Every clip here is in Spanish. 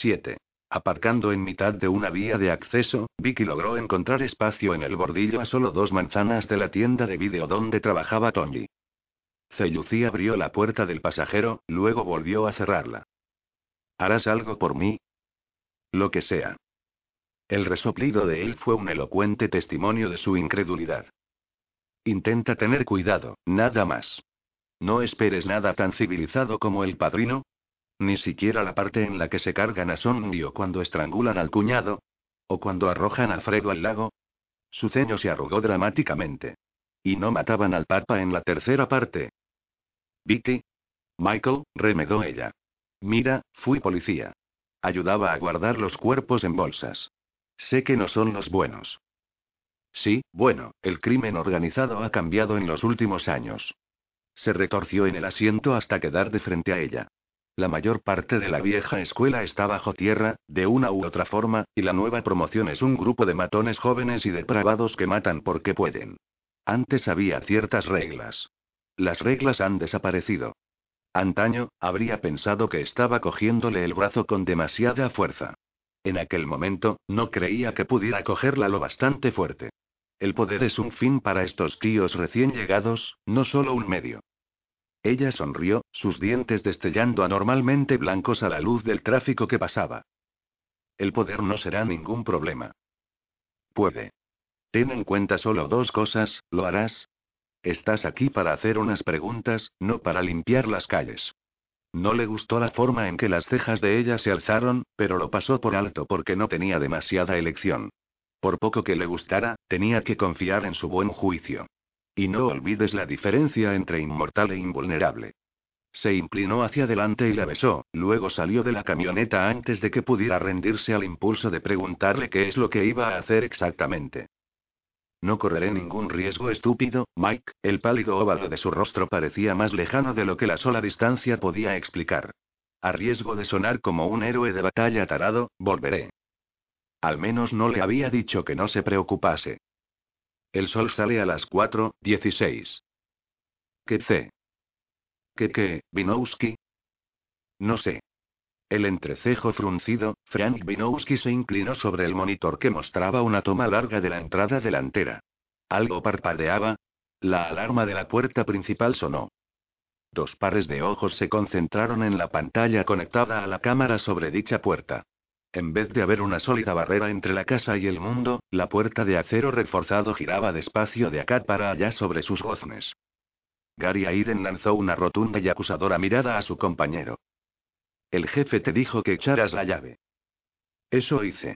7. Aparcando en mitad de una vía de acceso, Vicky logró encontrar espacio en el bordillo a solo dos manzanas de la tienda de vídeo donde trabajaba Tony. Cellucí abrió la puerta del pasajero, luego volvió a cerrarla. ¿Harás algo por mí? Lo que sea. El resoplido de él fue un elocuente testimonio de su incredulidad. Intenta tener cuidado, nada más. No esperes nada tan civilizado como el padrino, ni siquiera la parte en la que se cargan a Sonny o cuando estrangulan al cuñado. O cuando arrojan a Fredo al lago. Su ceño se arrugó dramáticamente. Y no mataban al papa en la tercera parte. Vicky. Michael, remedó ella. Mira, fui policía. Ayudaba a guardar los cuerpos en bolsas. Sé que no son los buenos. Sí, bueno, el crimen organizado ha cambiado en los últimos años. Se retorció en el asiento hasta quedar de frente a ella. La mayor parte de la vieja escuela está bajo tierra, de una u otra forma, y la nueva promoción es un grupo de matones jóvenes y depravados que matan porque pueden. Antes había ciertas reglas. Las reglas han desaparecido. Antaño, habría pensado que estaba cogiéndole el brazo con demasiada fuerza. En aquel momento, no creía que pudiera cogerla lo bastante fuerte. El poder es un fin para estos tíos recién llegados, no solo un medio. Ella sonrió, sus dientes destellando anormalmente blancos a la luz del tráfico que pasaba. El poder no será ningún problema. Puede. Ten en cuenta solo dos cosas, ¿lo harás? Estás aquí para hacer unas preguntas, no para limpiar las calles. No le gustó la forma en que las cejas de ella se alzaron, pero lo pasó por alto porque no tenía demasiada elección. Por poco que le gustara, tenía que confiar en su buen juicio. Y no olvides la diferencia entre inmortal e invulnerable. Se inclinó hacia adelante y la besó, luego salió de la camioneta antes de que pudiera rendirse al impulso de preguntarle qué es lo que iba a hacer exactamente. No correré ningún riesgo estúpido, Mike, el pálido óvalo de su rostro parecía más lejano de lo que la sola distancia podía explicar. A riesgo de sonar como un héroe de batalla tarado, volveré. Al menos no le había dicho que no se preocupase. El sol sale a las 4.16. ¿Qué sé? ¿Qué qué, Vinowski? No sé. El entrecejo fruncido, Frank Vinowski se inclinó sobre el monitor que mostraba una toma larga de la entrada delantera. Algo parpadeaba. La alarma de la puerta principal sonó. Dos pares de ojos se concentraron en la pantalla conectada a la cámara sobre dicha puerta. En vez de haber una sólida barrera entre la casa y el mundo, la puerta de acero reforzado giraba despacio de acá para allá sobre sus goznes. Gary Aiden lanzó una rotunda y acusadora mirada a su compañero. El jefe te dijo que echaras la llave. Eso hice.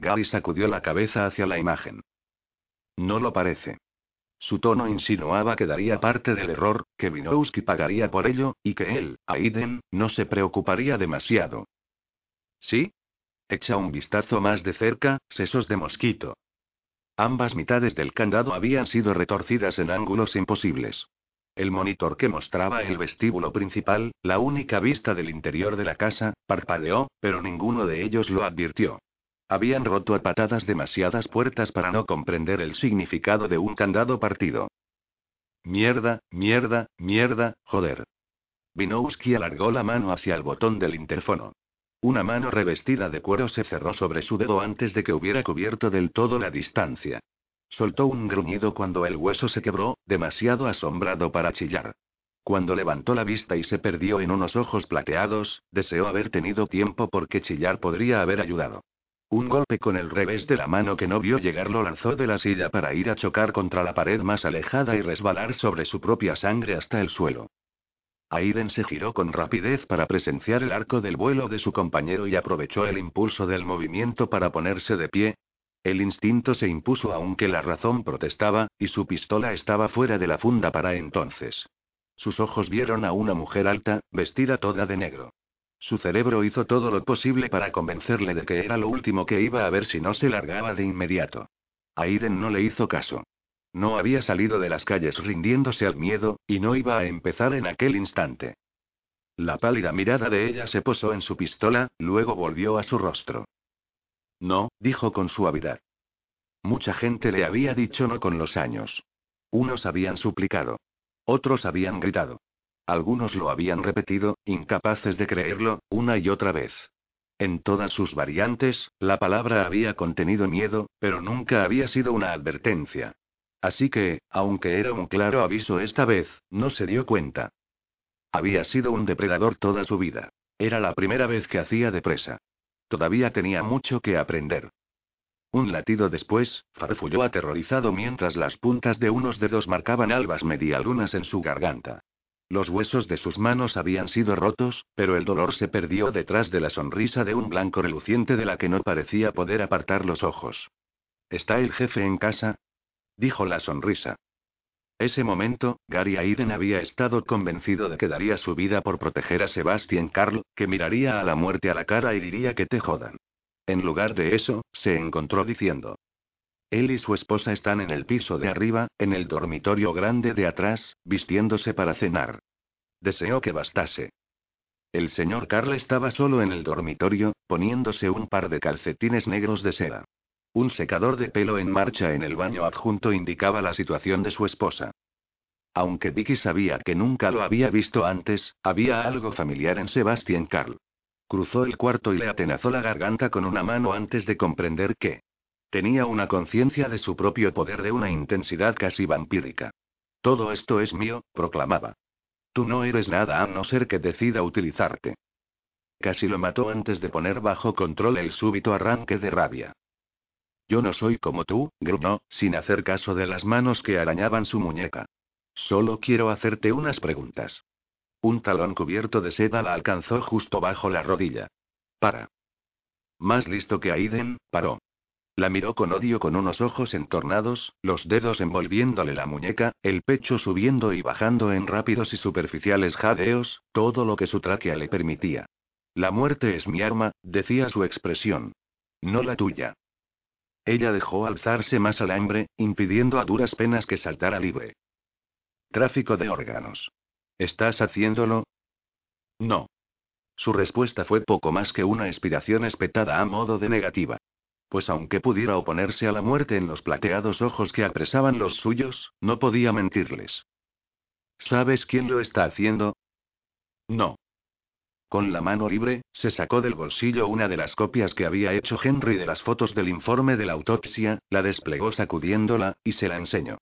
Gary sacudió la cabeza hacia la imagen. No lo parece. Su tono insinuaba que daría parte del error, que Vinowski pagaría por ello, y que él, Aiden, no se preocuparía demasiado. ¿Sí? Echa un vistazo más de cerca, sesos de mosquito. Ambas mitades del candado habían sido retorcidas en ángulos imposibles. El monitor que mostraba el vestíbulo principal, la única vista del interior de la casa, parpadeó, pero ninguno de ellos lo advirtió. Habían roto a patadas demasiadas puertas para no comprender el significado de un candado partido. Mierda, mierda, mierda, joder. Vinowski alargó la mano hacia el botón del interfono. Una mano revestida de cuero se cerró sobre su dedo antes de que hubiera cubierto del todo la distancia. Soltó un gruñido cuando el hueso se quebró, demasiado asombrado para chillar. Cuando levantó la vista y se perdió en unos ojos plateados, deseó haber tenido tiempo porque chillar podría haber ayudado. Un golpe con el revés de la mano que no vio llegar lo lanzó de la silla para ir a chocar contra la pared más alejada y resbalar sobre su propia sangre hasta el suelo. Aiden se giró con rapidez para presenciar el arco del vuelo de su compañero y aprovechó el impulso del movimiento para ponerse de pie. El instinto se impuso aunque la razón protestaba, y su pistola estaba fuera de la funda para entonces. Sus ojos vieron a una mujer alta, vestida toda de negro. Su cerebro hizo todo lo posible para convencerle de que era lo último que iba a ver si no se largaba de inmediato. Aiden no le hizo caso. No había salido de las calles rindiéndose al miedo, y no iba a empezar en aquel instante. La pálida mirada de ella se posó en su pistola, luego volvió a su rostro. No, dijo con suavidad. Mucha gente le había dicho no con los años. Unos habían suplicado. Otros habían gritado. Algunos lo habían repetido, incapaces de creerlo, una y otra vez. En todas sus variantes, la palabra había contenido miedo, pero nunca había sido una advertencia. Así que, aunque era un claro aviso esta vez, no se dio cuenta. Había sido un depredador toda su vida. Era la primera vez que hacía de presa. Todavía tenía mucho que aprender. Un latido después, farfulló aterrorizado mientras las puntas de unos dedos marcaban albas medialunas en su garganta. Los huesos de sus manos habían sido rotos, pero el dolor se perdió detrás de la sonrisa de un blanco reluciente de la que no parecía poder apartar los ojos. ¿Está el jefe en casa? Dijo la sonrisa. Ese momento, Gary Aiden había estado convencido de que daría su vida por proteger a Sebastian Carl, que miraría a la muerte a la cara y diría que te jodan. En lugar de eso, se encontró diciendo. Él y su esposa están en el piso de arriba, en el dormitorio grande de atrás, vistiéndose para cenar. Deseó que bastase. El señor Carl estaba solo en el dormitorio, poniéndose un par de calcetines negros de seda. Un secador de pelo en marcha en el baño adjunto indicaba la situación de su esposa. Aunque Vicky sabía que nunca lo había visto antes, había algo familiar en Sebastian Carl. Cruzó el cuarto y le atenazó la garganta con una mano antes de comprender que tenía una conciencia de su propio poder de una intensidad casi vampírica. Todo esto es mío, proclamaba. Tú no eres nada a no ser que decida utilizarte. Casi lo mató antes de poner bajo control el súbito arranque de rabia. Yo no soy como tú, gruñó, sin hacer caso de las manos que arañaban su muñeca. Solo quiero hacerte unas preguntas. Un talón cubierto de seda la alcanzó justo bajo la rodilla. Para. Más listo que Aiden, paró. La miró con odio con unos ojos entornados, los dedos envolviéndole la muñeca, el pecho subiendo y bajando en rápidos y superficiales jadeos, todo lo que su tráquea le permitía. La muerte es mi arma, decía su expresión. No la tuya. Ella dejó alzarse más al hambre, impidiendo a duras penas que saltara libre. Tráfico de órganos. ¿Estás haciéndolo? No. Su respuesta fue poco más que una expiración espetada a modo de negativa. Pues aunque pudiera oponerse a la muerte en los plateados ojos que apresaban los suyos, no podía mentirles. ¿Sabes quién lo está haciendo? No. Con la mano libre, se sacó del bolsillo una de las copias que había hecho Henry de las fotos del informe de la autopsia, la desplegó sacudiéndola, y se la enseñó.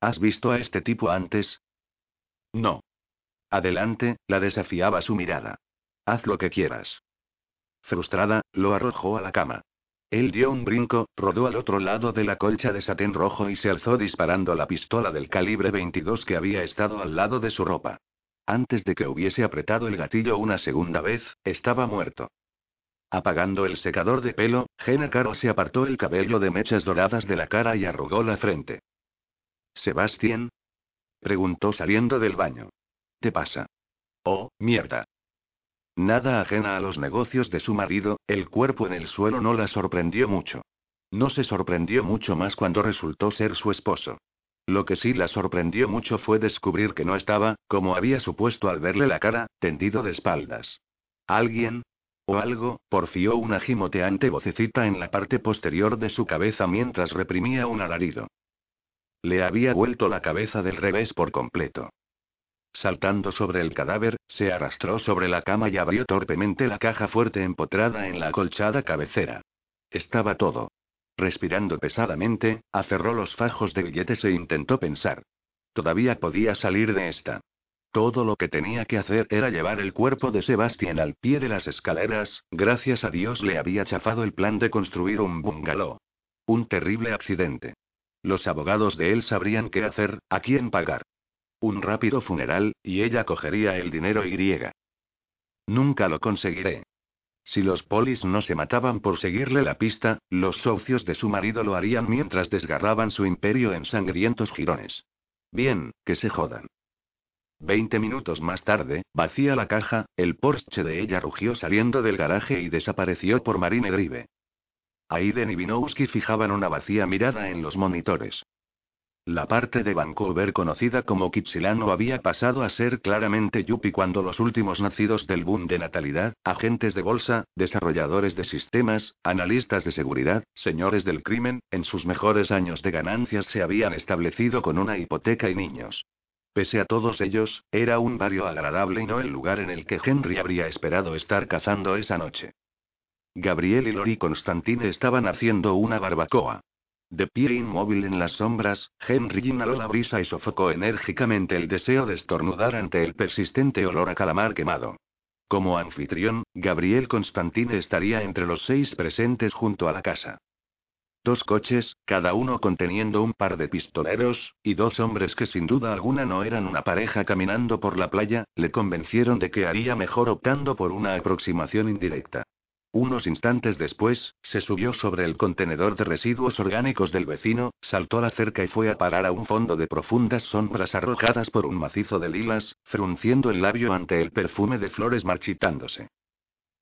¿Has visto a este tipo antes? No. Adelante, la desafiaba su mirada. Haz lo que quieras. Frustrada, lo arrojó a la cama. Él dio un brinco, rodó al otro lado de la colcha de satén rojo y se alzó disparando la pistola del calibre 22 que había estado al lado de su ropa. Antes de que hubiese apretado el gatillo una segunda vez, estaba muerto. Apagando el secador de pelo, Jenna Caro se apartó el cabello de mechas doradas de la cara y arrugó la frente. ¿Sebastián? preguntó saliendo del baño. ¿Te pasa? Oh, mierda. Nada ajena a los negocios de su marido, el cuerpo en el suelo no la sorprendió mucho. No se sorprendió mucho más cuando resultó ser su esposo. Lo que sí la sorprendió mucho fue descubrir que no estaba, como había supuesto al verle la cara, tendido de espaldas. Alguien, o algo, porfió una gimoteante vocecita en la parte posterior de su cabeza mientras reprimía un alarido. Le había vuelto la cabeza del revés por completo. Saltando sobre el cadáver, se arrastró sobre la cama y abrió torpemente la caja fuerte empotrada en la acolchada cabecera. Estaba todo. Respirando pesadamente, aferró los fajos de billetes e intentó pensar. Todavía podía salir de esta. Todo lo que tenía que hacer era llevar el cuerpo de Sebastián al pie de las escaleras, gracias a Dios le había chafado el plan de construir un bungalow. Un terrible accidente. Los abogados de él sabrían qué hacer, a quién pagar. Un rápido funeral, y ella cogería el dinero y griega. Nunca lo conseguiré. Si los polis no se mataban por seguirle la pista, los socios de su marido lo harían mientras desgarraban su imperio en sangrientos jirones. Bien, que se jodan. Veinte minutos más tarde, vacía la caja, el Porsche de ella rugió saliendo del garaje y desapareció por Marine Drive. Aiden y Vinowski fijaban una vacía mirada en los monitores. La parte de Vancouver conocida como Kitsilano había pasado a ser claramente Yuppie cuando los últimos nacidos del boom de natalidad, agentes de bolsa, desarrolladores de sistemas, analistas de seguridad, señores del crimen, en sus mejores años de ganancias se habían establecido con una hipoteca y niños. Pese a todos ellos, era un barrio agradable y no el lugar en el que Henry habría esperado estar cazando esa noche. Gabriel y Lori Constantine estaban haciendo una barbacoa. De pie inmóvil en las sombras, Henry inhaló la brisa y sofocó enérgicamente el deseo de estornudar ante el persistente olor a calamar quemado. Como anfitrión, Gabriel Constantine estaría entre los seis presentes junto a la casa. Dos coches, cada uno conteniendo un par de pistoleros, y dos hombres que sin duda alguna no eran una pareja caminando por la playa, le convencieron de que haría mejor optando por una aproximación indirecta. Unos instantes después, se subió sobre el contenedor de residuos orgánicos del vecino, saltó la cerca y fue a parar a un fondo de profundas sombras arrojadas por un macizo de lilas, frunciendo el labio ante el perfume de flores marchitándose.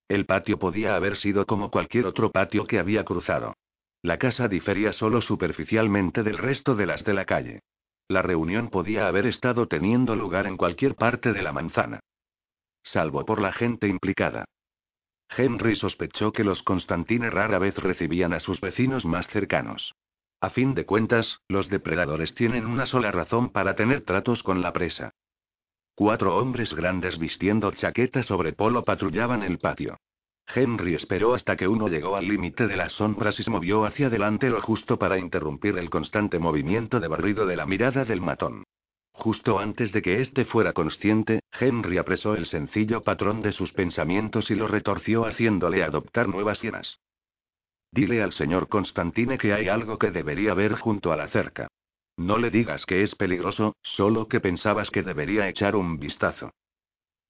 El patio podía haber sido como cualquier otro patio que había cruzado. La casa difería solo superficialmente del resto de las de la calle. La reunión podía haber estado teniendo lugar en cualquier parte de la manzana. Salvo por la gente implicada. Henry sospechó que los Constantine rara vez recibían a sus vecinos más cercanos. A fin de cuentas, los depredadores tienen una sola razón para tener tratos con la presa. Cuatro hombres grandes vistiendo chaquetas sobre polo patrullaban el patio. Henry esperó hasta que uno llegó al límite de las sombras y se movió hacia adelante lo justo para interrumpir el constante movimiento de barrido de la mirada del matón. Justo antes de que éste fuera consciente, Henry apresó el sencillo patrón de sus pensamientos y lo retorció haciéndole adoptar nuevas hienas. Dile al señor Constantine que hay algo que debería ver junto a la cerca. No le digas que es peligroso, solo que pensabas que debería echar un vistazo.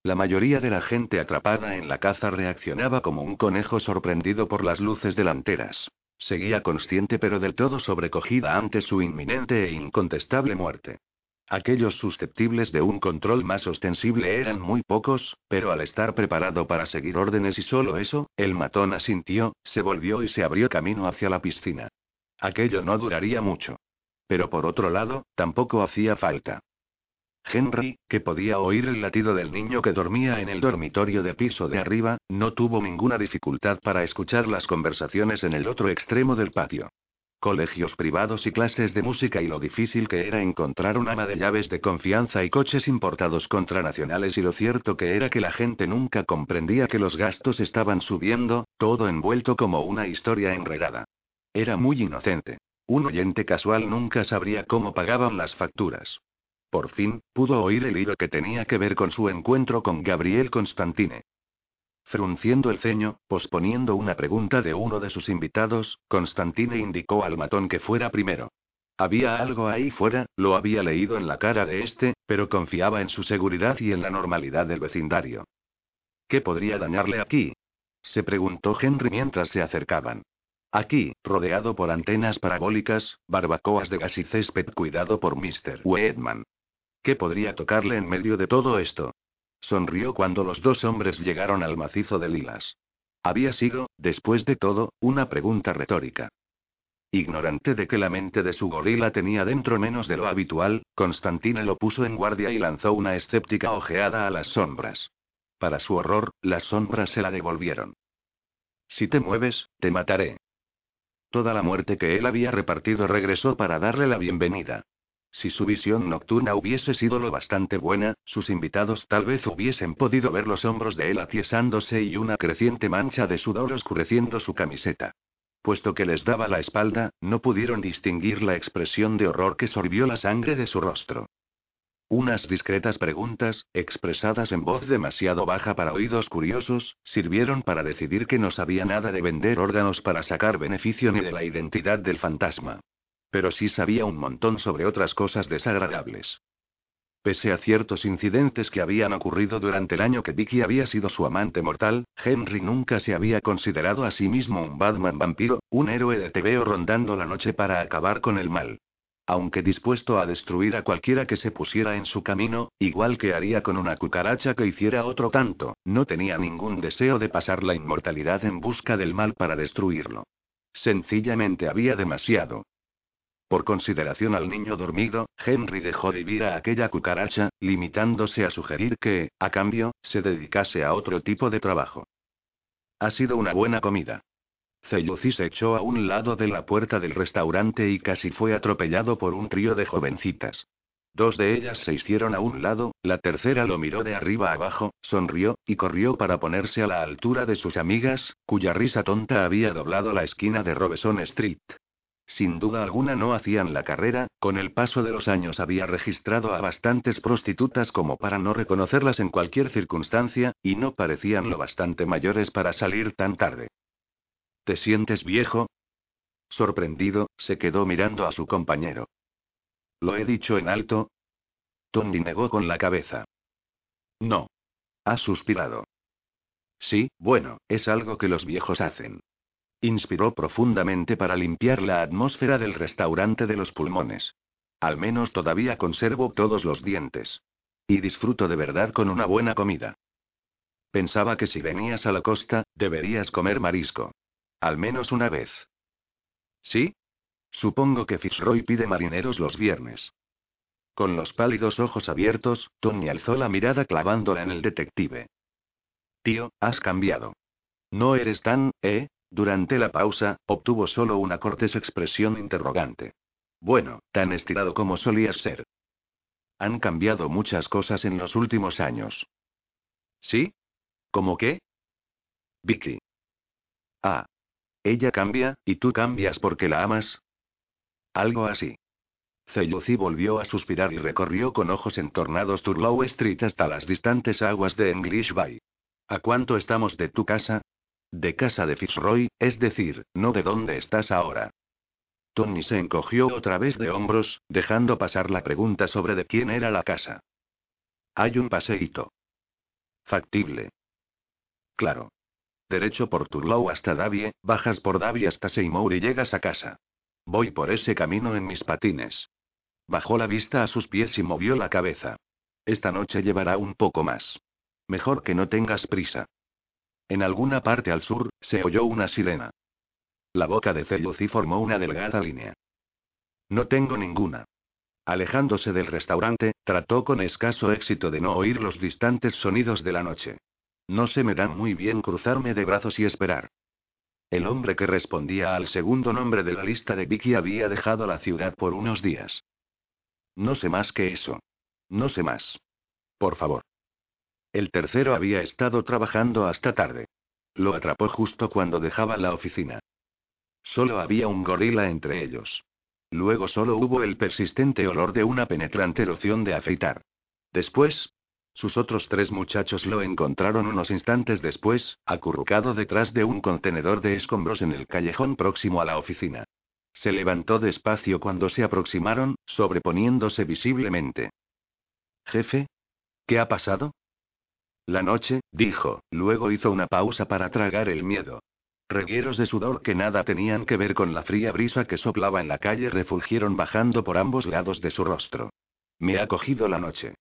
La mayoría de la gente atrapada en la caza reaccionaba como un conejo sorprendido por las luces delanteras. Seguía consciente pero del todo sobrecogida ante su inminente e incontestable muerte. Aquellos susceptibles de un control más ostensible eran muy pocos, pero al estar preparado para seguir órdenes y solo eso, el matón asintió, se volvió y se abrió camino hacia la piscina. Aquello no duraría mucho. Pero por otro lado, tampoco hacía falta. Henry, que podía oír el latido del niño que dormía en el dormitorio de piso de arriba, no tuvo ninguna dificultad para escuchar las conversaciones en el otro extremo del patio. Colegios privados y clases de música y lo difícil que era encontrar un ama de llaves de confianza y coches importados contranacionales y lo cierto que era que la gente nunca comprendía que los gastos estaban subiendo, todo envuelto como una historia enredada. Era muy inocente. Un oyente casual nunca sabría cómo pagaban las facturas. Por fin, pudo oír el hilo que tenía que ver con su encuentro con Gabriel Constantine. Frunciendo el ceño, posponiendo una pregunta de uno de sus invitados, Constantine indicó al matón que fuera primero. Había algo ahí fuera, lo había leído en la cara de este, pero confiaba en su seguridad y en la normalidad del vecindario. ¿Qué podría dañarle aquí? se preguntó Henry mientras se acercaban. Aquí, rodeado por antenas parabólicas, barbacoas de gas y césped cuidado por Mr. Weidman. ¿Qué podría tocarle en medio de todo esto? Sonrió cuando los dos hombres llegaron al macizo de lilas. Había sido, después de todo, una pregunta retórica. Ignorante de que la mente de su gorila tenía dentro menos de lo habitual, Constantine lo puso en guardia y lanzó una escéptica ojeada a las sombras. Para su horror, las sombras se la devolvieron. Si te mueves, te mataré. Toda la muerte que él había repartido regresó para darle la bienvenida. Si su visión nocturna hubiese sido lo bastante buena, sus invitados tal vez hubiesen podido ver los hombros de él atiesándose y una creciente mancha de sudor oscureciendo su camiseta. Puesto que les daba la espalda, no pudieron distinguir la expresión de horror que sorbió la sangre de su rostro. Unas discretas preguntas, expresadas en voz demasiado baja para oídos curiosos, sirvieron para decidir que no sabía nada de vender órganos para sacar beneficio ni de la identidad del fantasma. Pero sí sabía un montón sobre otras cosas desagradables. Pese a ciertos incidentes que habían ocurrido durante el año que Vicky había sido su amante mortal, Henry nunca se había considerado a sí mismo un Batman vampiro, un héroe de TVO rondando la noche para acabar con el mal. Aunque dispuesto a destruir a cualquiera que se pusiera en su camino, igual que haría con una cucaracha que hiciera otro tanto, no tenía ningún deseo de pasar la inmortalidad en busca del mal para destruirlo. Sencillamente había demasiado. Por consideración al niño dormido, Henry dejó vivir a aquella cucaracha, limitándose a sugerir que, a cambio, se dedicase a otro tipo de trabajo. Ha sido una buena comida. Celluci se echó a un lado de la puerta del restaurante y casi fue atropellado por un trío de jovencitas. Dos de ellas se hicieron a un lado, la tercera lo miró de arriba abajo, sonrió, y corrió para ponerse a la altura de sus amigas, cuya risa tonta había doblado la esquina de Robeson Street. Sin duda alguna no hacían la carrera, con el paso de los años había registrado a bastantes prostitutas como para no reconocerlas en cualquier circunstancia, y no parecían lo bastante mayores para salir tan tarde. ¿Te sientes viejo? Sorprendido, se quedó mirando a su compañero. ¿Lo he dicho en alto? Tony negó con la cabeza. No. Ha suspirado. Sí, bueno, es algo que los viejos hacen. Inspiró profundamente para limpiar la atmósfera del restaurante de los pulmones. Al menos todavía conservo todos los dientes. Y disfruto de verdad con una buena comida. Pensaba que si venías a la costa, deberías comer marisco. Al menos una vez. ¿Sí? Supongo que Fitzroy pide marineros los viernes. Con los pálidos ojos abiertos, Tony alzó la mirada clavándola en el detective. Tío, has cambiado. No eres tan, ¿eh? Durante la pausa, obtuvo solo una cortés expresión interrogante. Bueno, tan estirado como solías ser. Han cambiado muchas cosas en los últimos años. ¿Sí? ¿Cómo qué? Vicky. Ah. Ella cambia, y tú cambias porque la amas, algo así. Celluci volvió a suspirar y recorrió con ojos entornados Turlow Street hasta las distantes aguas de English Bay. ¿A cuánto estamos de tu casa? De casa de Fitzroy, es decir, no de dónde estás ahora. Tony se encogió otra vez de hombros, dejando pasar la pregunta sobre de quién era la casa. Hay un paseíto. Factible. Claro. Derecho por Turlow hasta Davie, bajas por Davie hasta Seymour y llegas a casa. Voy por ese camino en mis patines. Bajó la vista a sus pies y movió la cabeza. Esta noche llevará un poco más. Mejor que no tengas prisa. En alguna parte al sur, se oyó una sirena. La boca de Celluci formó una delgada línea. No tengo ninguna. Alejándose del restaurante, trató con escaso éxito de no oír los distantes sonidos de la noche. No se me dan muy bien cruzarme de brazos y esperar. El hombre que respondía al segundo nombre de la lista de Vicky había dejado la ciudad por unos días. No sé más que eso. No sé más. Por favor. El tercero había estado trabajando hasta tarde. Lo atrapó justo cuando dejaba la oficina. Solo había un gorila entre ellos. Luego solo hubo el persistente olor de una penetrante loción de afeitar. Después, sus otros tres muchachos lo encontraron unos instantes después, acurrucado detrás de un contenedor de escombros en el callejón próximo a la oficina. Se levantó despacio cuando se aproximaron, sobreponiéndose visiblemente. Jefe. ¿Qué ha pasado? La noche, dijo, luego hizo una pausa para tragar el miedo. Regueros de sudor que nada tenían que ver con la fría brisa que soplaba en la calle refulgieron bajando por ambos lados de su rostro. Me ha cogido la noche.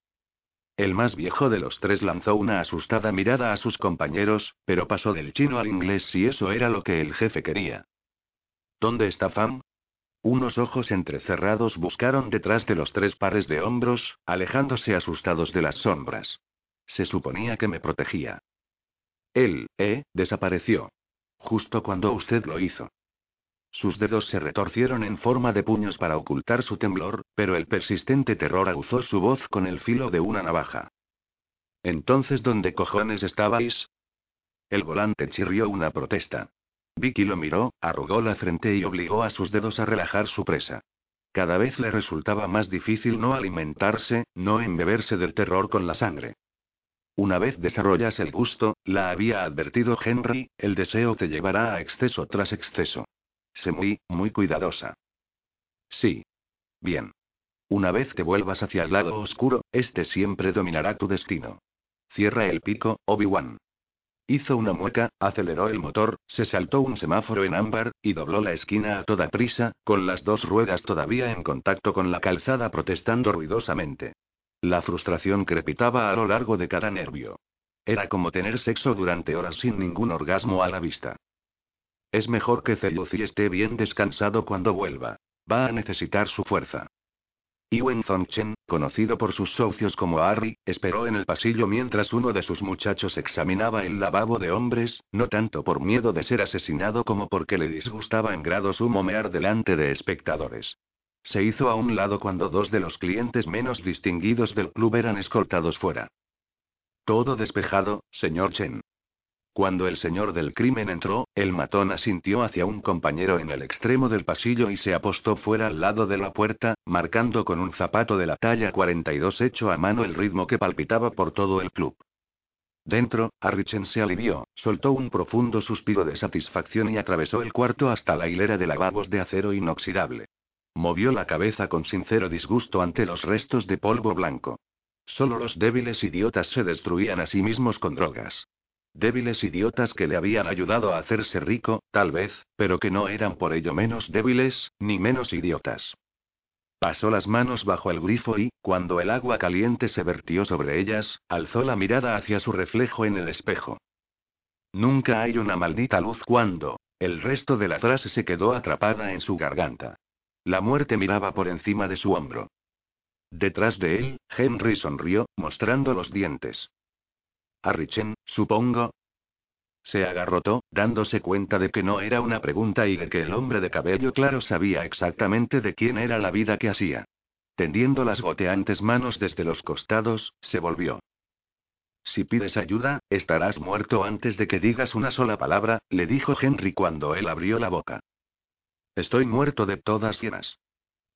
El más viejo de los tres lanzó una asustada mirada a sus compañeros, pero pasó del chino al inglés si eso era lo que el jefe quería. ¿Dónde está Fam? Unos ojos entrecerrados buscaron detrás de los tres pares de hombros, alejándose asustados de las sombras. Se suponía que me protegía. Él, eh, desapareció. Justo cuando usted lo hizo. Sus dedos se retorcieron en forma de puños para ocultar su temblor, pero el persistente terror aguzó su voz con el filo de una navaja. Entonces, ¿dónde cojones estabais? El volante chirrió una protesta. Vicky lo miró, arrugó la frente y obligó a sus dedos a relajar su presa. Cada vez le resultaba más difícil no alimentarse, no embeberse del terror con la sangre. Una vez desarrollas el gusto, la había advertido Henry, el deseo te llevará a exceso tras exceso. Sé muy, muy cuidadosa. Sí. Bien. Una vez te vuelvas hacia el lado oscuro, este siempre dominará tu destino. Cierra el pico, Obi-Wan. Hizo una mueca, aceleró el motor, se saltó un semáforo en ámbar, y dobló la esquina a toda prisa, con las dos ruedas todavía en contacto con la calzada protestando ruidosamente. La frustración crepitaba a lo largo de cada nervio. Era como tener sexo durante horas sin ningún orgasmo a la vista. Es mejor que Celuci esté bien descansado cuando vuelva. Va a necesitar su fuerza. Iwen Zongchen, conocido por sus socios como Harry, esperó en el pasillo mientras uno de sus muchachos examinaba el lavabo de hombres, no tanto por miedo de ser asesinado como porque le disgustaba en grado sumo mear delante de espectadores. Se hizo a un lado cuando dos de los clientes menos distinguidos del club eran escoltados fuera. Todo despejado, señor Chen. Cuando el señor del crimen entró, el matón asintió hacia un compañero en el extremo del pasillo y se apostó fuera al lado de la puerta, marcando con un zapato de la talla 42 hecho a mano el ritmo que palpitaba por todo el club. Dentro, Arrichen se alivió, soltó un profundo suspiro de satisfacción y atravesó el cuarto hasta la hilera de lavabos de acero inoxidable. Movió la cabeza con sincero disgusto ante los restos de polvo blanco. Solo los débiles idiotas se destruían a sí mismos con drogas. Débiles idiotas que le habían ayudado a hacerse rico, tal vez, pero que no eran por ello menos débiles, ni menos idiotas. Pasó las manos bajo el grifo y, cuando el agua caliente se vertió sobre ellas, alzó la mirada hacia su reflejo en el espejo. Nunca hay una maldita luz cuando. El resto de la frase se quedó atrapada en su garganta. La muerte miraba por encima de su hombro. Detrás de él, Henry sonrió, mostrando los dientes. Arrichen, supongo. Se agarrotó, dándose cuenta de que no era una pregunta y de que el hombre de cabello claro sabía exactamente de quién era la vida que hacía. Tendiendo las goteantes manos desde los costados, se volvió. Si pides ayuda, estarás muerto antes de que digas una sola palabra, le dijo Henry cuando él abrió la boca. Estoy muerto de todas llenas.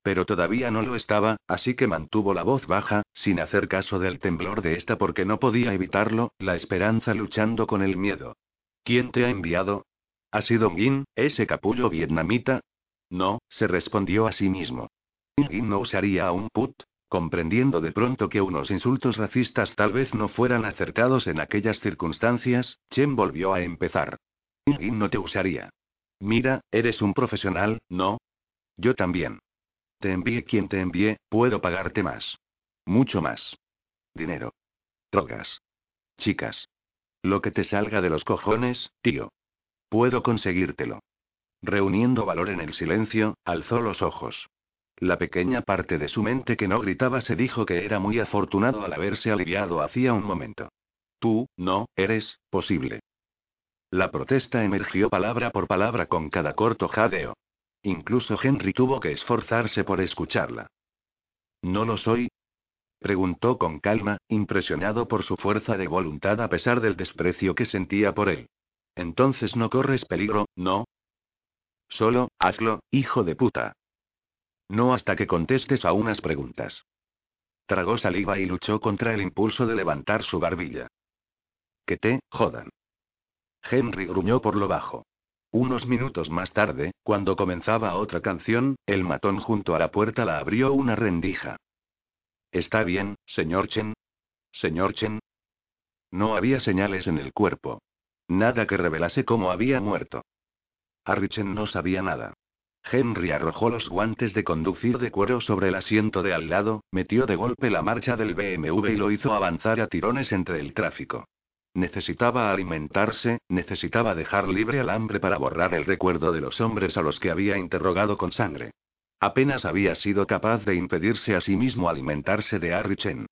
Pero todavía no lo estaba, así que mantuvo la voz baja, sin hacer caso del temblor de esta porque no podía evitarlo, la esperanza luchando con el miedo. ¿Quién te ha enviado? ¿Ha sido Ngin, ese capullo vietnamita? No, se respondió a sí mismo. Ngin no usaría a un put, comprendiendo de pronto que unos insultos racistas tal vez no fueran acertados en aquellas circunstancias, Chen volvió a empezar. Ngin no te usaría. Mira, eres un profesional, ¿no? Yo también. Te envíe quien te envíe, puedo pagarte más. Mucho más. Dinero. Drogas. Chicas. Lo que te salga de los cojones, tío. Puedo conseguírtelo. Reuniendo valor en el silencio, alzó los ojos. La pequeña parte de su mente que no gritaba se dijo que era muy afortunado al haberse aliviado hacía un momento. Tú, no, eres, posible. La protesta emergió palabra por palabra con cada corto jadeo. Incluso Henry tuvo que esforzarse por escucharla. ¿No lo soy? Preguntó con calma, impresionado por su fuerza de voluntad a pesar del desprecio que sentía por él. Entonces no corres peligro, ¿no? Solo, hazlo, hijo de puta. No hasta que contestes a unas preguntas. Tragó saliva y luchó contra el impulso de levantar su barbilla. Que te, jodan. Henry gruñó por lo bajo. Unos minutos más tarde, cuando comenzaba otra canción, el matón junto a la puerta la abrió una rendija. ¿Está bien, señor Chen? ¿Señor Chen? No había señales en el cuerpo. Nada que revelase cómo había muerto. Chen no sabía nada. Henry arrojó los guantes de conducir de cuero sobre el asiento de al lado, metió de golpe la marcha del BMW y lo hizo avanzar a tirones entre el tráfico. Necesitaba alimentarse, necesitaba dejar libre al hambre para borrar el recuerdo de los hombres a los que había interrogado con sangre. Apenas había sido capaz de impedirse a sí mismo alimentarse de Harry Chen.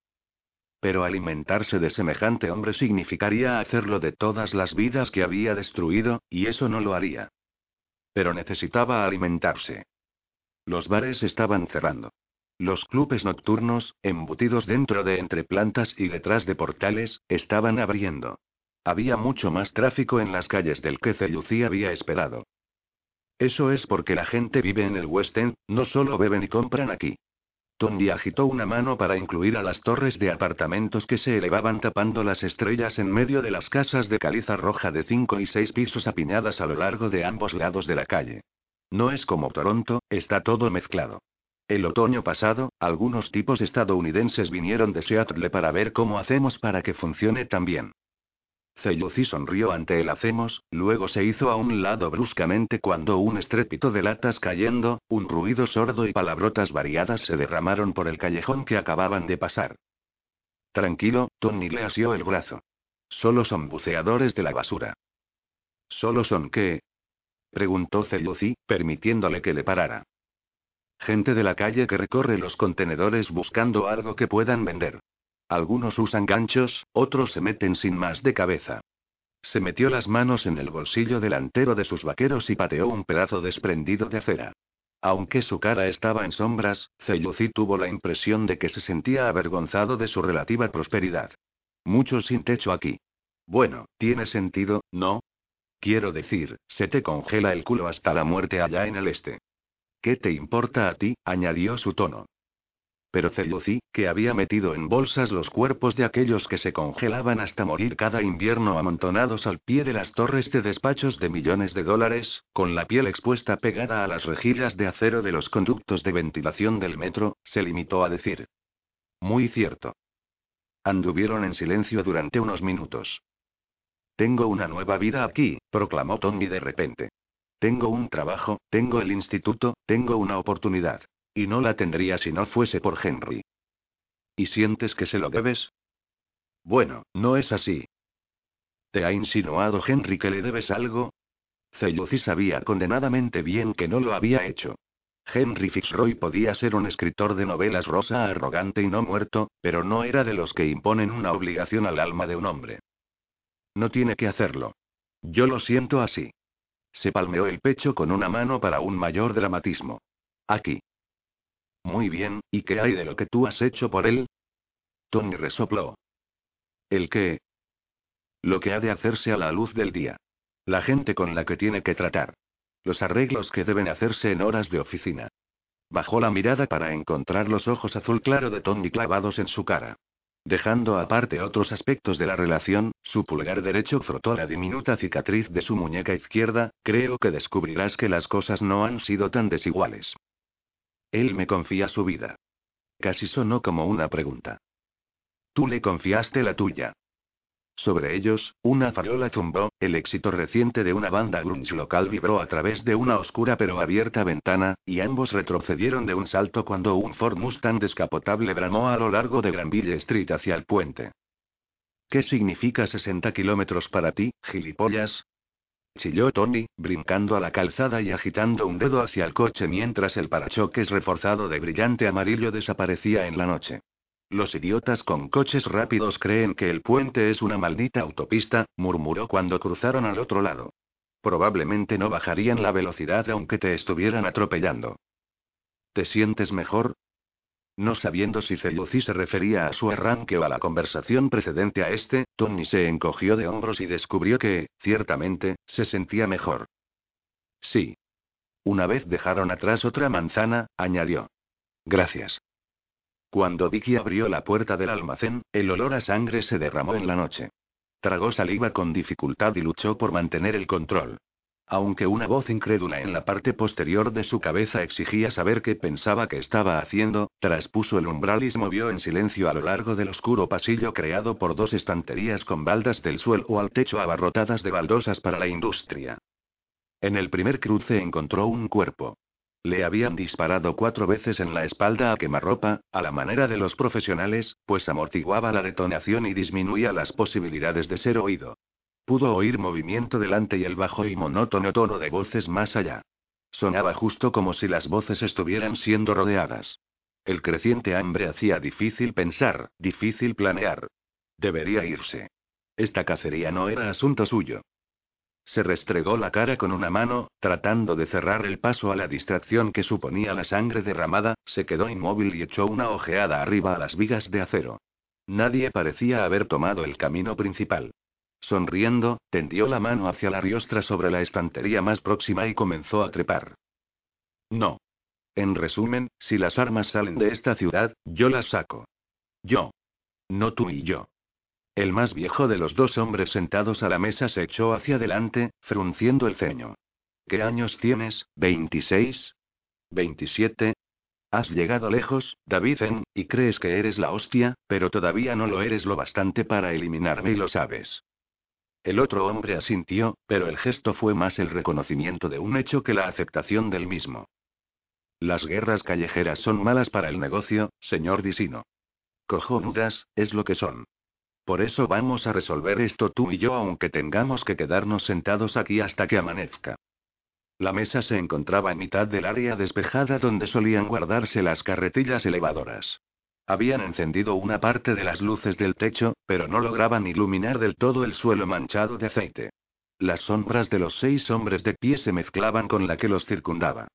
Pero alimentarse de semejante hombre significaría hacerlo de todas las vidas que había destruido, y eso no lo haría. Pero necesitaba alimentarse. Los bares estaban cerrando. Los clubes nocturnos, embutidos dentro de entre plantas y detrás de portales, estaban abriendo. Había mucho más tráfico en las calles del que Celucí había esperado. Eso es porque la gente vive en el West End, no solo beben y compran aquí. Tony agitó una mano para incluir a las torres de apartamentos que se elevaban tapando las estrellas en medio de las casas de caliza roja de cinco y seis pisos apiñadas a lo largo de ambos lados de la calle. No es como Toronto, está todo mezclado. El otoño pasado, algunos tipos estadounidenses vinieron de Seattle para ver cómo hacemos para que funcione tan bien. Celluci sonrió ante el hacemos, luego se hizo a un lado bruscamente cuando un estrépito de latas cayendo, un ruido sordo y palabrotas variadas se derramaron por el callejón que acababan de pasar. Tranquilo, Tony le asió el brazo. Solo son buceadores de la basura. ¿Solo son qué? preguntó Celluci, permitiéndole que le parara. Gente de la calle que recorre los contenedores buscando algo que puedan vender. Algunos usan ganchos, otros se meten sin más de cabeza. Se metió las manos en el bolsillo delantero de sus vaqueros y pateó un pedazo desprendido de acera. Aunque su cara estaba en sombras, Celluci tuvo la impresión de que se sentía avergonzado de su relativa prosperidad. Mucho sin techo aquí. Bueno, tiene sentido, ¿no? Quiero decir, se te congela el culo hasta la muerte allá en el este. ¿Qué te importa a ti? añadió su tono. Pero Celuci, que había metido en bolsas los cuerpos de aquellos que se congelaban hasta morir cada invierno amontonados al pie de las torres de despachos de millones de dólares, con la piel expuesta pegada a las rejillas de acero de los conductos de ventilación del metro, se limitó a decir. Muy cierto. Anduvieron en silencio durante unos minutos. Tengo una nueva vida aquí, proclamó Tony de repente. Tengo un trabajo, tengo el instituto, tengo una oportunidad. Y no la tendría si no fuese por Henry. ¿Y sientes que se lo debes? Bueno, no es así. ¿Te ha insinuado Henry que le debes algo? Celluci sabía condenadamente bien que no lo había hecho. Henry Fitzroy podía ser un escritor de novelas rosa arrogante y no muerto, pero no era de los que imponen una obligación al alma de un hombre. No tiene que hacerlo. Yo lo siento así. Se palmeó el pecho con una mano para un mayor dramatismo. Aquí. Muy bien, ¿y qué hay de lo que tú has hecho por él? Tony resopló. ¿El qué? Lo que ha de hacerse a la luz del día. La gente con la que tiene que tratar. Los arreglos que deben hacerse en horas de oficina. Bajó la mirada para encontrar los ojos azul claro de Tony clavados en su cara. Dejando aparte otros aspectos de la relación, su pulgar derecho frotó la diminuta cicatriz de su muñeca izquierda, creo que descubrirás que las cosas no han sido tan desiguales. Él me confía su vida. Casi sonó como una pregunta. Tú le confiaste la tuya. Sobre ellos, una farola zumbó, el éxito reciente de una banda grunge local vibró a través de una oscura pero abierta ventana, y ambos retrocedieron de un salto cuando un Ford Mustang descapotable bramó a lo largo de Granville Street hacia el puente. ¿Qué significa 60 kilómetros para ti, gilipollas? chilló Tony, brincando a la calzada y agitando un dedo hacia el coche mientras el parachoques reforzado de brillante amarillo desaparecía en la noche. Los idiotas con coches rápidos creen que el puente es una maldita autopista, murmuró cuando cruzaron al otro lado. Probablemente no bajarían la velocidad aunque te estuvieran atropellando. ¿Te sientes mejor? No sabiendo si Celuci se refería a su arranque o a la conversación precedente a este, Tony se encogió de hombros y descubrió que, ciertamente, se sentía mejor. Sí. Una vez dejaron atrás otra manzana, añadió. Gracias. Cuando Vicky abrió la puerta del almacén, el olor a sangre se derramó en la noche. Tragó saliva con dificultad y luchó por mantener el control. Aunque una voz incrédula en la parte posterior de su cabeza exigía saber qué pensaba que estaba haciendo, traspuso el umbral y se movió en silencio a lo largo del oscuro pasillo creado por dos estanterías con baldas del suelo al techo abarrotadas de baldosas para la industria. En el primer cruce encontró un cuerpo. Le habían disparado cuatro veces en la espalda a quemarropa, a la manera de los profesionales, pues amortiguaba la detonación y disminuía las posibilidades de ser oído. Pudo oír movimiento delante y el bajo y monótono tono de voces más allá. Sonaba justo como si las voces estuvieran siendo rodeadas. El creciente hambre hacía difícil pensar, difícil planear. Debería irse. Esta cacería no era asunto suyo. Se restregó la cara con una mano, tratando de cerrar el paso a la distracción que suponía la sangre derramada, se quedó inmóvil y echó una ojeada arriba a las vigas de acero. Nadie parecía haber tomado el camino principal. Sonriendo, tendió la mano hacia la riostra sobre la estantería más próxima y comenzó a trepar. No. En resumen, si las armas salen de esta ciudad, yo las saco. Yo. No tú y yo. El más viejo de los dos hombres sentados a la mesa se echó hacia adelante, frunciendo el ceño. ¿Qué años tienes? ¿26? ¿27? Has llegado lejos, David y crees que eres la hostia, pero todavía no lo eres lo bastante para eliminarme y lo sabes. El otro hombre asintió, pero el gesto fue más el reconocimiento de un hecho que la aceptación del mismo. Las guerras callejeras son malas para el negocio, señor Disino. Cojonudas, es lo que son. Por eso vamos a resolver esto tú y yo aunque tengamos que quedarnos sentados aquí hasta que amanezca. La mesa se encontraba en mitad del área despejada donde solían guardarse las carretillas elevadoras. Habían encendido una parte de las luces del techo, pero no lograban iluminar del todo el suelo manchado de aceite. Las sombras de los seis hombres de pie se mezclaban con la que los circundaba.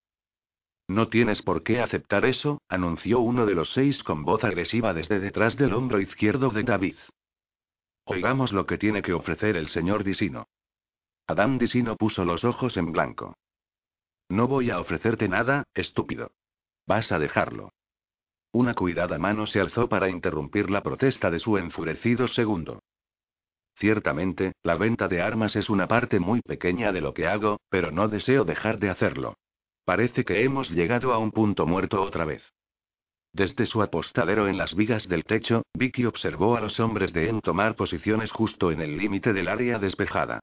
No tienes por qué aceptar eso, anunció uno de los seis con voz agresiva desde detrás del hombro izquierdo de David. Oigamos lo que tiene que ofrecer el señor Disino. Adam Disino puso los ojos en blanco. No voy a ofrecerte nada, estúpido. Vas a dejarlo. Una cuidada mano se alzó para interrumpir la protesta de su enfurecido segundo. Ciertamente, la venta de armas es una parte muy pequeña de lo que hago, pero no deseo dejar de hacerlo. Parece que hemos llegado a un punto muerto otra vez. Desde su apostadero en las vigas del techo, Vicky observó a los hombres de En tomar posiciones justo en el límite del área despejada.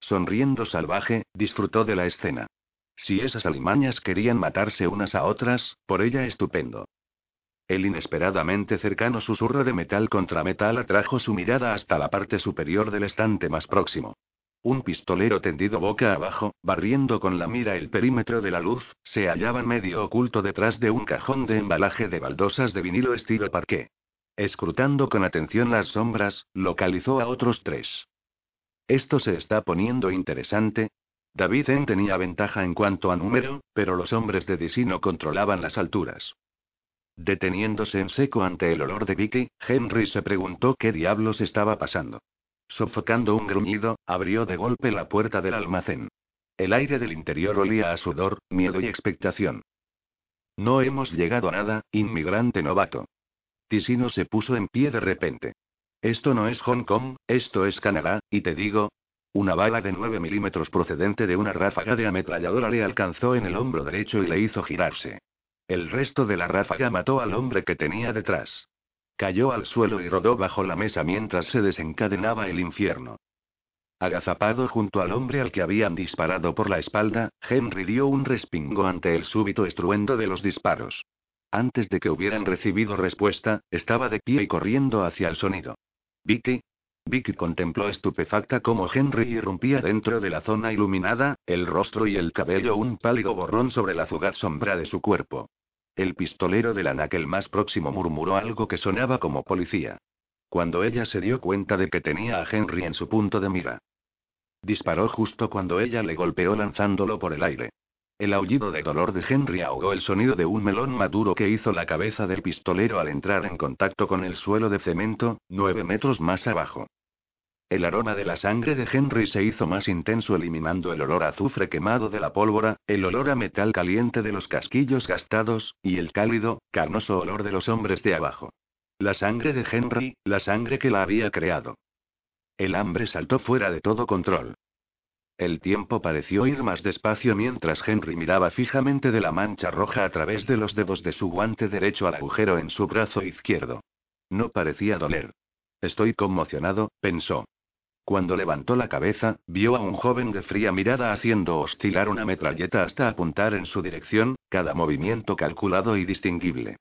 Sonriendo salvaje, disfrutó de la escena. Si esas alimañas querían matarse unas a otras, por ella estupendo. El inesperadamente cercano susurro de metal contra metal atrajo su mirada hasta la parte superior del estante más próximo. Un pistolero tendido boca abajo, barriendo con la mira el perímetro de la luz, se hallaba medio oculto detrás de un cajón de embalaje de baldosas de vinilo estilo parqué. Escrutando con atención las sombras, localizó a otros tres. Esto se está poniendo interesante. David Zen tenía ventaja en cuanto a número, pero los hombres de Disino controlaban las alturas. Deteniéndose en seco ante el olor de Vicky, Henry se preguntó qué diablos estaba pasando. Sofocando un gruñido, abrió de golpe la puerta del almacén. El aire del interior olía a sudor, miedo y expectación. No hemos llegado a nada, inmigrante novato. Tisino se puso en pie de repente. Esto no es Hong Kong, esto es Canadá, y te digo. Una bala de 9 milímetros procedente de una ráfaga de ametralladora le alcanzó en el hombro derecho y le hizo girarse. El resto de la ráfaga mató al hombre que tenía detrás. Cayó al suelo y rodó bajo la mesa mientras se desencadenaba el infierno. Agazapado junto al hombre al que habían disparado por la espalda, Henry dio un respingo ante el súbito estruendo de los disparos. Antes de que hubieran recibido respuesta, estaba de pie y corriendo hacia el sonido. Vicky. Vicky contempló estupefacta cómo Henry irrumpía dentro de la zona iluminada, el rostro y el cabello un pálido borrón sobre la fugaz sombra de su cuerpo. El pistolero del anaquel más próximo murmuró algo que sonaba como policía. Cuando ella se dio cuenta de que tenía a Henry en su punto de mira. Disparó justo cuando ella le golpeó lanzándolo por el aire. El aullido de dolor de Henry ahogó el sonido de un melón maduro que hizo la cabeza del pistolero al entrar en contacto con el suelo de cemento, nueve metros más abajo. El aroma de la sangre de Henry se hizo más intenso eliminando el olor a azufre quemado de la pólvora, el olor a metal caliente de los casquillos gastados, y el cálido, carnoso olor de los hombres de abajo. La sangre de Henry, la sangre que la había creado. El hambre saltó fuera de todo control. El tiempo pareció ir más despacio mientras Henry miraba fijamente de la mancha roja a través de los dedos de su guante derecho al agujero en su brazo izquierdo. No parecía doler. Estoy conmocionado, pensó. Cuando levantó la cabeza, vio a un joven de fría mirada haciendo oscilar una metralleta hasta apuntar en su dirección, cada movimiento calculado y distinguible.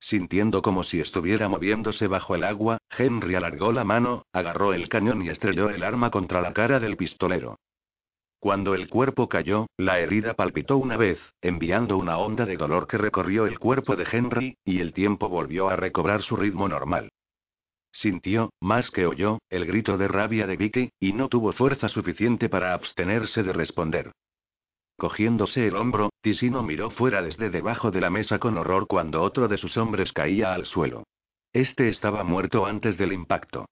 Sintiendo como si estuviera moviéndose bajo el agua, Henry alargó la mano, agarró el cañón y estrelló el arma contra la cara del pistolero. Cuando el cuerpo cayó, la herida palpitó una vez, enviando una onda de dolor que recorrió el cuerpo de Henry, y el tiempo volvió a recobrar su ritmo normal. Sintió, más que oyó, el grito de rabia de Vicky, y no tuvo fuerza suficiente para abstenerse de responder. Cogiéndose el hombro, Tisino miró fuera desde debajo de la mesa con horror cuando otro de sus hombres caía al suelo. Este estaba muerto antes del impacto.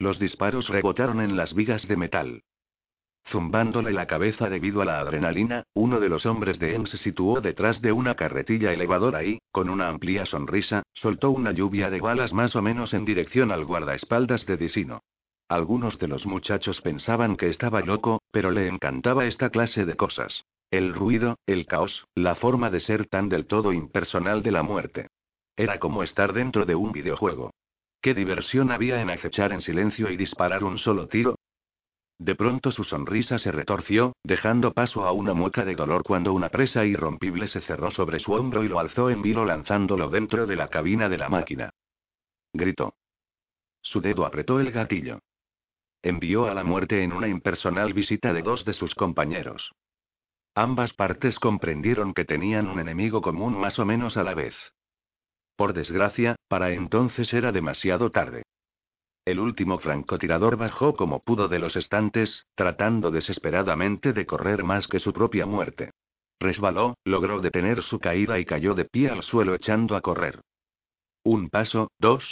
Los disparos rebotaron en las vigas de metal. Zumbándole la cabeza debido a la adrenalina, uno de los hombres de M se situó detrás de una carretilla elevadora y, con una amplia sonrisa, soltó una lluvia de balas más o menos en dirección al guardaespaldas de Disino. Algunos de los muchachos pensaban que estaba loco, pero le encantaba esta clase de cosas. El ruido, el caos, la forma de ser tan del todo impersonal de la muerte. Era como estar dentro de un videojuego. ¿Qué diversión había en acechar en silencio y disparar un solo tiro? De pronto su sonrisa se retorció, dejando paso a una mueca de dolor cuando una presa irrompible se cerró sobre su hombro y lo alzó en vilo lanzándolo dentro de la cabina de la máquina. Gritó. Su dedo apretó el gatillo. Envió a la muerte en una impersonal visita de dos de sus compañeros. Ambas partes comprendieron que tenían un enemigo común más o menos a la vez. Por desgracia, para entonces era demasiado tarde. El último francotirador bajó como pudo de los estantes, tratando desesperadamente de correr más que su propia muerte. Resbaló, logró detener su caída y cayó de pie al suelo echando a correr. Un paso, dos.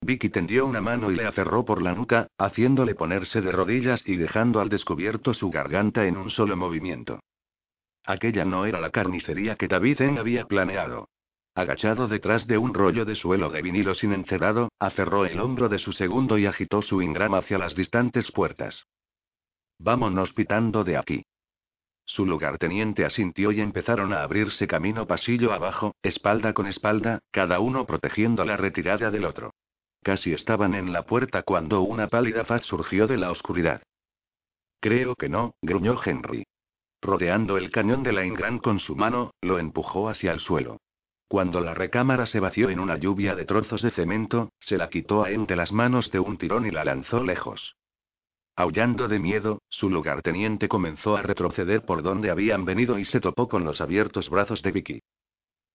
Vicky tendió una mano y le aferró por la nuca, haciéndole ponerse de rodillas y dejando al descubierto su garganta en un solo movimiento. Aquella no era la carnicería que David había planeado. Agachado detrás de un rollo de suelo de vinilo sin encerado, aferró el hombro de su segundo y agitó su ingrama hacia las distantes puertas. Vámonos pitando de aquí. Su lugarteniente asintió y empezaron a abrirse camino pasillo abajo, espalda con espalda, cada uno protegiendo la retirada del otro. Casi estaban en la puerta cuando una pálida faz surgió de la oscuridad. Creo que no, gruñó Henry. Rodeando el cañón de la Ingran con su mano, lo empujó hacia el suelo. Cuando la recámara se vació en una lluvia de trozos de cemento, se la quitó a entre las manos de un tirón y la lanzó lejos. Aullando de miedo, su lugarteniente comenzó a retroceder por donde habían venido y se topó con los abiertos brazos de Vicky.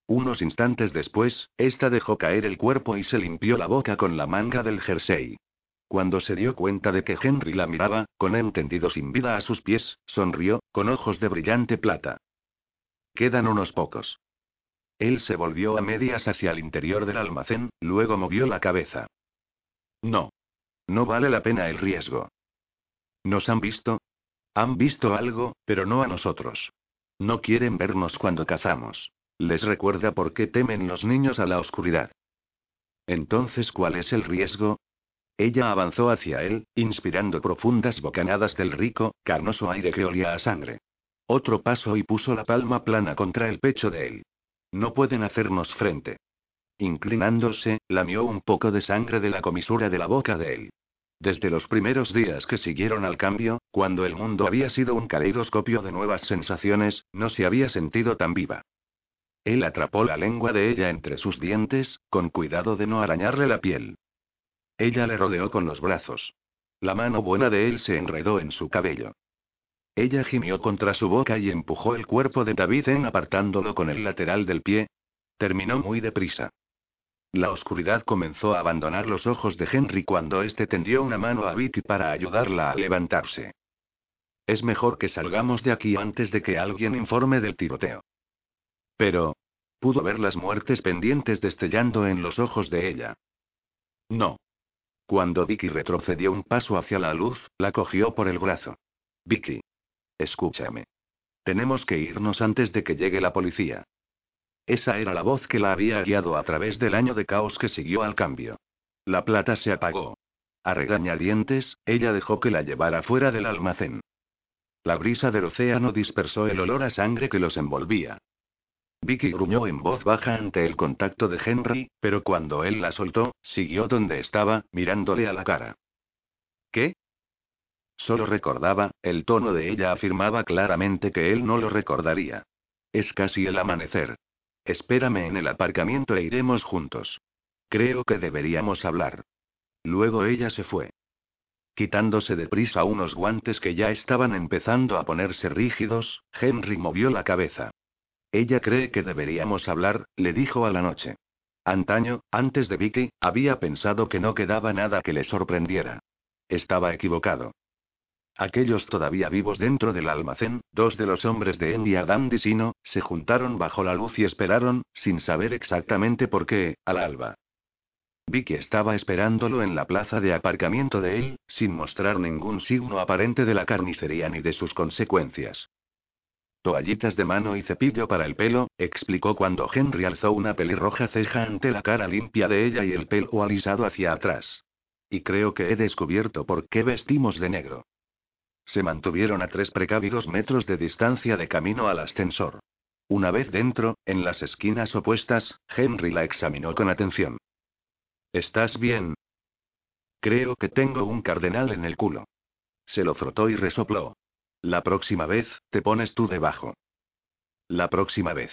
Unos instantes después, esta dejó caer el cuerpo y se limpió la boca con la manga del jersey. Cuando se dio cuenta de que Henry la miraba, con él tendido sin vida a sus pies, sonrió, con ojos de brillante plata. Quedan unos pocos. Él se volvió a medias hacia el interior del almacén, luego movió la cabeza. No. No vale la pena el riesgo. ¿Nos han visto? Han visto algo, pero no a nosotros. No quieren vernos cuando cazamos. Les recuerda por qué temen los niños a la oscuridad. Entonces, ¿cuál es el riesgo? Ella avanzó hacia él, inspirando profundas bocanadas del rico, carnoso aire que olía a sangre. Otro paso y puso la palma plana contra el pecho de él. No pueden hacernos frente. Inclinándose, lamió un poco de sangre de la comisura de la boca de él. Desde los primeros días que siguieron al cambio, cuando el mundo había sido un caleidoscopio de nuevas sensaciones, no se había sentido tan viva. Él atrapó la lengua de ella entre sus dientes, con cuidado de no arañarle la piel. Ella le rodeó con los brazos. La mano buena de él se enredó en su cabello. Ella gimió contra su boca y empujó el cuerpo de David en apartándolo con el lateral del pie. Terminó muy deprisa. La oscuridad comenzó a abandonar los ojos de Henry cuando éste tendió una mano a Vicky para ayudarla a levantarse. Es mejor que salgamos de aquí antes de que alguien informe del tiroteo. Pero. Pudo ver las muertes pendientes destellando en los ojos de ella. No. Cuando Vicky retrocedió un paso hacia la luz, la cogió por el brazo. Vicky. Escúchame. Tenemos que irnos antes de que llegue la policía. Esa era la voz que la había guiado a través del año de caos que siguió al cambio. La plata se apagó. A regañadientes, ella dejó que la llevara fuera del almacén. La brisa del océano dispersó el olor a sangre que los envolvía. Vicky gruñó en voz baja ante el contacto de Henry, pero cuando él la soltó, siguió donde estaba, mirándole a la cara. ¿Qué? Solo recordaba, el tono de ella afirmaba claramente que él no lo recordaría. Es casi el amanecer. Espérame en el aparcamiento e iremos juntos. Creo que deberíamos hablar. Luego ella se fue. Quitándose de prisa unos guantes que ya estaban empezando a ponerse rígidos, Henry movió la cabeza. Ella cree que deberíamos hablar, le dijo a la noche. Antaño, antes de Vicky, había pensado que no quedaba nada que le sorprendiera. Estaba equivocado. Aquellos todavía vivos dentro del almacén, dos de los hombres de Andy y Adam Disino, se juntaron bajo la luz y esperaron, sin saber exactamente por qué, al alba. Vicky estaba esperándolo en la plaza de aparcamiento de él, sin mostrar ningún signo aparente de la carnicería ni de sus consecuencias. Toallitas de mano y cepillo para el pelo, explicó cuando Henry alzó una pelirroja ceja ante la cara limpia de ella y el pelo alisado hacia atrás. Y creo que he descubierto por qué vestimos de negro. Se mantuvieron a tres precavidos metros de distancia de camino al ascensor. Una vez dentro, en las esquinas opuestas, Henry la examinó con atención. ¿Estás bien? Creo que tengo un cardenal en el culo. Se lo frotó y resopló. La próxima vez, te pones tú debajo. La próxima vez.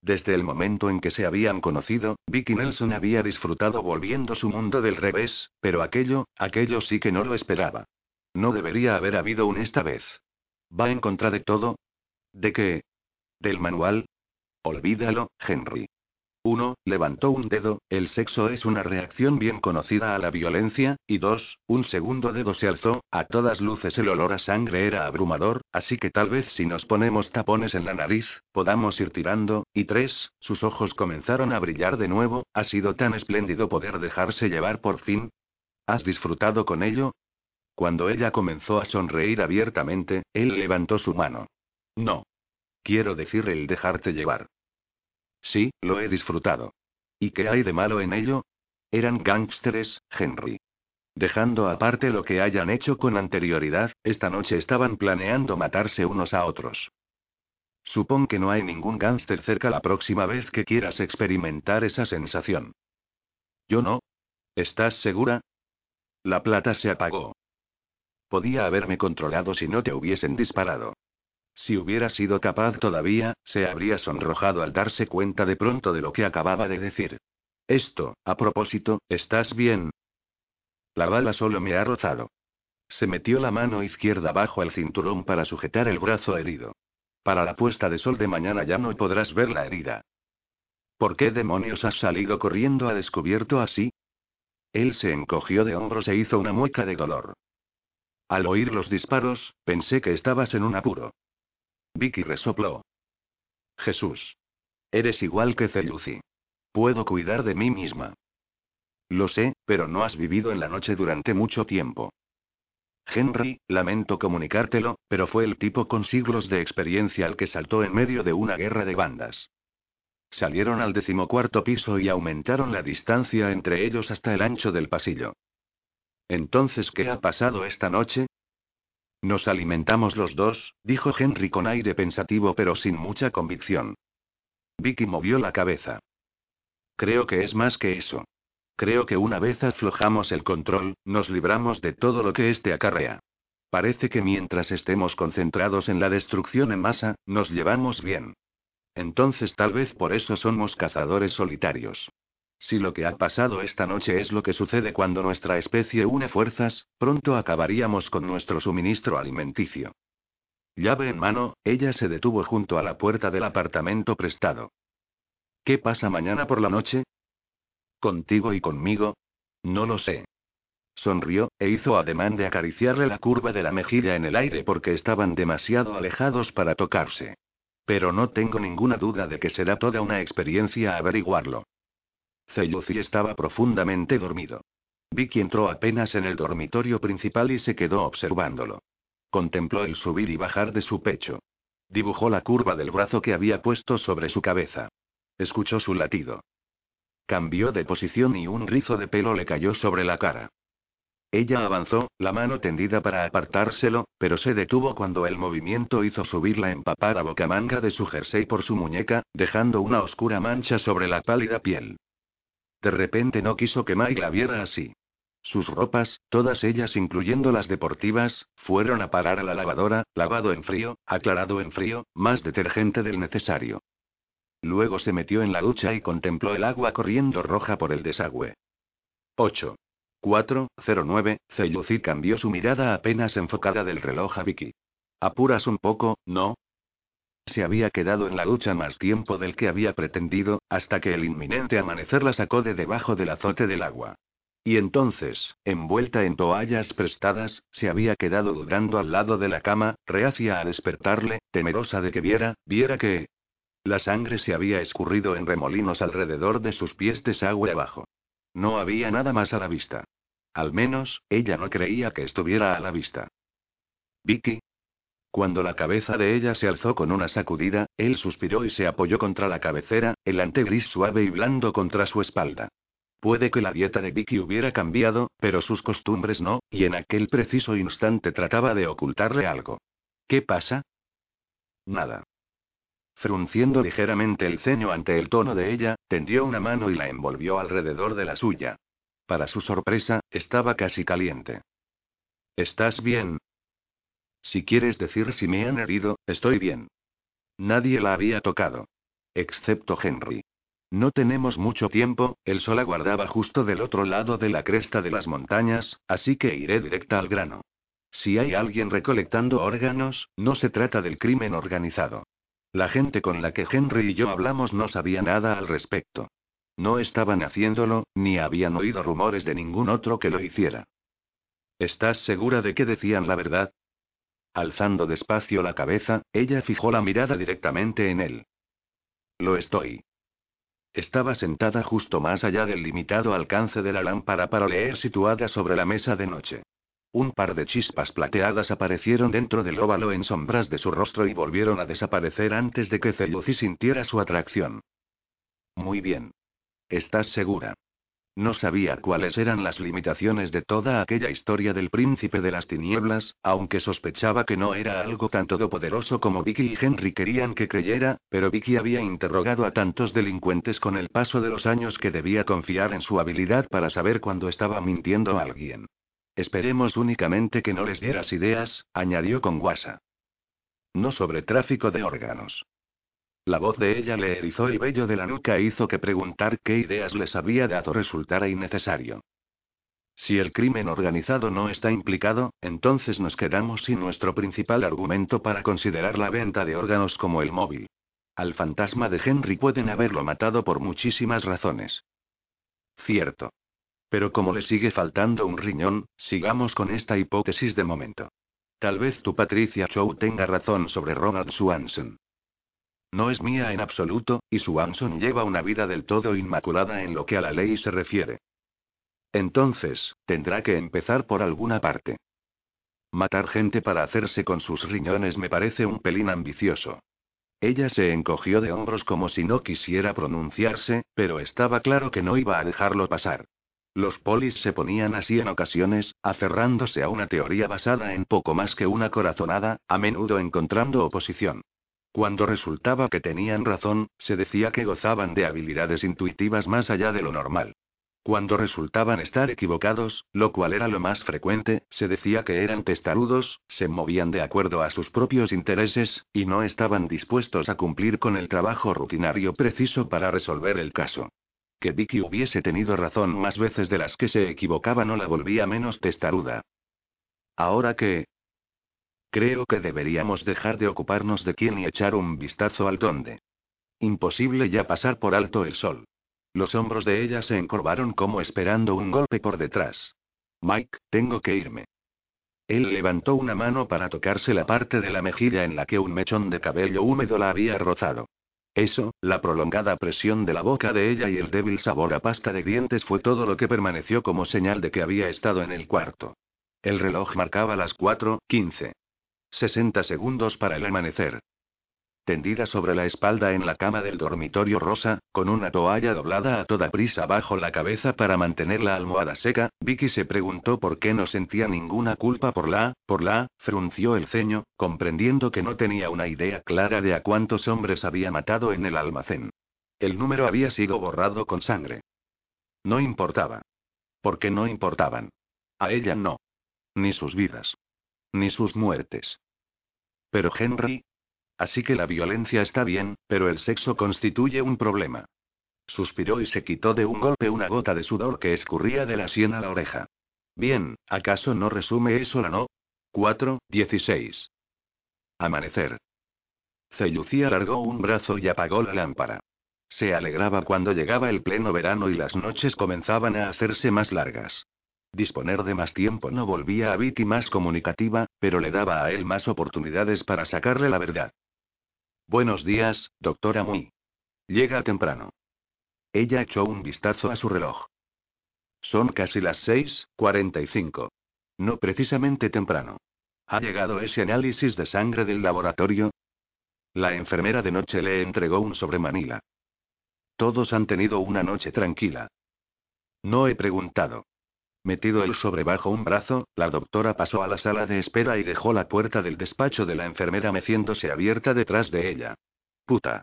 Desde el momento en que se habían conocido, Vicky Nelson había disfrutado volviendo su mundo del revés, pero aquello, aquello sí que no lo esperaba. No debería haber habido un esta vez. ¿Va en contra de todo? ¿De qué? ¿Del manual? Olvídalo, Henry. 1. Levantó un dedo, el sexo es una reacción bien conocida a la violencia, y 2. Un segundo dedo se alzó, a todas luces el olor a sangre era abrumador, así que tal vez si nos ponemos tapones en la nariz, podamos ir tirando, y 3. Sus ojos comenzaron a brillar de nuevo, ha sido tan espléndido poder dejarse llevar por fin. ¿Has disfrutado con ello? Cuando ella comenzó a sonreír abiertamente, él levantó su mano. No. Quiero decir el dejarte llevar. Sí, lo he disfrutado. ¿Y qué hay de malo en ello? Eran gángsteres, Henry. Dejando aparte lo que hayan hecho con anterioridad, esta noche estaban planeando matarse unos a otros. Supón que no hay ningún gángster cerca la próxima vez que quieras experimentar esa sensación. Yo no. ¿Estás segura? La plata se apagó. Podía haberme controlado si no te hubiesen disparado. Si hubiera sido capaz todavía, se habría sonrojado al darse cuenta de pronto de lo que acababa de decir. Esto, a propósito, ¿estás bien? La bala solo me ha rozado. Se metió la mano izquierda bajo el cinturón para sujetar el brazo herido. Para la puesta de sol de mañana ya no podrás ver la herida. ¿Por qué demonios has salido corriendo a descubierto así? Él se encogió de hombros e hizo una mueca de dolor. Al oír los disparos, pensé que estabas en un apuro. Vicky resopló. Jesús. Eres igual que Celuci. Puedo cuidar de mí misma. Lo sé, pero no has vivido en la noche durante mucho tiempo. Henry, lamento comunicártelo, pero fue el tipo con siglos de experiencia al que saltó en medio de una guerra de bandas. Salieron al decimocuarto piso y aumentaron la distancia entre ellos hasta el ancho del pasillo. Entonces, ¿qué ha pasado esta noche? Nos alimentamos los dos, dijo Henry con aire pensativo pero sin mucha convicción. Vicky movió la cabeza. Creo que es más que eso. Creo que una vez aflojamos el control, nos libramos de todo lo que éste acarrea. Parece que mientras estemos concentrados en la destrucción en masa, nos llevamos bien. Entonces tal vez por eso somos cazadores solitarios. Si lo que ha pasado esta noche es lo que sucede cuando nuestra especie une fuerzas, pronto acabaríamos con nuestro suministro alimenticio. Llave en mano, ella se detuvo junto a la puerta del apartamento prestado. ¿Qué pasa mañana por la noche? ¿Contigo y conmigo? No lo sé. Sonrió, e hizo ademán de acariciarle la curva de la mejilla en el aire porque estaban demasiado alejados para tocarse. Pero no tengo ninguna duda de que será toda una experiencia averiguarlo. Celluci estaba profundamente dormido. Vicky entró apenas en el dormitorio principal y se quedó observándolo. Contempló el subir y bajar de su pecho. Dibujó la curva del brazo que había puesto sobre su cabeza. Escuchó su latido. Cambió de posición y un rizo de pelo le cayó sobre la cara. Ella avanzó, la mano tendida para apartárselo, pero se detuvo cuando el movimiento hizo subir la empapada bocamanga de su jersey por su muñeca, dejando una oscura mancha sobre la pálida piel. De repente no quiso que Mike la viera así. Sus ropas, todas ellas incluyendo las deportivas, fueron a parar a la lavadora, lavado en frío, aclarado en frío, más detergente del necesario. Luego se metió en la ducha y contempló el agua corriendo roja por el desagüe. 8. 4, 09, Celluci cambió su mirada apenas enfocada del reloj a Vicky. Apuras un poco, ¿no? Se había quedado en la ducha más tiempo del que había pretendido, hasta que el inminente amanecer la sacó de debajo del azote del agua. Y entonces, envuelta en toallas prestadas, se había quedado dudando al lado de la cama, reacia a despertarle, temerosa de que viera, viera que... La sangre se había escurrido en remolinos alrededor de sus pies desagüe abajo. No había nada más a la vista. Al menos, ella no creía que estuviera a la vista. Vicky, cuando la cabeza de ella se alzó con una sacudida, él suspiró y se apoyó contra la cabecera, el antegris suave y blando contra su espalda. Puede que la dieta de Vicky hubiera cambiado, pero sus costumbres no, y en aquel preciso instante trataba de ocultarle algo. ¿Qué pasa? Nada. Frunciendo ligeramente el ceño ante el tono de ella, tendió una mano y la envolvió alrededor de la suya. Para su sorpresa, estaba casi caliente. ¿Estás bien? Si quieres decir si me han herido, estoy bien. Nadie la había tocado. Excepto Henry. No tenemos mucho tiempo, el sol aguardaba justo del otro lado de la cresta de las montañas, así que iré directa al grano. Si hay alguien recolectando órganos, no se trata del crimen organizado. La gente con la que Henry y yo hablamos no sabía nada al respecto. No estaban haciéndolo, ni habían oído rumores de ningún otro que lo hiciera. ¿Estás segura de que decían la verdad? Alzando despacio la cabeza, ella fijó la mirada directamente en él. Lo estoy. Estaba sentada justo más allá del limitado alcance de la lámpara para leer situada sobre la mesa de noche. Un par de chispas plateadas aparecieron dentro del óvalo en sombras de su rostro y volvieron a desaparecer antes de que Celuci sintiera su atracción. Muy bien. ¿Estás segura? No sabía cuáles eran las limitaciones de toda aquella historia del príncipe de las tinieblas, aunque sospechaba que no era algo tan todopoderoso como Vicky y Henry querían que creyera, pero Vicky había interrogado a tantos delincuentes con el paso de los años que debía confiar en su habilidad para saber cuándo estaba mintiendo a alguien. Esperemos únicamente que no les dieras ideas, añadió con guasa. No sobre tráfico de órganos. La voz de ella le erizó el vello de la nuca hizo que preguntar qué ideas les había dado resultara innecesario. Si el crimen organizado no está implicado, entonces nos quedamos sin nuestro principal argumento para considerar la venta de órganos como el móvil. Al fantasma de Henry pueden haberlo matado por muchísimas razones. Cierto. Pero como le sigue faltando un riñón, sigamos con esta hipótesis de momento. Tal vez tu Patricia Chow tenga razón sobre Ronald Swanson. No es mía en absoluto, y Swanson lleva una vida del todo inmaculada en lo que a la ley se refiere. Entonces, tendrá que empezar por alguna parte. Matar gente para hacerse con sus riñones me parece un pelín ambicioso. Ella se encogió de hombros como si no quisiera pronunciarse, pero estaba claro que no iba a dejarlo pasar. Los polis se ponían así en ocasiones, aferrándose a una teoría basada en poco más que una corazonada, a menudo encontrando oposición. Cuando resultaba que tenían razón, se decía que gozaban de habilidades intuitivas más allá de lo normal. Cuando resultaban estar equivocados, lo cual era lo más frecuente, se decía que eran testarudos, se movían de acuerdo a sus propios intereses, y no estaban dispuestos a cumplir con el trabajo rutinario preciso para resolver el caso. Que Vicky hubiese tenido razón más veces de las que se equivocaba no la volvía menos testaruda. Ahora que, Creo que deberíamos dejar de ocuparnos de quién y echar un vistazo al dónde. Imposible ya pasar por alto el sol. Los hombros de ella se encorvaron como esperando un golpe por detrás. Mike, tengo que irme. Él levantó una mano para tocarse la parte de la mejilla en la que un mechón de cabello húmedo la había rozado. Eso, la prolongada presión de la boca de ella y el débil sabor a pasta de dientes fue todo lo que permaneció como señal de que había estado en el cuarto. El reloj marcaba las 4:15. 60 segundos para el amanecer. Tendida sobre la espalda en la cama del dormitorio rosa, con una toalla doblada a toda prisa bajo la cabeza para mantener la almohada seca, Vicky se preguntó por qué no sentía ninguna culpa por la, por la, frunció el ceño, comprendiendo que no tenía una idea clara de a cuántos hombres había matado en el almacén. El número había sido borrado con sangre. No importaba. Porque no importaban. A ella no. Ni sus vidas. Ni sus muertes. Pero Henry. Así que la violencia está bien, pero el sexo constituye un problema. Suspiró y se quitó de un golpe una gota de sudor que escurría de la sien a la oreja. Bien, ¿acaso no resume eso la no? 4, 16. Amanecer. Cellucía alargó un brazo y apagó la lámpara. Se alegraba cuando llegaba el pleno verano y las noches comenzaban a hacerse más largas. Disponer de más tiempo no volvía a Vicky más comunicativa, pero le daba a él más oportunidades para sacarle la verdad. Buenos días, doctora Muy. Llega temprano. Ella echó un vistazo a su reloj. Son casi las seis, cuarenta y cinco. No precisamente temprano. ¿Ha llegado ese análisis de sangre del laboratorio? La enfermera de noche le entregó un sobre Manila. Todos han tenido una noche tranquila. No he preguntado. Metido el sobre bajo un brazo, la doctora pasó a la sala de espera y dejó la puerta del despacho de la enfermera meciéndose abierta detrás de ella. Puta.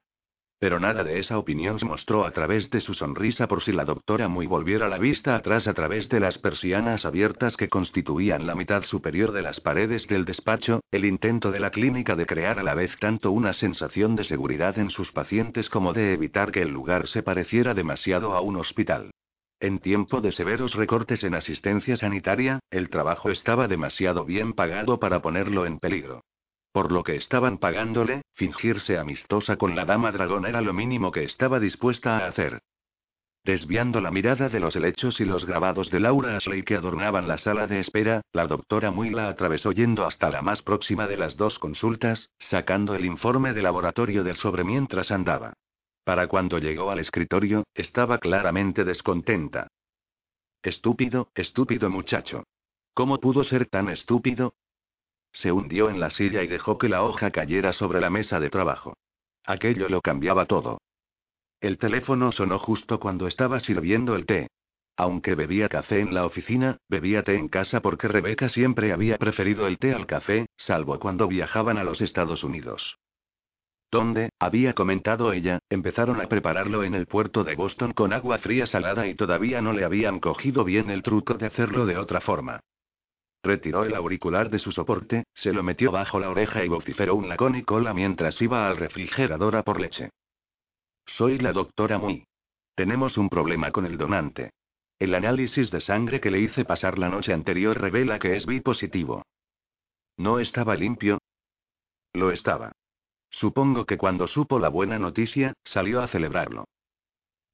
Pero nada de esa opinión se mostró a través de su sonrisa por si la doctora muy volviera la vista atrás a través de las persianas abiertas que constituían la mitad superior de las paredes del despacho, el intento de la clínica de crear a la vez tanto una sensación de seguridad en sus pacientes como de evitar que el lugar se pareciera demasiado a un hospital. En tiempo de severos recortes en asistencia sanitaria, el trabajo estaba demasiado bien pagado para ponerlo en peligro. Por lo que estaban pagándole, fingirse amistosa con la dama dragón era lo mínimo que estaba dispuesta a hacer. Desviando la mirada de los helechos y los grabados de Laura Ashley que adornaban la sala de espera, la doctora Muy la atravesó yendo hasta la más próxima de las dos consultas, sacando el informe de laboratorio del sobre mientras andaba. Para cuando llegó al escritorio, estaba claramente descontenta. Estúpido, estúpido muchacho. ¿Cómo pudo ser tan estúpido? Se hundió en la silla y dejó que la hoja cayera sobre la mesa de trabajo. Aquello lo cambiaba todo. El teléfono sonó justo cuando estaba sirviendo el té. Aunque bebía café en la oficina, bebía té en casa porque Rebeca siempre había preferido el té al café, salvo cuando viajaban a los Estados Unidos. Donde, había comentado ella, empezaron a prepararlo en el puerto de Boston con agua fría salada y todavía no le habían cogido bien el truco de hacerlo de otra forma. Retiró el auricular de su soporte, se lo metió bajo la oreja y vociferó un lacónico hola mientras iba al refrigerador a por leche. Soy la doctora Muy. Tenemos un problema con el donante. El análisis de sangre que le hice pasar la noche anterior revela que es B positivo. ¿No estaba limpio? Lo estaba. Supongo que cuando supo la buena noticia, salió a celebrarlo.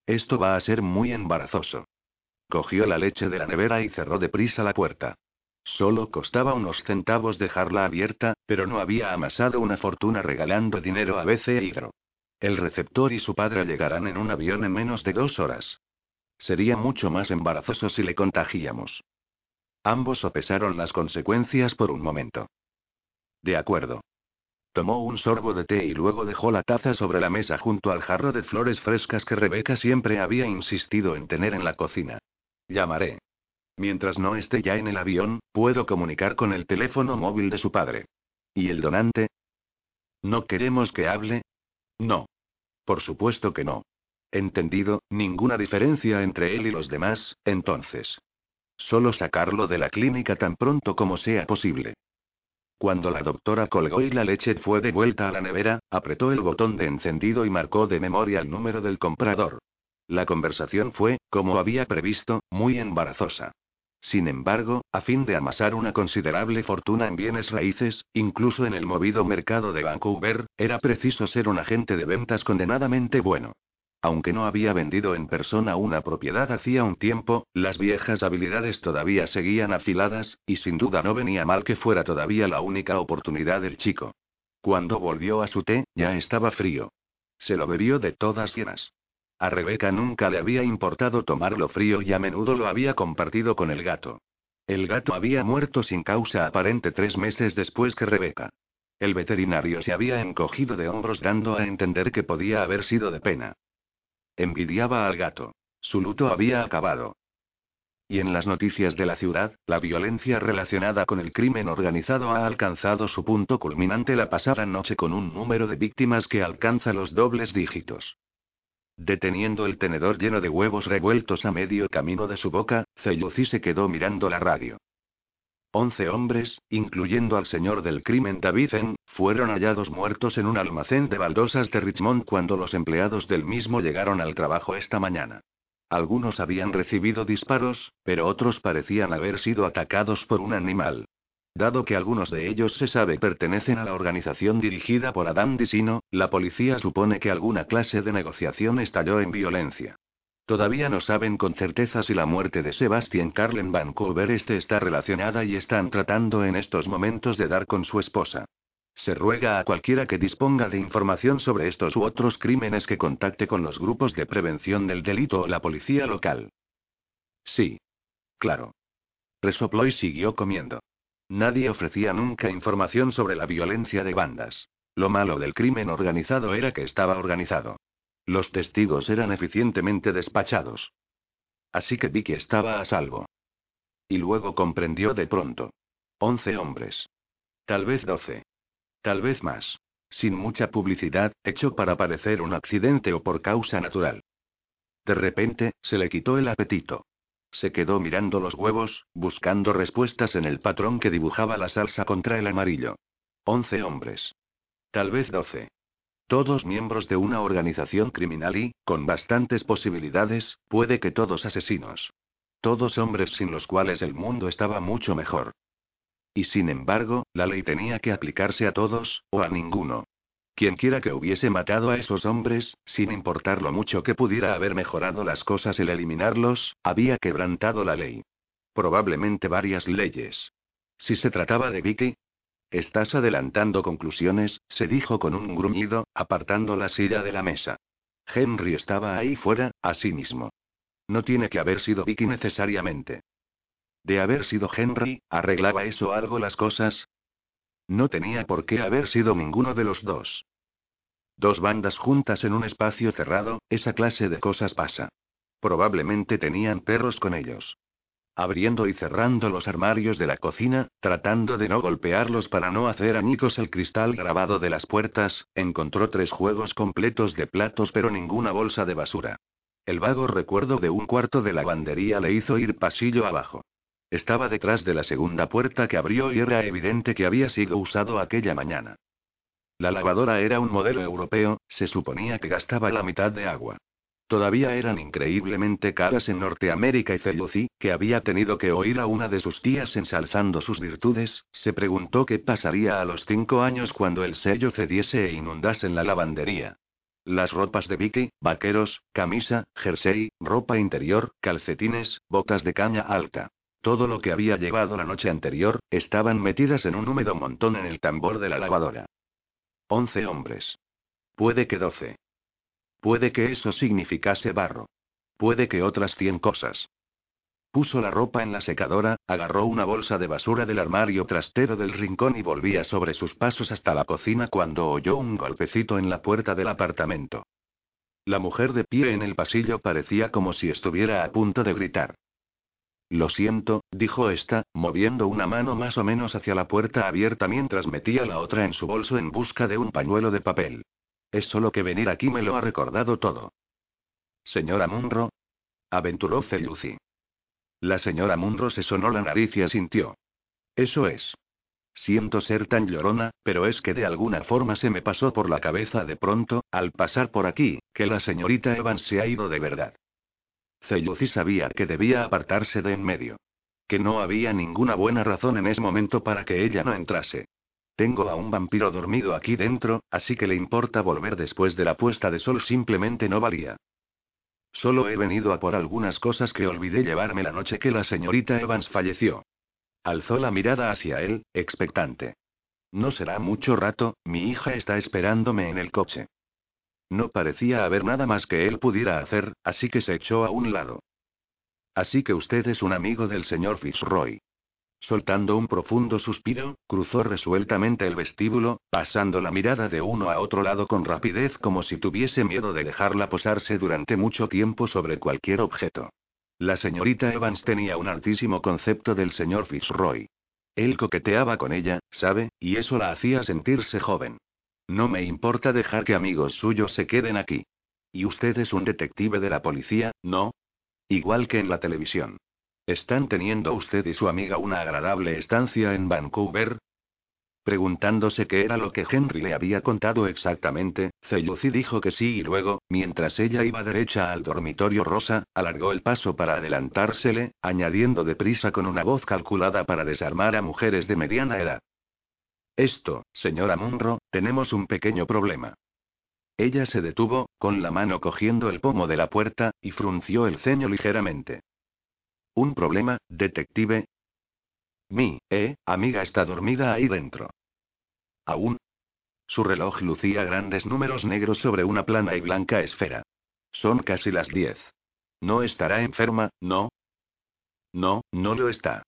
Esto va a ser muy embarazoso. Cogió la leche de la nevera y cerró deprisa la puerta. Solo costaba unos centavos dejarla abierta, pero no había amasado una fortuna regalando dinero a BC Hidro. El receptor y su padre llegarán en un avión en menos de dos horas. Sería mucho más embarazoso si le contagiamos. Ambos sopesaron las consecuencias por un momento. De acuerdo. Tomó un sorbo de té y luego dejó la taza sobre la mesa junto al jarro de flores frescas que Rebeca siempre había insistido en tener en la cocina. Llamaré. Mientras no esté ya en el avión, puedo comunicar con el teléfono móvil de su padre. ¿Y el donante? ¿No queremos que hable? No. Por supuesto que no. Entendido, ninguna diferencia entre él y los demás, entonces. Solo sacarlo de la clínica tan pronto como sea posible. Cuando la doctora colgó y la leche fue de vuelta a la nevera, apretó el botón de encendido y marcó de memoria el número del comprador. La conversación fue, como había previsto, muy embarazosa. Sin embargo, a fin de amasar una considerable fortuna en bienes raíces, incluso en el movido mercado de Vancouver, era preciso ser un agente de ventas condenadamente bueno. Aunque no había vendido en persona una propiedad hacía un tiempo, las viejas habilidades todavía seguían afiladas, y sin duda no venía mal que fuera todavía la única oportunidad del chico. Cuando volvió a su té, ya estaba frío. Se lo bebió de todas llenas. A Rebeca nunca le había importado tomarlo frío y a menudo lo había compartido con el gato. El gato había muerto sin causa aparente tres meses después que Rebeca. El veterinario se había encogido de hombros dando a entender que podía haber sido de pena. Envidiaba al gato. Su luto había acabado. Y en las noticias de la ciudad, la violencia relacionada con el crimen organizado ha alcanzado su punto culminante la pasada noche con un número de víctimas que alcanza los dobles dígitos. Deteniendo el tenedor lleno de huevos revueltos a medio camino de su boca, Celluci se quedó mirando la radio. Once hombres, incluyendo al señor del crimen David fueron hallados muertos en un almacén de baldosas de Richmond cuando los empleados del mismo llegaron al trabajo esta mañana. Algunos habían recibido disparos, pero otros parecían haber sido atacados por un animal. Dado que algunos de ellos se sabe pertenecen a la organización dirigida por Adam Disino, la policía supone que alguna clase de negociación estalló en violencia. Todavía no saben con certeza si la muerte de Sebastian Carl en Vancouver este está relacionada y están tratando en estos momentos de dar con su esposa. Se ruega a cualquiera que disponga de información sobre estos u otros crímenes que contacte con los grupos de prevención del delito o la policía local. Sí. Claro. Resopló y siguió comiendo. Nadie ofrecía nunca información sobre la violencia de bandas. Lo malo del crimen organizado era que estaba organizado. Los testigos eran eficientemente despachados. Así que Vicky estaba a salvo. Y luego comprendió de pronto. Once hombres. Tal vez doce. Tal vez más. Sin mucha publicidad, hecho para parecer un accidente o por causa natural. De repente, se le quitó el apetito. Se quedó mirando los huevos, buscando respuestas en el patrón que dibujaba la salsa contra el amarillo. Once hombres. Tal vez doce. Todos miembros de una organización criminal y, con bastantes posibilidades, puede que todos asesinos. Todos hombres sin los cuales el mundo estaba mucho mejor. Y sin embargo, la ley tenía que aplicarse a todos, o a ninguno. Quienquiera que hubiese matado a esos hombres, sin importar lo mucho que pudiera haber mejorado las cosas el eliminarlos, había quebrantado la ley. Probablemente varias leyes. Si se trataba de Vicky. Estás adelantando conclusiones, se dijo con un gruñido, apartando la silla de la mesa. Henry estaba ahí fuera, a sí mismo. No tiene que haber sido Vicky necesariamente. De haber sido Henry, ¿arreglaba eso algo las cosas? No tenía por qué haber sido ninguno de los dos. Dos bandas juntas en un espacio cerrado, esa clase de cosas pasa. Probablemente tenían perros con ellos. Abriendo y cerrando los armarios de la cocina, tratando de no golpearlos para no hacer añicos el cristal grabado de las puertas, encontró tres juegos completos de platos pero ninguna bolsa de basura. El vago recuerdo de un cuarto de lavandería le hizo ir pasillo abajo. Estaba detrás de la segunda puerta que abrió y era evidente que había sido usado aquella mañana. La lavadora era un modelo europeo, se suponía que gastaba la mitad de agua. Todavía eran increíblemente caras en Norteamérica y Celuci, que había tenido que oír a una de sus tías ensalzando sus virtudes, se preguntó qué pasaría a los cinco años cuando el sello cediese e inundase en la lavandería. Las ropas de Vicky, vaqueros, camisa, jersey, ropa interior, calcetines, botas de caña alta. Todo lo que había llevado la noche anterior, estaban metidas en un húmedo montón en el tambor de la lavadora. Once hombres. Puede que doce. Puede que eso significase barro. Puede que otras cien cosas. Puso la ropa en la secadora, agarró una bolsa de basura del armario trastero del rincón y volvía sobre sus pasos hasta la cocina cuando oyó un golpecito en la puerta del apartamento. La mujer de pie en el pasillo parecía como si estuviera a punto de gritar. Lo siento, dijo esta, moviendo una mano más o menos hacia la puerta abierta mientras metía la otra en su bolso en busca de un pañuelo de papel. Es solo que venir aquí me lo ha recordado todo. Señora Munro. Aventuró Celuci. La señora Munro se sonó la nariz y asintió. Eso es. Siento ser tan llorona, pero es que de alguna forma se me pasó por la cabeza de pronto, al pasar por aquí, que la señorita Evans se ha ido de verdad. Celluci sabía que debía apartarse de en medio. Que no había ninguna buena razón en ese momento para que ella no entrase. Tengo a un vampiro dormido aquí dentro, así que le importa volver después de la puesta de sol simplemente no valía. Solo he venido a por algunas cosas que olvidé llevarme la noche que la señorita Evans falleció. Alzó la mirada hacia él, expectante. No será mucho rato, mi hija está esperándome en el coche. No parecía haber nada más que él pudiera hacer, así que se echó a un lado. Así que usted es un amigo del señor Fitzroy. Soltando un profundo suspiro, cruzó resueltamente el vestíbulo, pasando la mirada de uno a otro lado con rapidez como si tuviese miedo de dejarla posarse durante mucho tiempo sobre cualquier objeto. La señorita Evans tenía un altísimo concepto del señor Fitzroy. Él coqueteaba con ella, ¿sabe? Y eso la hacía sentirse joven. No me importa dejar que amigos suyos se queden aquí. Y usted es un detective de la policía, ¿no? Igual que en la televisión. ¿Están teniendo usted y su amiga una agradable estancia en Vancouver? Preguntándose qué era lo que Henry le había contado exactamente, Celluci dijo que sí y luego, mientras ella iba derecha al dormitorio rosa, alargó el paso para adelantársele, añadiendo deprisa con una voz calculada para desarmar a mujeres de mediana edad. Esto, señora Munro, tenemos un pequeño problema. Ella se detuvo, con la mano cogiendo el pomo de la puerta, y frunció el ceño ligeramente. ¿Un problema, detective? Mi, eh, amiga está dormida ahí dentro. ¿Aún? Su reloj lucía grandes números negros sobre una plana y blanca esfera. Son casi las diez. ¿No estará enferma, no? No, no lo está.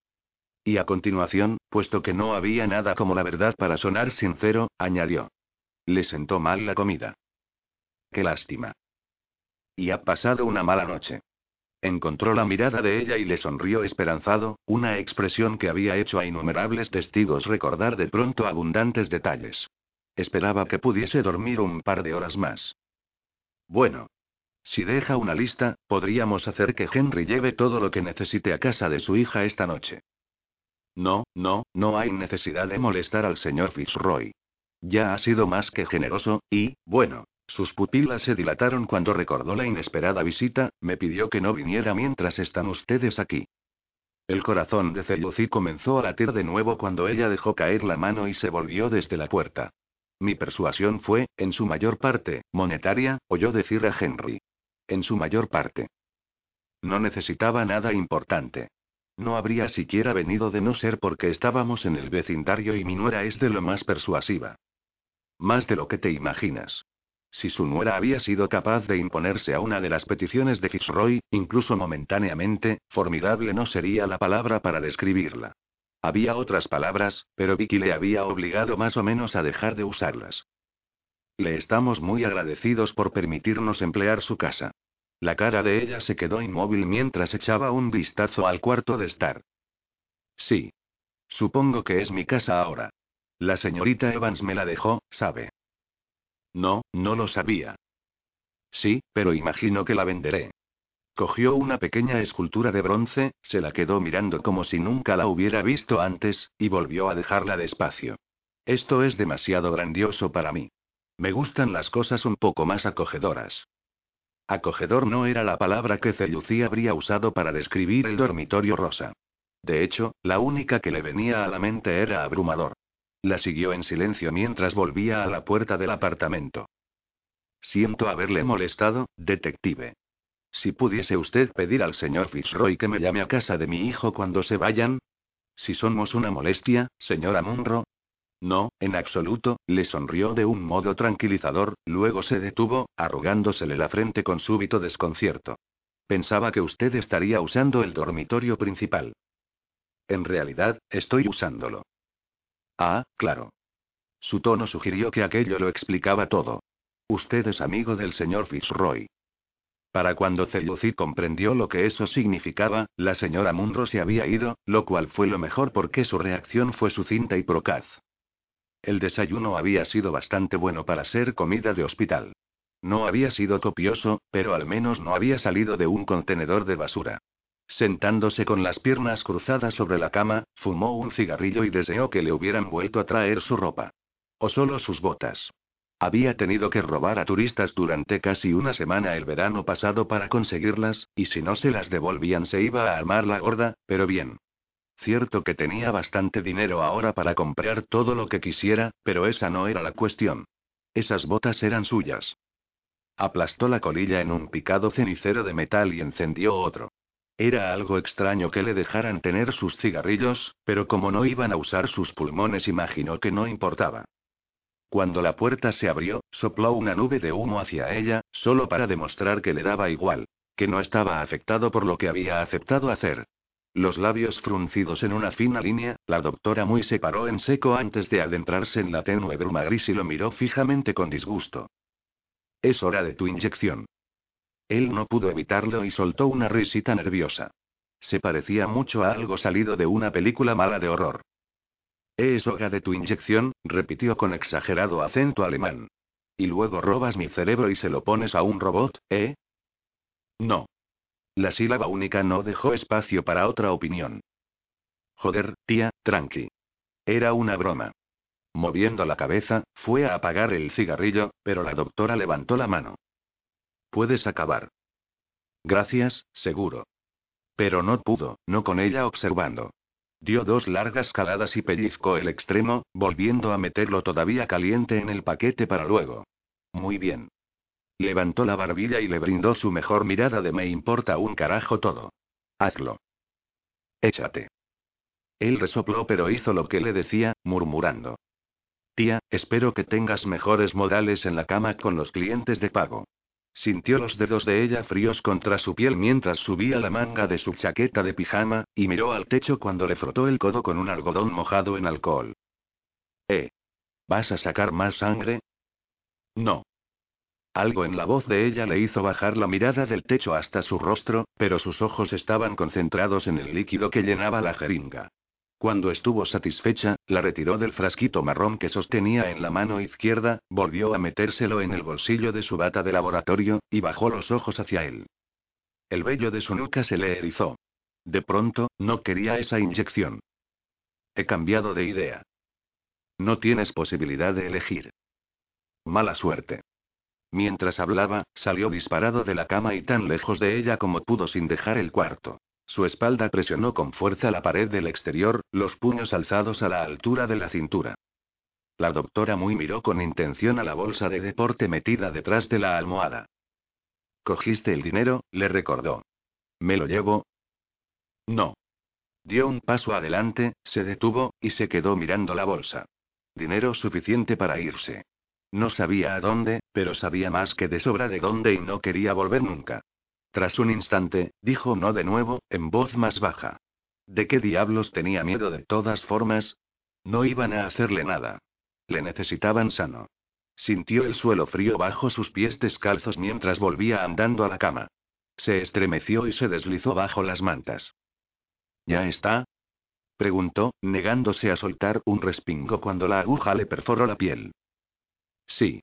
Y a continuación, puesto que no había nada como la verdad para sonar sincero, añadió. Le sentó mal la comida. Qué lástima. Y ha pasado una mala noche. Encontró la mirada de ella y le sonrió esperanzado, una expresión que había hecho a innumerables testigos recordar de pronto abundantes detalles. Esperaba que pudiese dormir un par de horas más. Bueno. Si deja una lista, podríamos hacer que Henry lleve todo lo que necesite a casa de su hija esta noche. No, no, no hay necesidad de molestar al señor Fitzroy. Ya ha sido más que generoso, y, bueno, sus pupilas se dilataron cuando recordó la inesperada visita, me pidió que no viniera mientras están ustedes aquí. El corazón de Celucid comenzó a latir de nuevo cuando ella dejó caer la mano y se volvió desde la puerta. Mi persuasión fue, en su mayor parte, monetaria, oyó decir a Henry. En su mayor parte. No necesitaba nada importante. No habría siquiera venido de no ser porque estábamos en el vecindario y mi nuera es de lo más persuasiva. Más de lo que te imaginas. Si su nuera había sido capaz de imponerse a una de las peticiones de Fitzroy, incluso momentáneamente, formidable no sería la palabra para describirla. Había otras palabras, pero Vicky le había obligado más o menos a dejar de usarlas. Le estamos muy agradecidos por permitirnos emplear su casa. La cara de ella se quedó inmóvil mientras echaba un vistazo al cuarto de estar. Sí. Supongo que es mi casa ahora. La señorita Evans me la dejó, ¿sabe? No, no lo sabía. Sí, pero imagino que la venderé. Cogió una pequeña escultura de bronce, se la quedó mirando como si nunca la hubiera visto antes, y volvió a dejarla despacio. Esto es demasiado grandioso para mí. Me gustan las cosas un poco más acogedoras. Acogedor no era la palabra que Celucí habría usado para describir el dormitorio rosa. De hecho, la única que le venía a la mente era abrumador. La siguió en silencio mientras volvía a la puerta del apartamento. Siento haberle molestado, detective. Si pudiese usted pedir al señor Fitzroy que me llame a casa de mi hijo cuando se vayan. Si somos una molestia, señora Munro. No, en absoluto, le sonrió de un modo tranquilizador, luego se detuvo, arrugándosele la frente con súbito desconcierto. Pensaba que usted estaría usando el dormitorio principal. En realidad, estoy usándolo. Ah, claro. Su tono sugirió que aquello lo explicaba todo. Usted es amigo del señor Fitzroy. Para cuando Celucid comprendió lo que eso significaba, la señora Munro se había ido, lo cual fue lo mejor porque su reacción fue sucinta y procaz. El desayuno había sido bastante bueno para ser comida de hospital. No había sido copioso, pero al menos no había salido de un contenedor de basura. Sentándose con las piernas cruzadas sobre la cama, fumó un cigarrillo y deseó que le hubieran vuelto a traer su ropa. O solo sus botas. Había tenido que robar a turistas durante casi una semana el verano pasado para conseguirlas, y si no se las devolvían se iba a armar la gorda, pero bien. Cierto que tenía bastante dinero ahora para comprar todo lo que quisiera, pero esa no era la cuestión. Esas botas eran suyas. Aplastó la colilla en un picado cenicero de metal y encendió otro. Era algo extraño que le dejaran tener sus cigarrillos, pero como no iban a usar sus pulmones imaginó que no importaba. Cuando la puerta se abrió, sopló una nube de humo hacia ella, solo para demostrar que le daba igual, que no estaba afectado por lo que había aceptado hacer. Los labios fruncidos en una fina línea, la doctora muy se paró en seco antes de adentrarse en la tenue bruma gris y lo miró fijamente con disgusto. Es hora de tu inyección. Él no pudo evitarlo y soltó una risita nerviosa. Se parecía mucho a algo salido de una película mala de horror. Es hora de tu inyección, repitió con exagerado acento alemán. Y luego robas mi cerebro y se lo pones a un robot, ¿eh? No. La sílaba única no dejó espacio para otra opinión. Joder, tía, tranqui. Era una broma. Moviendo la cabeza, fue a apagar el cigarrillo, pero la doctora levantó la mano. Puedes acabar. Gracias, seguro. Pero no pudo, no con ella observando. Dio dos largas caladas y pellizcó el extremo, volviendo a meterlo todavía caliente en el paquete para luego. Muy bien. Levantó la barbilla y le brindó su mejor mirada de me importa un carajo todo. Hazlo. Échate. Él resopló pero hizo lo que le decía, murmurando. Tía, espero que tengas mejores modales en la cama con los clientes de pago. Sintió los dedos de ella fríos contra su piel mientras subía la manga de su chaqueta de pijama, y miró al techo cuando le frotó el codo con un algodón mojado en alcohol. ¿Eh? ¿Vas a sacar más sangre? No. Algo en la voz de ella le hizo bajar la mirada del techo hasta su rostro, pero sus ojos estaban concentrados en el líquido que llenaba la jeringa. Cuando estuvo satisfecha, la retiró del frasquito marrón que sostenía en la mano izquierda, volvió a metérselo en el bolsillo de su bata de laboratorio, y bajó los ojos hacia él. El vello de su nuca se le erizó. De pronto, no quería esa inyección. He cambiado de idea. No tienes posibilidad de elegir. Mala suerte. Mientras hablaba, salió disparado de la cama y tan lejos de ella como pudo sin dejar el cuarto. Su espalda presionó con fuerza la pared del exterior, los puños alzados a la altura de la cintura. La doctora Muy miró con intención a la bolsa de deporte metida detrás de la almohada. ¿Cogiste el dinero? le recordó. ¿Me lo llevo? No. Dio un paso adelante, se detuvo, y se quedó mirando la bolsa. Dinero suficiente para irse. No sabía a dónde, pero sabía más que de sobra de dónde y no quería volver nunca. Tras un instante, dijo no de nuevo, en voz más baja. ¿De qué diablos tenía miedo de todas formas? No iban a hacerle nada. Le necesitaban sano. Sintió el suelo frío bajo sus pies descalzos mientras volvía andando a la cama. Se estremeció y se deslizó bajo las mantas. ¿Ya está? preguntó, negándose a soltar un respingo cuando la aguja le perforó la piel. Sí.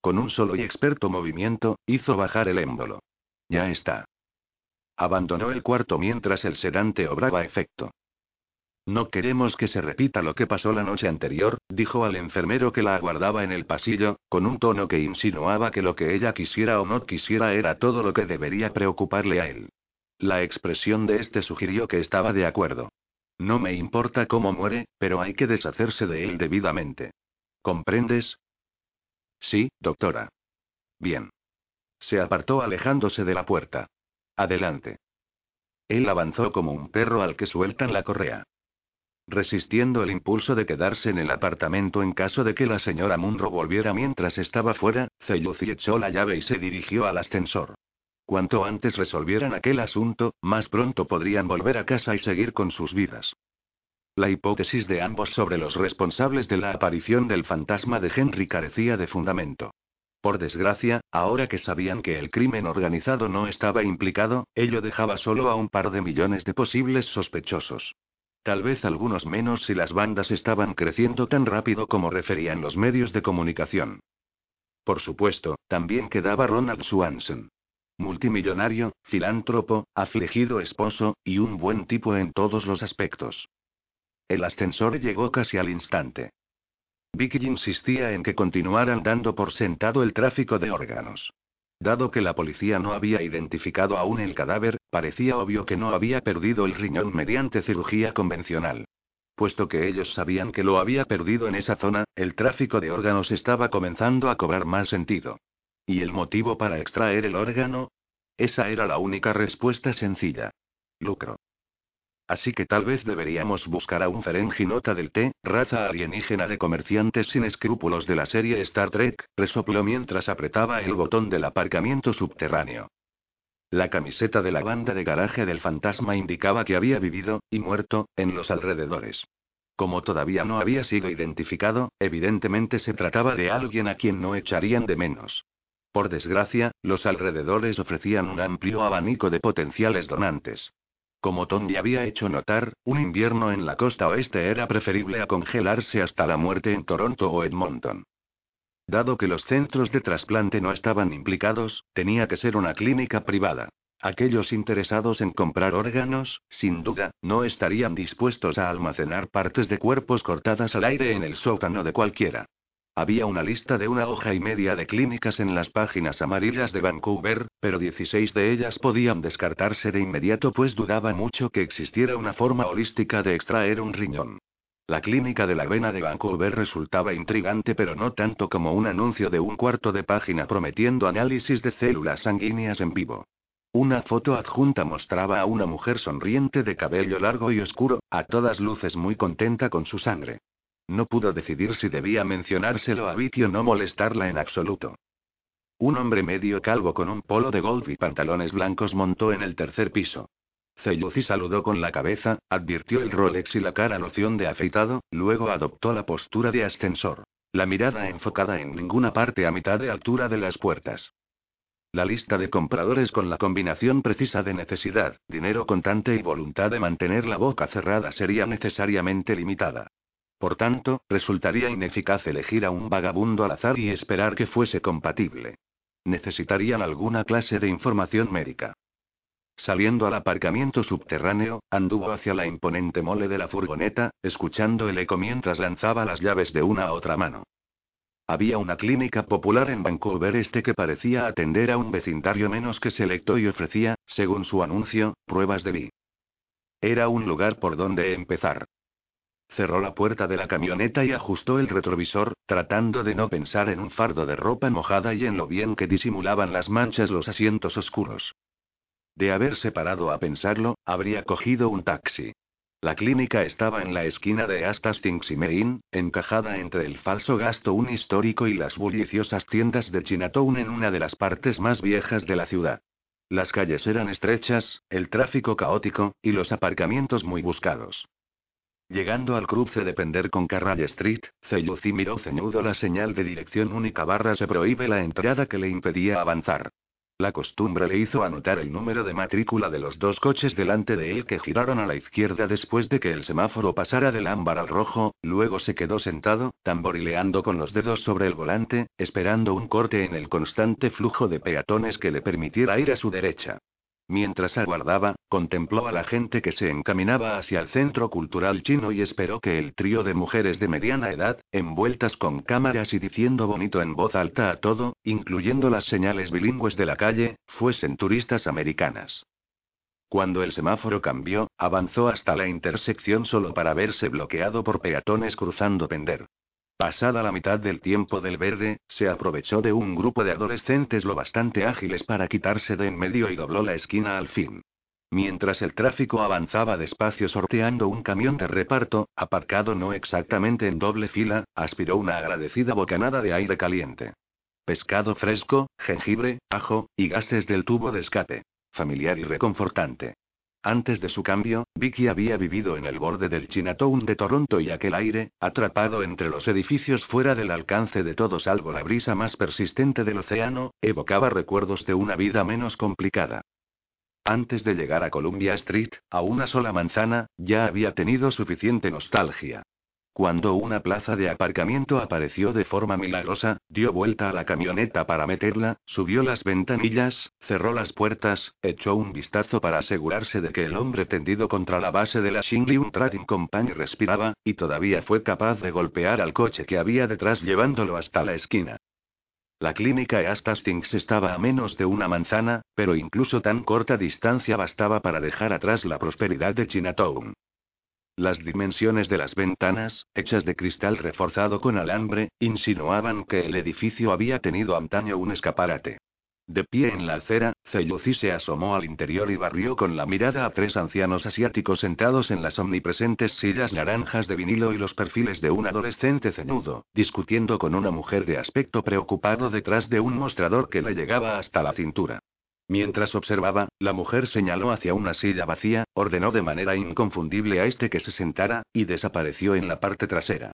Con un solo y experto movimiento, hizo bajar el émbolo. Ya está. Abandonó el cuarto mientras el sedante obraba efecto. No queremos que se repita lo que pasó la noche anterior, dijo al enfermero que la aguardaba en el pasillo, con un tono que insinuaba que lo que ella quisiera o no quisiera era todo lo que debería preocuparle a él. La expresión de este sugirió que estaba de acuerdo. No me importa cómo muere, pero hay que deshacerse de él debidamente. ¿Comprendes? Sí, doctora. Bien. Se apartó alejándose de la puerta. Adelante. Él avanzó como un perro al que sueltan la correa. Resistiendo el impulso de quedarse en el apartamento en caso de que la señora Munro volviera mientras estaba fuera, Celluci echó la llave y se dirigió al ascensor. Cuanto antes resolvieran aquel asunto, más pronto podrían volver a casa y seguir con sus vidas. La hipótesis de ambos sobre los responsables de la aparición del fantasma de Henry carecía de fundamento. Por desgracia, ahora que sabían que el crimen organizado no estaba implicado, ello dejaba solo a un par de millones de posibles sospechosos. Tal vez algunos menos si las bandas estaban creciendo tan rápido como referían los medios de comunicación. Por supuesto, también quedaba Ronald Swanson. Multimillonario, filántropo, afligido esposo, y un buen tipo en todos los aspectos. El ascensor llegó casi al instante. Vicky insistía en que continuaran dando por sentado el tráfico de órganos. Dado que la policía no había identificado aún el cadáver, parecía obvio que no había perdido el riñón mediante cirugía convencional. Puesto que ellos sabían que lo había perdido en esa zona, el tráfico de órganos estaba comenzando a cobrar más sentido. ¿Y el motivo para extraer el órgano? Esa era la única respuesta sencilla. Lucro. Así que tal vez deberíamos buscar a un Ferenginota del T, raza alienígena de comerciantes sin escrúpulos de la serie Star Trek, resopló mientras apretaba el botón del aparcamiento subterráneo. La camiseta de la banda de garaje del fantasma indicaba que había vivido, y muerto, en los alrededores. Como todavía no había sido identificado, evidentemente se trataba de alguien a quien no echarían de menos. Por desgracia, los alrededores ofrecían un amplio abanico de potenciales donantes. Como Tony había hecho notar, un invierno en la costa oeste era preferible a congelarse hasta la muerte en Toronto o Edmonton. Dado que los centros de trasplante no estaban implicados, tenía que ser una clínica privada. Aquellos interesados en comprar órganos, sin duda, no estarían dispuestos a almacenar partes de cuerpos cortadas al aire en el sótano de cualquiera. Había una lista de una hoja y media de clínicas en las páginas amarillas de Vancouver, pero 16 de ellas podían descartarse de inmediato pues dudaba mucho que existiera una forma holística de extraer un riñón. La clínica de la vena de Vancouver resultaba intrigante pero no tanto como un anuncio de un cuarto de página prometiendo análisis de células sanguíneas en vivo. Una foto adjunta mostraba a una mujer sonriente de cabello largo y oscuro, a todas luces muy contenta con su sangre. No pudo decidir si debía mencionárselo a Vicky o no molestarla en absoluto. Un hombre medio calvo con un polo de golf y pantalones blancos montó en el tercer piso. Ceyuzi saludó con la cabeza, advirtió el Rolex y la cara loción de afeitado, luego adoptó la postura de ascensor. La mirada enfocada en ninguna parte a mitad de altura de las puertas. La lista de compradores con la combinación precisa de necesidad, dinero contante y voluntad de mantener la boca cerrada sería necesariamente limitada. Por tanto, resultaría ineficaz elegir a un vagabundo al azar y esperar que fuese compatible. Necesitarían alguna clase de información médica. Saliendo al aparcamiento subterráneo, anduvo hacia la imponente mole de la furgoneta, escuchando el eco mientras lanzaba las llaves de una a otra mano. Había una clínica popular en Vancouver Este que parecía atender a un vecindario menos que selecto y ofrecía, según su anuncio, pruebas de vi. Era un lugar por donde empezar. Cerró la puerta de la camioneta y ajustó el retrovisor, tratando de no pensar en un fardo de ropa mojada y en lo bien que disimulaban las manchas los asientos oscuros. De haberse parado a pensarlo, habría cogido un taxi. La clínica estaba en la esquina de Astastings y Main, encajada entre el falso gasto un histórico y las bulliciosas tiendas de Chinatown en una de las partes más viejas de la ciudad. Las calles eran estrechas, el tráfico caótico, y los aparcamientos muy buscados. Llegando al cruce de Pender con Carrall Street, Celluci miró ceñudo la señal de dirección única barra se prohíbe la entrada que le impedía avanzar. La costumbre le hizo anotar el número de matrícula de los dos coches delante de él que giraron a la izquierda después de que el semáforo pasara del ámbar al rojo, luego se quedó sentado, tamborileando con los dedos sobre el volante, esperando un corte en el constante flujo de peatones que le permitiera ir a su derecha. Mientras aguardaba, contempló a la gente que se encaminaba hacia el centro cultural chino y esperó que el trío de mujeres de mediana edad, envueltas con cámaras y diciendo bonito en voz alta a todo, incluyendo las señales bilingües de la calle, fuesen turistas americanas. Cuando el semáforo cambió, avanzó hasta la intersección solo para verse bloqueado por peatones cruzando Pender. Pasada la mitad del tiempo del verde, se aprovechó de un grupo de adolescentes lo bastante ágiles para quitarse de en medio y dobló la esquina al fin. Mientras el tráfico avanzaba despacio sorteando un camión de reparto, aparcado no exactamente en doble fila, aspiró una agradecida bocanada de aire caliente. Pescado fresco, jengibre, ajo, y gases del tubo de escape. Familiar y reconfortante. Antes de su cambio, Vicky había vivido en el borde del Chinatown de Toronto y aquel aire, atrapado entre los edificios fuera del alcance de todos salvo la brisa más persistente del océano, evocaba recuerdos de una vida menos complicada. Antes de llegar a Columbia Street, a una sola manzana, ya había tenido suficiente nostalgia. Cuando una plaza de aparcamiento apareció de forma milagrosa, dio vuelta a la camioneta para meterla, subió las ventanillas, cerró las puertas, echó un vistazo para asegurarse de que el hombre tendido contra la base de la Shingliun Trading Company respiraba, y todavía fue capaz de golpear al coche que había detrás llevándolo hasta la esquina. La clínica Astastings estaba a menos de una manzana, pero incluso tan corta distancia bastaba para dejar atrás la prosperidad de Chinatown. Las dimensiones de las ventanas, hechas de cristal reforzado con alambre, insinuaban que el edificio había tenido antaño un escaparate. De pie en la acera, Celluci se asomó al interior y barrió con la mirada a tres ancianos asiáticos sentados en las omnipresentes sillas naranjas de vinilo y los perfiles de un adolescente cenudo, discutiendo con una mujer de aspecto preocupado detrás de un mostrador que le llegaba hasta la cintura. Mientras observaba, la mujer señaló hacia una silla vacía, ordenó de manera inconfundible a este que se sentara, y desapareció en la parte trasera.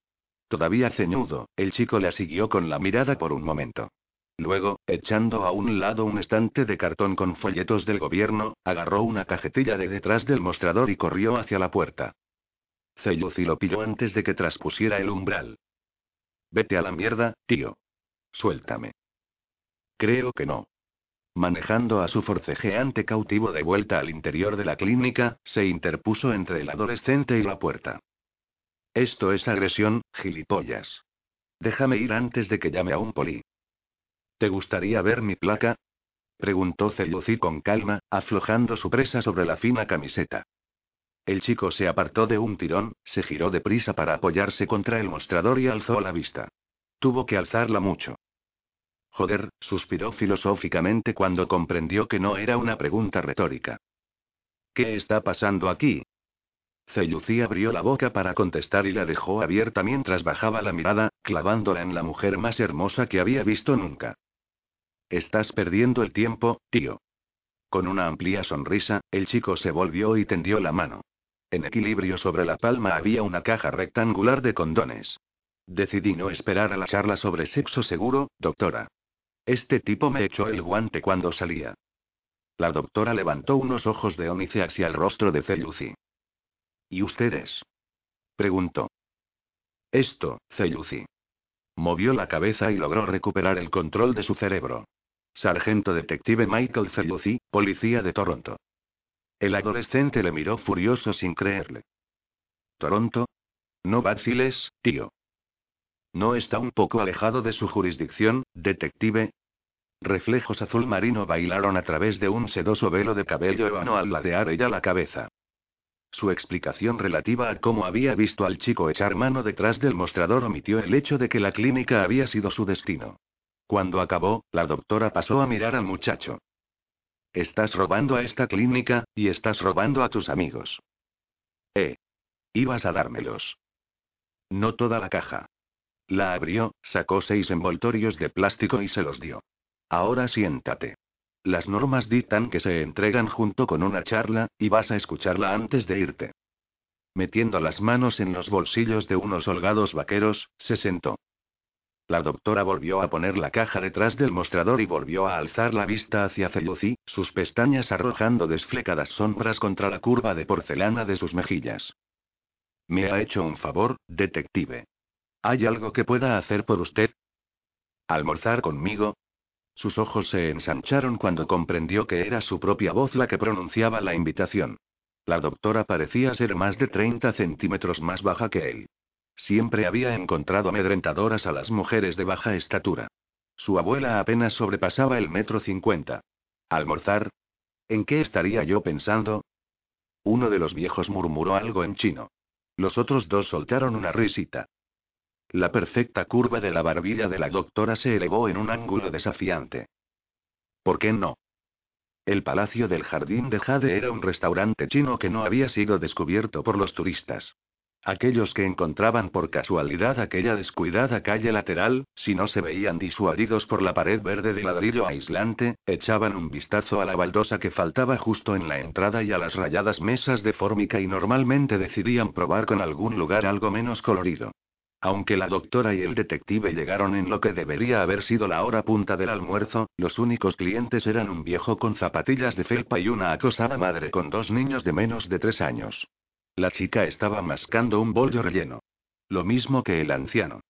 Todavía ceñudo, el chico la siguió con la mirada por un momento. Luego, echando a un lado un estante de cartón con folletos del gobierno, agarró una cajetilla de detrás del mostrador y corrió hacia la puerta. Celluci lo pilló antes de que traspusiera el umbral. Vete a la mierda, tío. Suéltame. Creo que no. Manejando a su forcejeante cautivo de vuelta al interior de la clínica, se interpuso entre el adolescente y la puerta. Esto es agresión, gilipollas. Déjame ir antes de que llame a un poli. ¿Te gustaría ver mi placa? preguntó Celucí con calma, aflojando su presa sobre la fina camiseta. El chico se apartó de un tirón, se giró deprisa para apoyarse contra el mostrador y alzó la vista. Tuvo que alzarla mucho. Joder, suspiró filosóficamente cuando comprendió que no era una pregunta retórica. ¿Qué está pasando aquí? Cellucí abrió la boca para contestar y la dejó abierta mientras bajaba la mirada, clavándola en la mujer más hermosa que había visto nunca. Estás perdiendo el tiempo, tío. Con una amplia sonrisa, el chico se volvió y tendió la mano. En equilibrio sobre la palma había una caja rectangular de condones. Decidí no esperar a la charla sobre sexo seguro, doctora. Este tipo me echó el guante cuando salía. La doctora levantó unos ojos de ónice hacia el rostro de Celluci. ¿Y ustedes? preguntó. Esto, Celluci. Movió la cabeza y logró recuperar el control de su cerebro. Sargento detective Michael Celluci, policía de Toronto. El adolescente le miró furioso sin creerle. ¿Toronto? No vaciles, tío. ¿No está un poco alejado de su jurisdicción, detective? Reflejos azul marino bailaron a través de un sedoso velo de cabello hebano al ladear ella la cabeza. Su explicación relativa a cómo había visto al chico echar mano detrás del mostrador omitió el hecho de que la clínica había sido su destino. Cuando acabó, la doctora pasó a mirar al muchacho. Estás robando a esta clínica, y estás robando a tus amigos. Eh. Ibas a dármelos. No toda la caja. La abrió, sacó seis envoltorios de plástico y se los dio. Ahora siéntate. Las normas dictan que se entregan junto con una charla, y vas a escucharla antes de irte. Metiendo las manos en los bolsillos de unos holgados vaqueros, se sentó. La doctora volvió a poner la caja detrás del mostrador y volvió a alzar la vista hacia Celucí, sus pestañas arrojando desflecadas sombras contra la curva de porcelana de sus mejillas. Me ha hecho un favor, detective. ¿Hay algo que pueda hacer por usted? ¿Almorzar conmigo? Sus ojos se ensancharon cuando comprendió que era su propia voz la que pronunciaba la invitación. La doctora parecía ser más de 30 centímetros más baja que él. Siempre había encontrado amedrentadoras a las mujeres de baja estatura. Su abuela apenas sobrepasaba el metro cincuenta. ¿Almorzar? ¿En qué estaría yo pensando? Uno de los viejos murmuró algo en chino. Los otros dos soltaron una risita. La perfecta curva de la barbilla de la doctora se elevó en un ángulo desafiante. ¿Por qué no? El Palacio del Jardín de Jade era un restaurante chino que no había sido descubierto por los turistas. Aquellos que encontraban por casualidad aquella descuidada calle lateral, si no se veían disuadidos por la pared verde de ladrillo aislante, echaban un vistazo a la baldosa que faltaba justo en la entrada y a las rayadas mesas de fórmica y normalmente decidían probar con algún lugar algo menos colorido. Aunque la doctora y el detective llegaron en lo que debería haber sido la hora punta del almuerzo, los únicos clientes eran un viejo con zapatillas de felpa y una acosada madre con dos niños de menos de tres años. La chica estaba mascando un bollo relleno. Lo mismo que el anciano.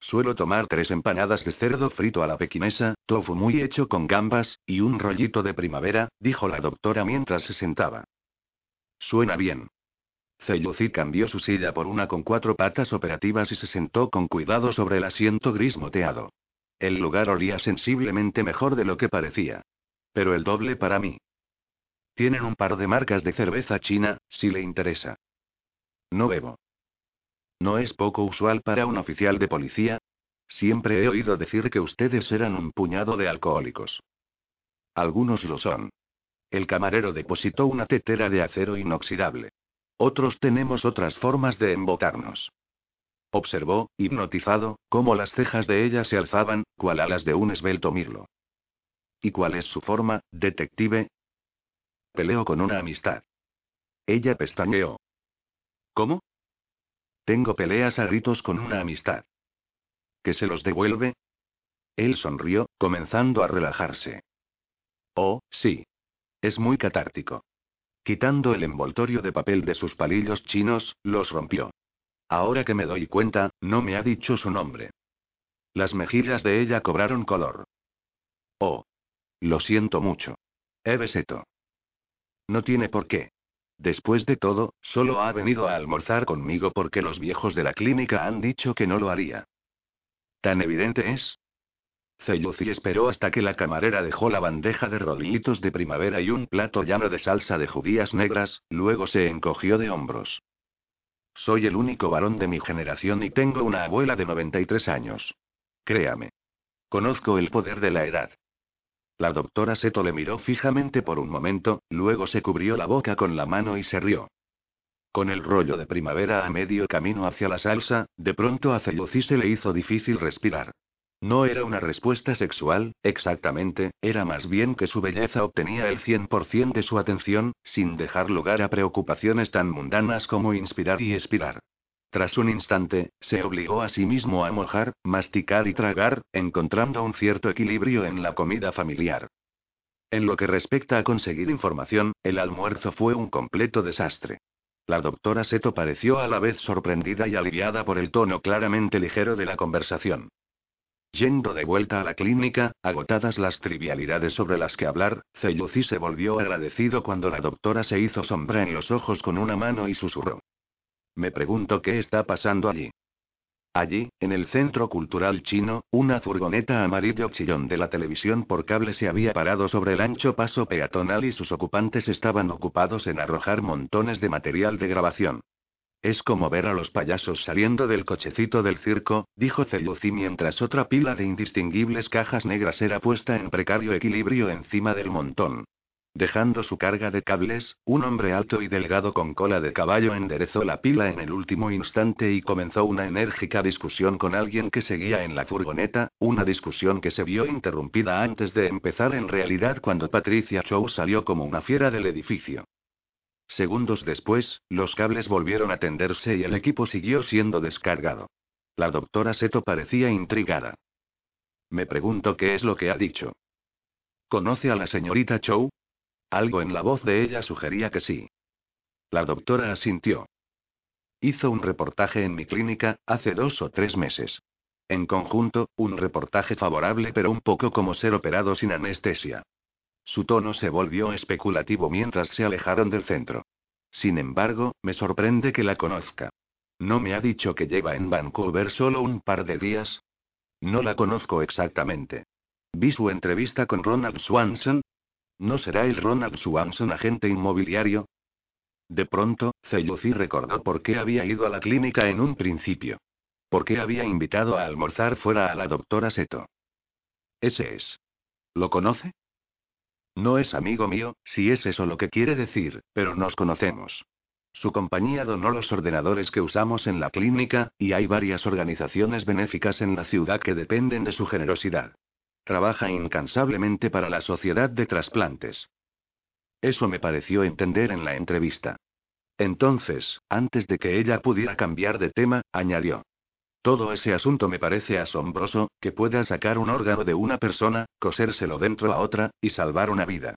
Suelo tomar tres empanadas de cerdo frito a la pequinesa, tofu muy hecho con gambas, y un rollito de primavera, dijo la doctora mientras se sentaba. Suena bien. Cellucid cambió su silla por una con cuatro patas operativas y se sentó con cuidado sobre el asiento gris moteado. El lugar olía sensiblemente mejor de lo que parecía. Pero el doble para mí. Tienen un par de marcas de cerveza china, si le interesa. No bebo. ¿No es poco usual para un oficial de policía? Siempre he oído decir que ustedes eran un puñado de alcohólicos. Algunos lo son. El camarero depositó una tetera de acero inoxidable. Otros tenemos otras formas de embotarnos. Observó, hipnotizado, cómo las cejas de ella se alzaban, cual alas de un esbelto mirlo. ¿Y cuál es su forma, detective? Peleo con una amistad. Ella pestañeó. ¿Cómo? Tengo peleas a gritos con una amistad. ¿Que se los devuelve? Él sonrió, comenzando a relajarse. Oh, sí. Es muy catártico. Quitando el envoltorio de papel de sus palillos chinos, los rompió. Ahora que me doy cuenta, no me ha dicho su nombre. Las mejillas de ella cobraron color. Oh. Lo siento mucho. Ebeseto. No tiene por qué. Después de todo, solo ha venido a almorzar conmigo porque los viejos de la clínica han dicho que no lo haría. ¿Tan evidente es? Celluci esperó hasta que la camarera dejó la bandeja de rollitos de primavera y un plato llano de salsa de judías negras, luego se encogió de hombros. Soy el único varón de mi generación y tengo una abuela de 93 años. Créame. Conozco el poder de la edad. La doctora Seto le miró fijamente por un momento, luego se cubrió la boca con la mano y se rió. Con el rollo de primavera a medio camino hacia la salsa, de pronto a Celluci se le hizo difícil respirar. No era una respuesta sexual, exactamente, era más bien que su belleza obtenía el 100% de su atención, sin dejar lugar a preocupaciones tan mundanas como inspirar y expirar. Tras un instante, se obligó a sí mismo a mojar, masticar y tragar, encontrando un cierto equilibrio en la comida familiar. En lo que respecta a conseguir información, el almuerzo fue un completo desastre. La doctora Seto pareció a la vez sorprendida y aliviada por el tono claramente ligero de la conversación. Yendo de vuelta a la clínica, agotadas las trivialidades sobre las que hablar, Celluci se volvió agradecido cuando la doctora se hizo sombra en los ojos con una mano y susurró. Me pregunto qué está pasando allí. Allí, en el Centro Cultural Chino, una furgoneta amarillo chillón de la televisión por cable se había parado sobre el ancho paso peatonal y sus ocupantes estaban ocupados en arrojar montones de material de grabación. Es como ver a los payasos saliendo del cochecito del circo, dijo Celuci mientras otra pila de indistinguibles cajas negras era puesta en precario equilibrio encima del montón. Dejando su carga de cables, un hombre alto y delgado con cola de caballo enderezó la pila en el último instante y comenzó una enérgica discusión con alguien que seguía en la furgoneta, una discusión que se vio interrumpida antes de empezar en realidad cuando Patricia Chow salió como una fiera del edificio. Segundos después, los cables volvieron a tenderse y el equipo siguió siendo descargado. La doctora Seto parecía intrigada. Me pregunto qué es lo que ha dicho. ¿Conoce a la señorita Chow? Algo en la voz de ella sugería que sí. La doctora asintió. Hizo un reportaje en mi clínica, hace dos o tres meses. En conjunto, un reportaje favorable pero un poco como ser operado sin anestesia. Su tono se volvió especulativo mientras se alejaron del centro. Sin embargo, me sorprende que la conozca. ¿No me ha dicho que lleva en Vancouver solo un par de días? No la conozco exactamente. Vi su entrevista con Ronald Swanson, ¿No será el Ronald Swanson agente inmobiliario? De pronto, Celluci recordó por qué había ido a la clínica en un principio. ¿Por qué había invitado a almorzar fuera a la doctora Seto? Ese es. ¿Lo conoce? No es amigo mío, si es eso lo que quiere decir, pero nos conocemos. Su compañía donó los ordenadores que usamos en la clínica, y hay varias organizaciones benéficas en la ciudad que dependen de su generosidad. Trabaja incansablemente para la sociedad de trasplantes. Eso me pareció entender en la entrevista. Entonces, antes de que ella pudiera cambiar de tema, añadió. Todo ese asunto me parece asombroso, que pueda sacar un órgano de una persona, cosérselo dentro a otra, y salvar una vida.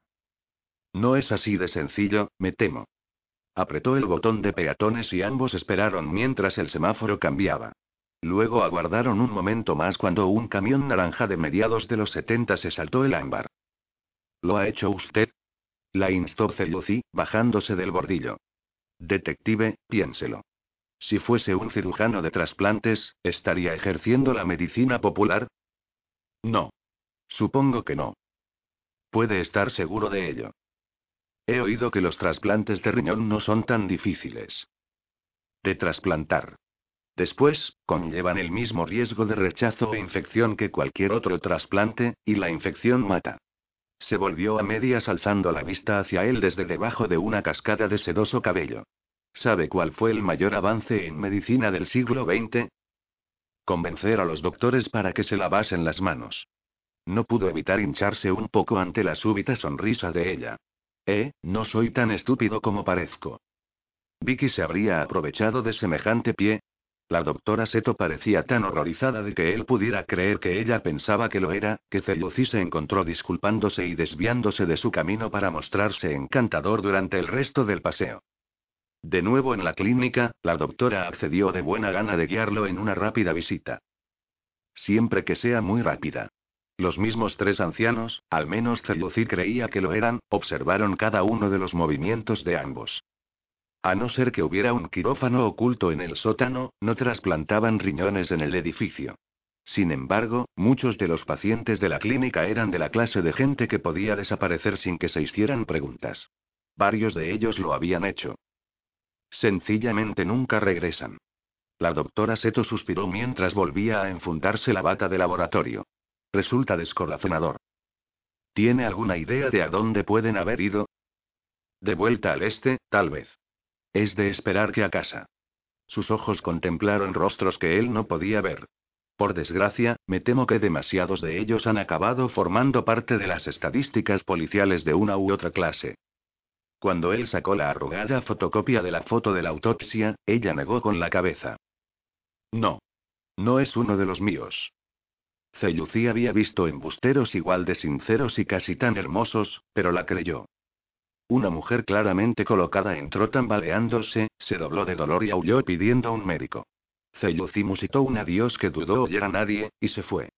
No es así de sencillo, me temo. Apretó el botón de peatones y ambos esperaron mientras el semáforo cambiaba. Luego aguardaron un momento más cuando un camión naranja de mediados de los 70 se saltó el ámbar. ¿Lo ha hecho usted? La instó Celuci, bajándose del bordillo. Detective, piénselo. Si fuese un cirujano de trasplantes, ¿estaría ejerciendo la medicina popular? No. Supongo que no. Puede estar seguro de ello. He oído que los trasplantes de riñón no son tan difíciles. De trasplantar. Después, conllevan el mismo riesgo de rechazo o infección que cualquier otro trasplante, y la infección mata. Se volvió a medias alzando la vista hacia él desde debajo de una cascada de sedoso cabello. ¿Sabe cuál fue el mayor avance en medicina del siglo XX? Convencer a los doctores para que se lavasen las manos. No pudo evitar hincharse un poco ante la súbita sonrisa de ella. Eh, no soy tan estúpido como parezco. Vicky se habría aprovechado de semejante pie, la doctora Seto parecía tan horrorizada de que él pudiera creer que ella pensaba que lo era, que Celuci se encontró disculpándose y desviándose de su camino para mostrarse encantador durante el resto del paseo. De nuevo en la clínica, la doctora accedió de buena gana de guiarlo en una rápida visita. Siempre que sea muy rápida. Los mismos tres ancianos, al menos Celuci creía que lo eran, observaron cada uno de los movimientos de ambos. A no ser que hubiera un quirófano oculto en el sótano, no trasplantaban riñones en el edificio. Sin embargo, muchos de los pacientes de la clínica eran de la clase de gente que podía desaparecer sin que se hicieran preguntas. Varios de ellos lo habían hecho. Sencillamente nunca regresan. La doctora Seto suspiró mientras volvía a enfundarse la bata de laboratorio. Resulta descorazonador. ¿Tiene alguna idea de a dónde pueden haber ido? De vuelta al este, tal vez. Es de esperar que a casa. Sus ojos contemplaron rostros que él no podía ver. Por desgracia, me temo que demasiados de ellos han acabado formando parte de las estadísticas policiales de una u otra clase. Cuando él sacó la arrugada fotocopia de la foto de la autopsia, ella negó con la cabeza. No. No es uno de los míos. Cellucí había visto embusteros igual de sinceros y casi tan hermosos, pero la creyó. Una mujer claramente colocada entró tambaleándose, se dobló de dolor y aulló pidiendo a un médico. Celluci musitó un adiós que dudó oyera nadie, y se fue.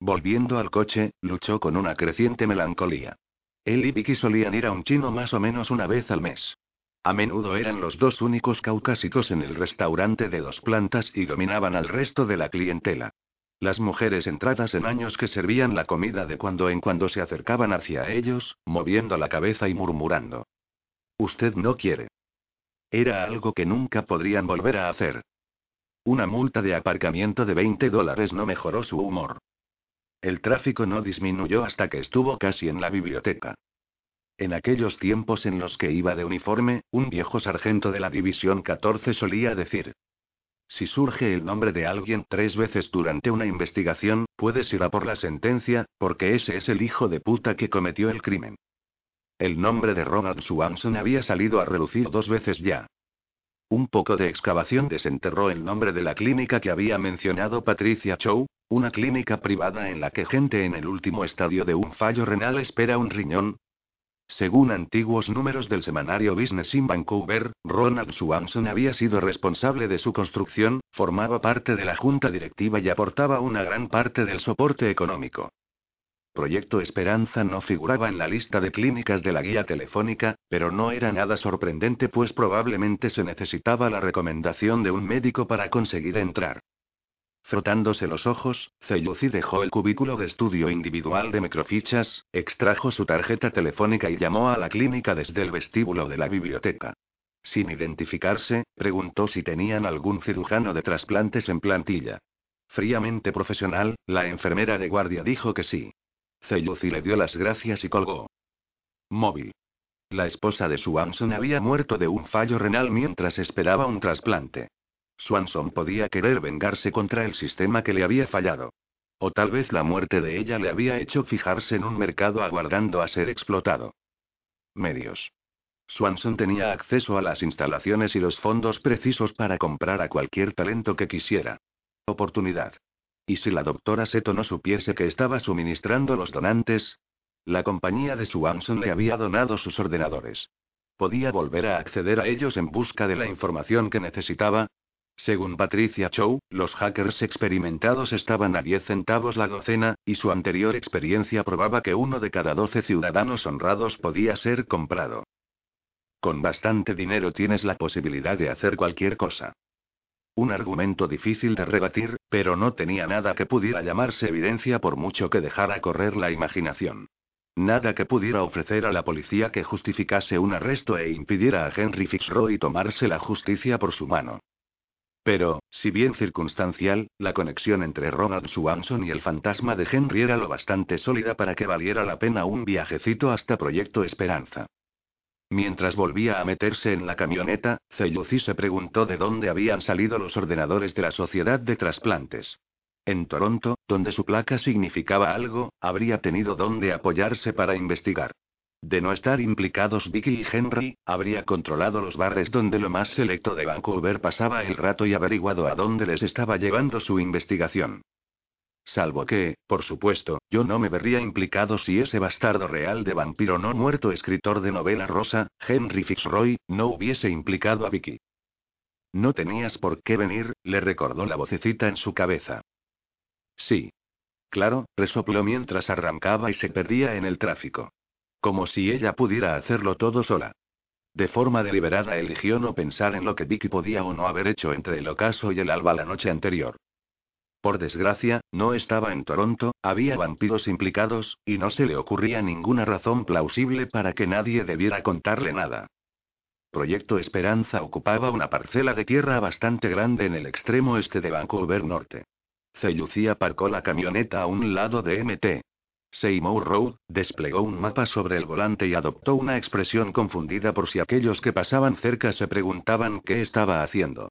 Volviendo al coche, luchó con una creciente melancolía. Él y Vicky solían ir a un chino más o menos una vez al mes. A menudo eran los dos únicos caucásicos en el restaurante de dos plantas y dominaban al resto de la clientela. Las mujeres entradas en años que servían la comida de cuando en cuando se acercaban hacia ellos, moviendo la cabeza y murmurando. Usted no quiere. Era algo que nunca podrían volver a hacer. Una multa de aparcamiento de 20 dólares no mejoró su humor. El tráfico no disminuyó hasta que estuvo casi en la biblioteca. En aquellos tiempos en los que iba de uniforme, un viejo sargento de la División 14 solía decir, si surge el nombre de alguien tres veces durante una investigación, puedes ir a por la sentencia, porque ese es el hijo de puta que cometió el crimen. El nombre de Ronald Swanson había salido a relucir dos veces ya. Un poco de excavación desenterró el nombre de la clínica que había mencionado Patricia Chow, una clínica privada en la que gente en el último estadio de un fallo renal espera un riñón, según antiguos números del semanario Business in Vancouver, Ronald Swanson había sido responsable de su construcción, formaba parte de la junta directiva y aportaba una gran parte del soporte económico. Proyecto Esperanza no figuraba en la lista de clínicas de la guía telefónica, pero no era nada sorprendente pues probablemente se necesitaba la recomendación de un médico para conseguir entrar. Frotándose los ojos, Celluci dejó el cubículo de estudio individual de microfichas, extrajo su tarjeta telefónica y llamó a la clínica desde el vestíbulo de la biblioteca. Sin identificarse, preguntó si tenían algún cirujano de trasplantes en plantilla. Fríamente profesional, la enfermera de guardia dijo que sí. Celluci le dio las gracias y colgó. Móvil. La esposa de Swanson había muerto de un fallo renal mientras esperaba un trasplante. Swanson podía querer vengarse contra el sistema que le había fallado. O tal vez la muerte de ella le había hecho fijarse en un mercado aguardando a ser explotado. Medios. Swanson tenía acceso a las instalaciones y los fondos precisos para comprar a cualquier talento que quisiera. Oportunidad. ¿Y si la doctora Seto no supiese que estaba suministrando los donantes? La compañía de Swanson le había donado sus ordenadores. Podía volver a acceder a ellos en busca de la información que necesitaba, según Patricia Chow, los hackers experimentados estaban a 10 centavos la docena, y su anterior experiencia probaba que uno de cada 12 ciudadanos honrados podía ser comprado. Con bastante dinero tienes la posibilidad de hacer cualquier cosa. Un argumento difícil de rebatir, pero no tenía nada que pudiera llamarse evidencia por mucho que dejara correr la imaginación. Nada que pudiera ofrecer a la policía que justificase un arresto e impidiera a Henry Fitzroy tomarse la justicia por su mano. Pero, si bien circunstancial, la conexión entre Ronald Swanson y el fantasma de Henry era lo bastante sólida para que valiera la pena un viajecito hasta Proyecto Esperanza. Mientras volvía a meterse en la camioneta, Celluci se preguntó de dónde habían salido los ordenadores de la Sociedad de Trasplantes. En Toronto, donde su placa significaba algo, habría tenido dónde apoyarse para investigar. De no estar implicados Vicky y Henry, habría controlado los bares donde lo más selecto de Vancouver pasaba el rato y averiguado a dónde les estaba llevando su investigación. Salvo que, por supuesto, yo no me vería implicado si ese bastardo real de vampiro no muerto escritor de novela rosa, Henry Fitzroy, no hubiese implicado a Vicky. No tenías por qué venir, le recordó la vocecita en su cabeza. Sí. Claro, resopló mientras arrancaba y se perdía en el tráfico. Como si ella pudiera hacerlo todo sola. De forma deliberada eligió no pensar en lo que Vicky podía o no haber hecho entre el ocaso y el alba la noche anterior. Por desgracia, no estaba en Toronto, había vampiros implicados, y no se le ocurría ninguna razón plausible para que nadie debiera contarle nada. Proyecto Esperanza ocupaba una parcela de tierra bastante grande en el extremo este de Vancouver Norte. Cellucía aparcó la camioneta a un lado de MT. Seymour Road, desplegó un mapa sobre el volante y adoptó una expresión confundida por si aquellos que pasaban cerca se preguntaban qué estaba haciendo.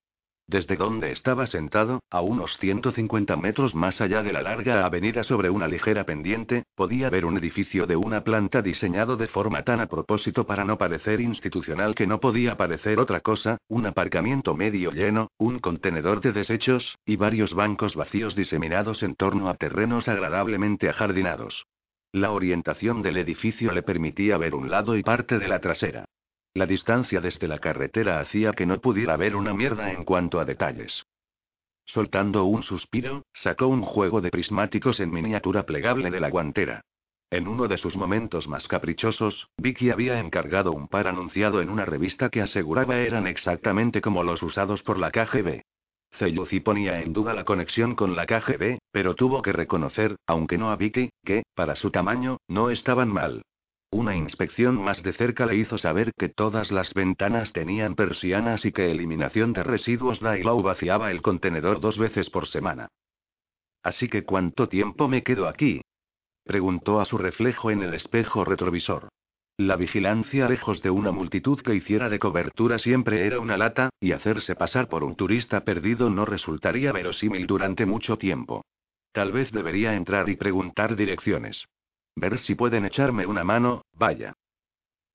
Desde donde estaba sentado, a unos 150 metros más allá de la larga avenida sobre una ligera pendiente, podía ver un edificio de una planta diseñado de forma tan a propósito para no parecer institucional que no podía parecer otra cosa, un aparcamiento medio lleno, un contenedor de desechos, y varios bancos vacíos diseminados en torno a terrenos agradablemente ajardinados. La orientación del edificio le permitía ver un lado y parte de la trasera. La distancia desde la carretera hacía que no pudiera ver una mierda en cuanto a detalles. Soltando un suspiro, sacó un juego de prismáticos en miniatura plegable de la guantera. En uno de sus momentos más caprichosos, Vicky había encargado un par anunciado en una revista que aseguraba eran exactamente como los usados por la KGB. Celluci ponía en duda la conexión con la KGB, pero tuvo que reconocer, aunque no a Vicky, que, para su tamaño, no estaban mal. Una inspección más de cerca le hizo saber que todas las ventanas tenían persianas y que eliminación de residuos Dailau vaciaba el contenedor dos veces por semana. Así que ¿cuánto tiempo me quedo aquí? Preguntó a su reflejo en el espejo retrovisor. La vigilancia lejos de una multitud que hiciera de cobertura siempre era una lata, y hacerse pasar por un turista perdido no resultaría verosímil durante mucho tiempo. Tal vez debería entrar y preguntar direcciones. Ver si pueden echarme una mano, vaya.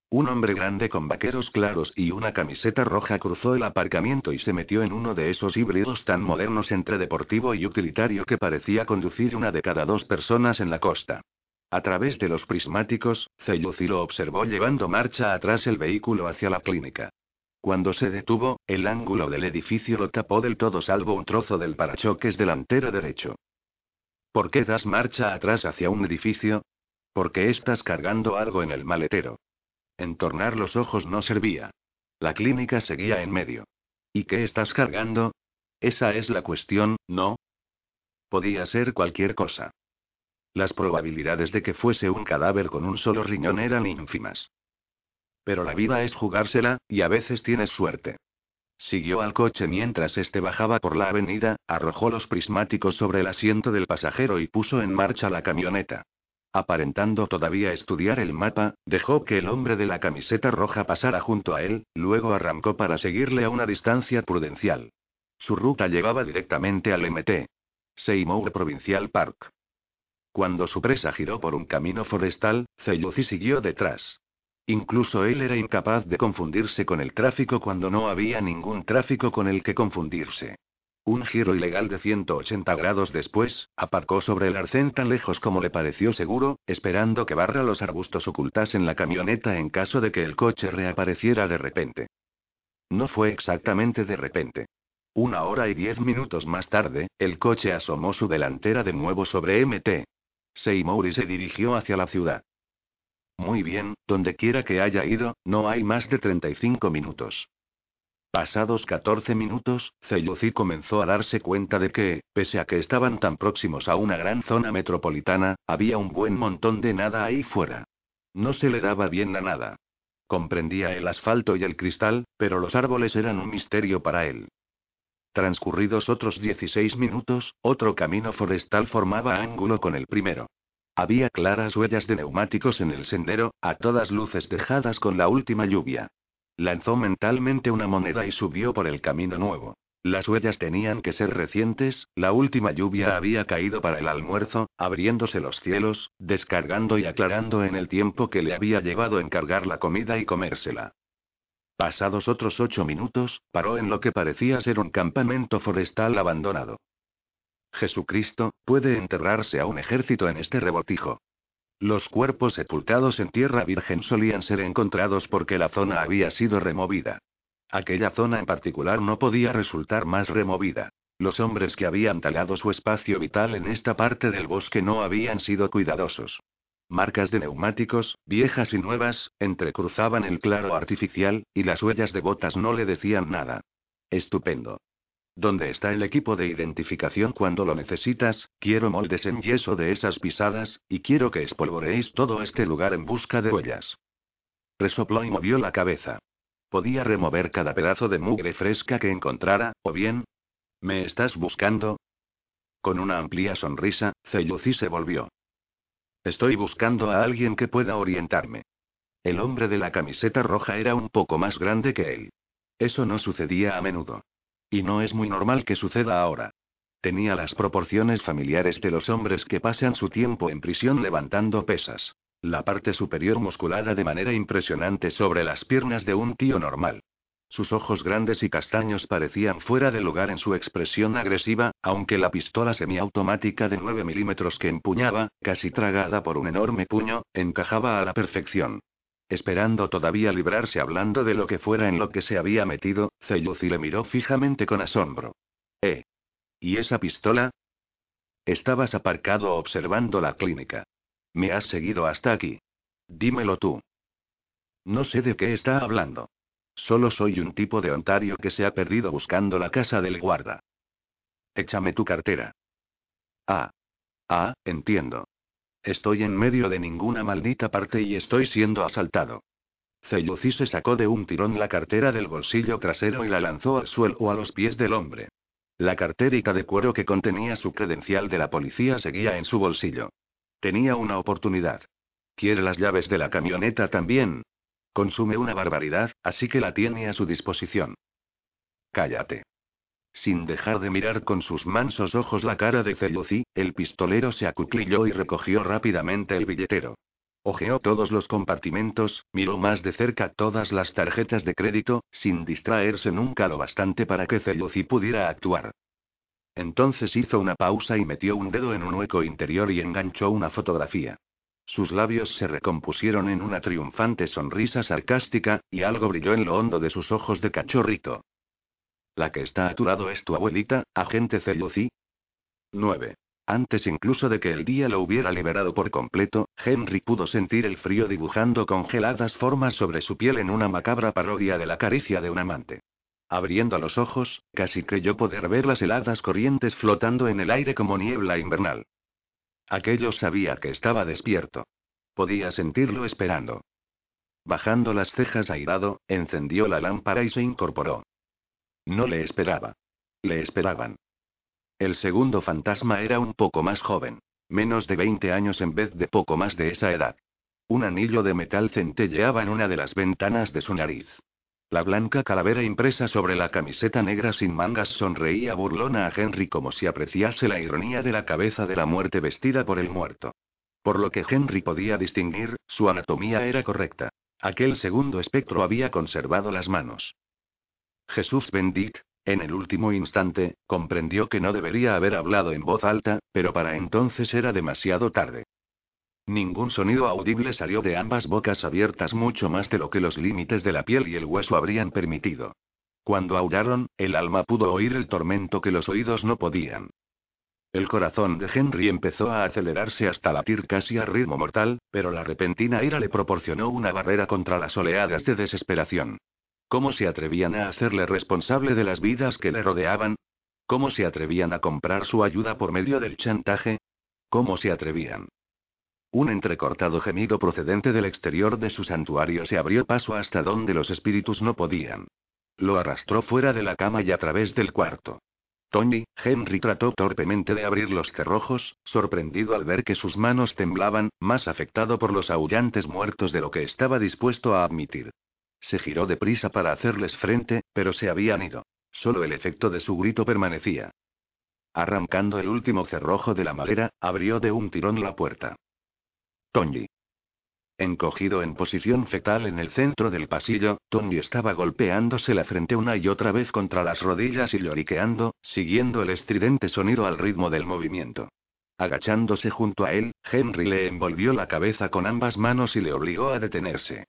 Un hombre grande con vaqueros claros y una camiseta roja cruzó el aparcamiento y se metió en uno de esos híbridos tan modernos entre deportivo y utilitario que parecía conducir una de cada dos personas en la costa. A través de los prismáticos, Celluci lo observó llevando marcha atrás el vehículo hacia la clínica. Cuando se detuvo, el ángulo del edificio lo tapó del todo salvo un trozo del parachoques delantero derecho. ¿Por qué das marcha atrás hacia un edificio? ¿Por qué estás cargando algo en el maletero? Entornar los ojos no servía. La clínica seguía en medio. ¿Y qué estás cargando? Esa es la cuestión, ¿no? Podía ser cualquier cosa. Las probabilidades de que fuese un cadáver con un solo riñón eran ínfimas. Pero la vida es jugársela, y a veces tienes suerte. Siguió al coche mientras este bajaba por la avenida, arrojó los prismáticos sobre el asiento del pasajero y puso en marcha la camioneta. Aparentando todavía estudiar el mapa, dejó que el hombre de la camiseta roja pasara junto a él, luego arrancó para seguirle a una distancia prudencial. Su ruta llevaba directamente al MT. Seymour Provincial Park. Cuando su presa giró por un camino forestal, Celluci siguió detrás. Incluso él era incapaz de confundirse con el tráfico cuando no había ningún tráfico con el que confundirse. Un giro ilegal de 180 grados después, aparcó sobre el arcén tan lejos como le pareció seguro, esperando que barra los arbustos ocultasen la camioneta en caso de que el coche reapareciera de repente. No fue exactamente de repente. Una hora y diez minutos más tarde, el coche asomó su delantera de nuevo sobre MT. Seymour y se dirigió hacia la ciudad. Muy bien, donde quiera que haya ido, no hay más de 35 minutos. Pasados 14 minutos, Celluci comenzó a darse cuenta de que, pese a que estaban tan próximos a una gran zona metropolitana, había un buen montón de nada ahí fuera. No se le daba bien la nada. Comprendía el asfalto y el cristal, pero los árboles eran un misterio para él. Transcurridos otros 16 minutos, otro camino forestal formaba ángulo con el primero. Había claras huellas de neumáticos en el sendero, a todas luces dejadas con la última lluvia. Lanzó mentalmente una moneda y subió por el camino nuevo. Las huellas tenían que ser recientes, la última lluvia había caído para el almuerzo, abriéndose los cielos, descargando y aclarando en el tiempo que le había llevado encargar la comida y comérsela. Pasados otros ocho minutos, paró en lo que parecía ser un campamento forestal abandonado. Jesucristo, puede enterrarse a un ejército en este rebotijo. Los cuerpos sepultados en tierra virgen solían ser encontrados porque la zona había sido removida. Aquella zona en particular no podía resultar más removida. Los hombres que habían talado su espacio vital en esta parte del bosque no habían sido cuidadosos. Marcas de neumáticos, viejas y nuevas, entrecruzaban el claro artificial, y las huellas de botas no le decían nada. Estupendo. ¿Dónde está el equipo de identificación cuando lo necesitas? Quiero moldes en yeso de esas pisadas, y quiero que espolvoreéis todo este lugar en busca de huellas. Resopló y movió la cabeza. Podía remover cada pedazo de mugre fresca que encontrara, o bien. ¿Me estás buscando? Con una amplia sonrisa, Celluci se volvió. Estoy buscando a alguien que pueda orientarme. El hombre de la camiseta roja era un poco más grande que él. Eso no sucedía a menudo. Y no es muy normal que suceda ahora. Tenía las proporciones familiares de los hombres que pasan su tiempo en prisión levantando pesas. La parte superior musculada de manera impresionante sobre las piernas de un tío normal. Sus ojos grandes y castaños parecían fuera de lugar en su expresión agresiva, aunque la pistola semiautomática de 9 milímetros que empuñaba, casi tragada por un enorme puño, encajaba a la perfección. Esperando todavía librarse hablando de lo que fuera en lo que se había metido, Celluci le miró fijamente con asombro. ¿Eh? ¿Y esa pistola? Estabas aparcado observando la clínica. Me has seguido hasta aquí. Dímelo tú. No sé de qué está hablando. Solo soy un tipo de Ontario que se ha perdido buscando la casa del guarda. Échame tu cartera. Ah. Ah, entiendo. Estoy en medio de ninguna maldita parte y estoy siendo asaltado. Celluci se sacó de un tirón la cartera del bolsillo trasero y la lanzó al suelo a los pies del hombre. La carterica de cuero que contenía su credencial de la policía seguía en su bolsillo. Tenía una oportunidad. ¿Quiere las llaves de la camioneta también? Consume una barbaridad, así que la tiene a su disposición. Cállate. Sin dejar de mirar con sus mansos ojos la cara de Celluci, el pistolero se acuclilló y recogió rápidamente el billetero. Ojeó todos los compartimentos, miró más de cerca todas las tarjetas de crédito, sin distraerse nunca lo bastante para que Celluci pudiera actuar. Entonces hizo una pausa y metió un dedo en un hueco interior y enganchó una fotografía. Sus labios se recompusieron en una triunfante sonrisa sarcástica, y algo brilló en lo hondo de sus ojos de cachorrito. La que está a es tu abuelita, agente Celluci. 9. Antes incluso de que el día lo hubiera liberado por completo, Henry pudo sentir el frío dibujando congeladas formas sobre su piel en una macabra parodia de la caricia de un amante. Abriendo los ojos, casi creyó poder ver las heladas corrientes flotando en el aire como niebla invernal. Aquello sabía que estaba despierto. Podía sentirlo esperando. Bajando las cejas airado, encendió la lámpara y se incorporó. No le esperaba. Le esperaban. El segundo fantasma era un poco más joven. Menos de 20 años en vez de poco más de esa edad. Un anillo de metal centelleaba en una de las ventanas de su nariz. La blanca calavera impresa sobre la camiseta negra sin mangas sonreía burlona a Henry como si apreciase la ironía de la cabeza de la muerte vestida por el muerto. Por lo que Henry podía distinguir, su anatomía era correcta. Aquel segundo espectro había conservado las manos. Jesús bendit, en el último instante, comprendió que no debería haber hablado en voz alta, pero para entonces era demasiado tarde. Ningún sonido audible salió de ambas bocas abiertas mucho más de lo que los límites de la piel y el hueso habrían permitido. Cuando aullaron, el alma pudo oír el tormento que los oídos no podían. El corazón de Henry empezó a acelerarse hasta latir casi a ritmo mortal, pero la repentina ira le proporcionó una barrera contra las oleadas de desesperación. ¿Cómo se atrevían a hacerle responsable de las vidas que le rodeaban? ¿Cómo se atrevían a comprar su ayuda por medio del chantaje? ¿Cómo se atrevían? Un entrecortado gemido procedente del exterior de su santuario se abrió paso hasta donde los espíritus no podían. Lo arrastró fuera de la cama y a través del cuarto. Tony, Henry trató torpemente de abrir los cerrojos, sorprendido al ver que sus manos temblaban, más afectado por los aullantes muertos de lo que estaba dispuesto a admitir. Se giró deprisa para hacerles frente, pero se habían ido. Solo el efecto de su grito permanecía. Arrancando el último cerrojo de la madera, abrió de un tirón la puerta. Tony. Encogido en posición fetal en el centro del pasillo, Tony estaba golpeándose la frente una y otra vez contra las rodillas y lloriqueando, siguiendo el estridente sonido al ritmo del movimiento. Agachándose junto a él, Henry le envolvió la cabeza con ambas manos y le obligó a detenerse.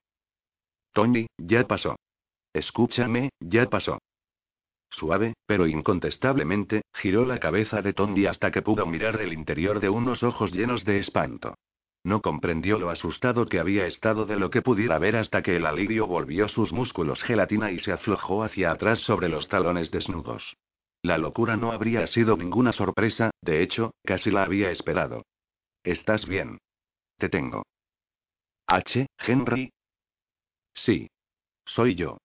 Tony, ya pasó. Escúchame, ya pasó. Suave, pero incontestablemente, giró la cabeza de Tony hasta que pudo mirar el interior de unos ojos llenos de espanto. No comprendió lo asustado que había estado de lo que pudiera ver hasta que el alivio volvió sus músculos gelatina y se aflojó hacia atrás sobre los talones desnudos. La locura no habría sido ninguna sorpresa, de hecho, casi la había esperado. ¿Estás bien? Te tengo. H. Henry, Sí. Soy yo.